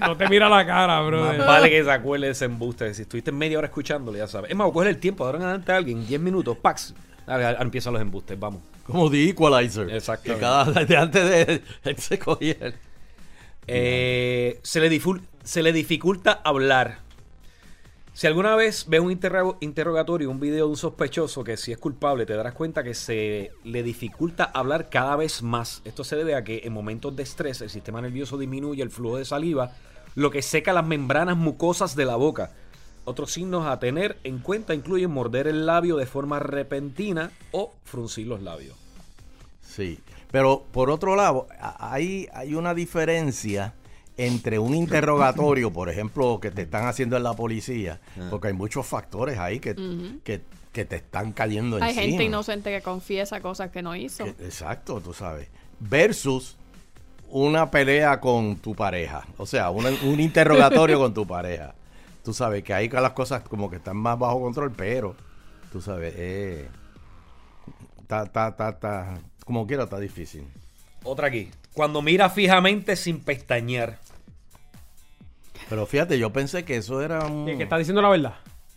No te mira la cara, bro. más vale que se acuerde de ese embuste. Si estuviste media hora escuchándole, ya sabes. Es más, coger el tiempo, ahora en adelante a alguien, 10 minutos, pax. Ahora empiezan los embustes, vamos. Como The Equalizer. Que cada [LAUGHS] de antes de él se cogía. Eh, se, le diful- se le dificulta hablar. Si alguna vez ves un interro- interrogatorio, un video de un sospechoso que si es culpable, te darás cuenta que se le dificulta hablar cada vez más. Esto se debe a que en momentos de estrés el sistema nervioso disminuye el flujo de saliva, lo que seca las membranas mucosas de la boca. Otros signos a tener en cuenta incluyen morder el labio de forma repentina o fruncir los labios. Sí. Pero por otro lado, hay, hay una diferencia entre un interrogatorio, por ejemplo, que te están haciendo en la policía, Ah. porque hay muchos factores ahí que, que, que te están cayendo Hay encima. gente inocente que confiesa cosas que no hizo. Que- exacto, tú sabes. Versus una pelea con tu pareja. O sea, una- un interrogatorio [LAUGHS] con tu pareja. Tú sabes que ahí las cosas como que están más bajo control, pero tú sabes, eh, está, está, está, está- como quiera, está difícil. Otra aquí. Cuando mira fijamente sin pestañear. Pero fíjate, yo pensé que eso era un... Que está diciendo la verdad.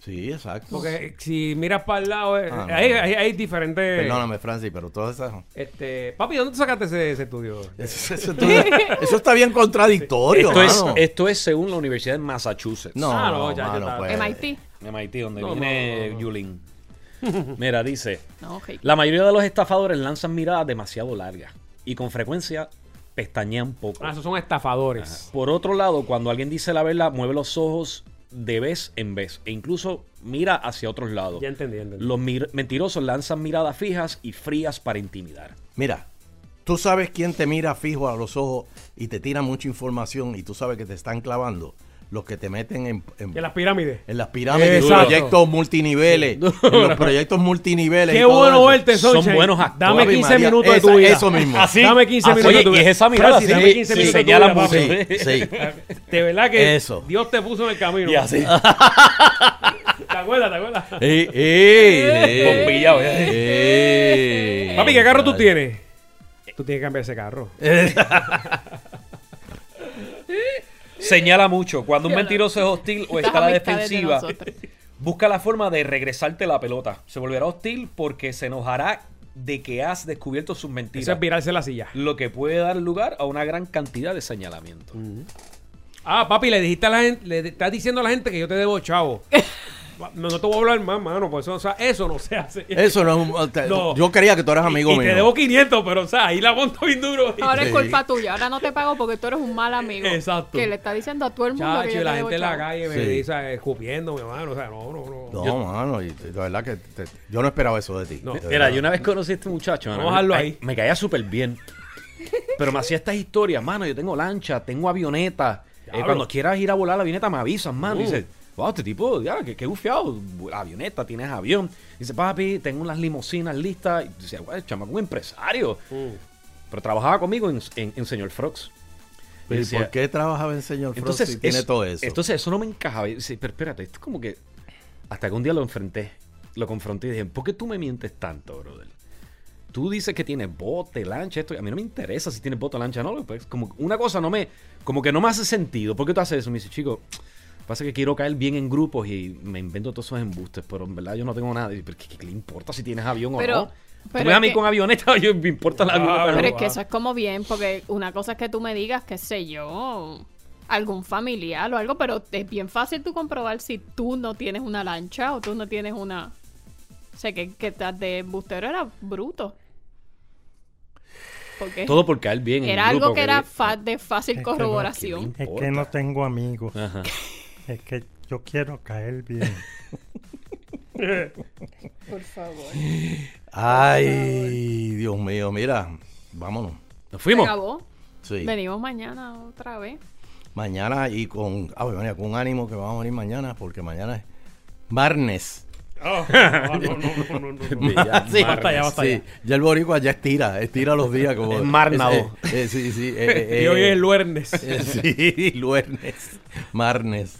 Sí, exacto. Porque si miras para el lado, eh, Ah, no. hay, hay, hay diferentes. Perdóname, Francis, pero todas esas... Este, papi, ¿dónde tú sacaste ese, ese estudio? [LAUGHS] Eso, eso- eso está bien contradictorio, Esto es, mano. esto es según la Universidad de Massachusetts. No, Ah, no, ya, ya mano, está. pues. MIT. MIT, donde No, viene no, no, no. Yulín. [LAUGHS] Mira, dice: No, ok. La mayoría de los estafadores lanzan miradas demasiado largas y con frecuencia pestañean poco. Ah, esos son estafadores. Por otro lado, cuando alguien dice la verdad, mueve los ojos de vez en vez e incluso mira hacia otros lados. Ya entendí, entendí. Los mentirosos lanzan miradas fijas y frías para intimidar. Mira, tú sabes quién te mira fijo a los ojos y te tira mucha información y tú sabes que te están clavando. Los que te meten en, en- En las pirámides. en las pirámides, en Exacto. proyectos multiniveles, en los proyectos multiniveles. Qué bueno verte, Son buenos actores. Dame Ave 15 María, minutos de tu vida. eso mismo. [LAUGHS] Así. Dame 15 Así. minutos de tu vida. y es esa mirada, Francis, sí, dame 15 sí, minutos de tu señala vida. Sí, sí. [LAUGHS] De verdad que Eso. Dios te puso en el camino. Y así. [LAUGHS] ¿Te acuerdas? ¿Te acuerdas? Pompillado, ¿eh? Ey. Papi, ¿qué carro tú tienes? Tú tienes que cambiar ese carro. Señala mucho. Cuando un mentiroso es hostil o [LAUGHS] está a la de defensiva, [LAUGHS] busca la forma de regresarte la pelota. Se volverá hostil porque se enojará de que has descubierto sus Eso mentiras. es virarse la silla. Lo que puede dar lugar a una gran cantidad de señalamientos. Ah, papi, le dijiste a la gente, le estás diciendo a la gente que yo te debo chavo. [LAUGHS] No, no te voy a hablar más, mano. Pues eso, o sea, eso no se hace. [LAUGHS] Eso no es un. te- No. Yo creía que tú eras amigo y, y mío. te debo 500, pero, o sea, ahí la monto bien duro. Ahora es culpa tuya. Ahora no te pago porque tú eres un mal amigo. Exacto. Que le está diciendo a todo el mundo que Chacho, yo y la gente en la calle me Sí. dice, escupiendo, mi hermano. O sea, no, no, no. No, mano, y de verdad que te- yo no esperaba eso de ti. No. Mira, yo una vez conocí a este muchacho. mano, Vamos a dejarlo me- ahí. Me caía súper bien. Pero me hacía estas historias, mano. Yo tengo lancha, tengo avioneta. Eh, cuando quieras ir a volar la avioneta, me avisas, mano. Uh. Dice, wow, este tipo, ya, que, que bufiado, avioneta, tienes avión. Dice, papi, tengo unas limusinas listas. Y dice, güey, chamaco, un empresario. Pero trabajaba conmigo en, en, en Señor Frogs. Y ¿Y decía- por qué trabajaba en Señor Frost entonces, si tiene eso- todo eso? Entonces eso no me encajaba. Y dice, pero espérate, esto es como que... Hasta que un día lo enfrenté, lo confronté y dije, ¿por qué tú me mientes tanto, brother? Tú dices que tienes bote, lancha, esto. A mí no me interesa si tienes bote, lancha, no. Pues como una cosa no me... Como que no me hace sentido. ¿Por qué tú haces eso? Me dice, chico, pasa que quiero caer bien en grupos y me invento todos esos embustes, pero en verdad yo no tengo nada. Y, ¿Pero qué, qué le importa si tienes avión Pero- o no? Tú pero me ves a mí que- con avioneta, [LAUGHS] yo me importa la avión. Pero es que eso es como bien, porque una cosa es que tú me digas, qué sé yo, algún familiar o algo, pero es bien fácil tú comprobar si tú no tienes una lancha o tú no tienes una... O sea, que, que estás de bustero era bruto. Porque Todo por caer bien en Era el algo grupo, que que- era fa- de fácil Es que no- corroboración. Es que no tengo amigos. Ajá. [LAUGHS] Es que yo quiero caer bien. [LAUGHS] Por favor. Ay, Dios mío, mira, vámonos. Nos Se acabó. Sí. Venimos mañana otra vez. Mañana y con, ah, bueno, con ánimo que vamos a venir mañana, porque mañana es marnes. Oh, [LAUGHS] no, no, no, no, no, no. [LAUGHS] Ya, Sí, basta ya, basta sí. ya. Ya el boricua ya estira, estira los días como... Es marnado. Eh, eh, sí, sí. eh, Y eh, hoy es el luernes. eh, sí, luernes, marnes.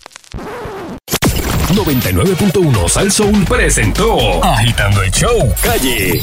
99.1 Sal Soul presentó Agitando el Show Calle.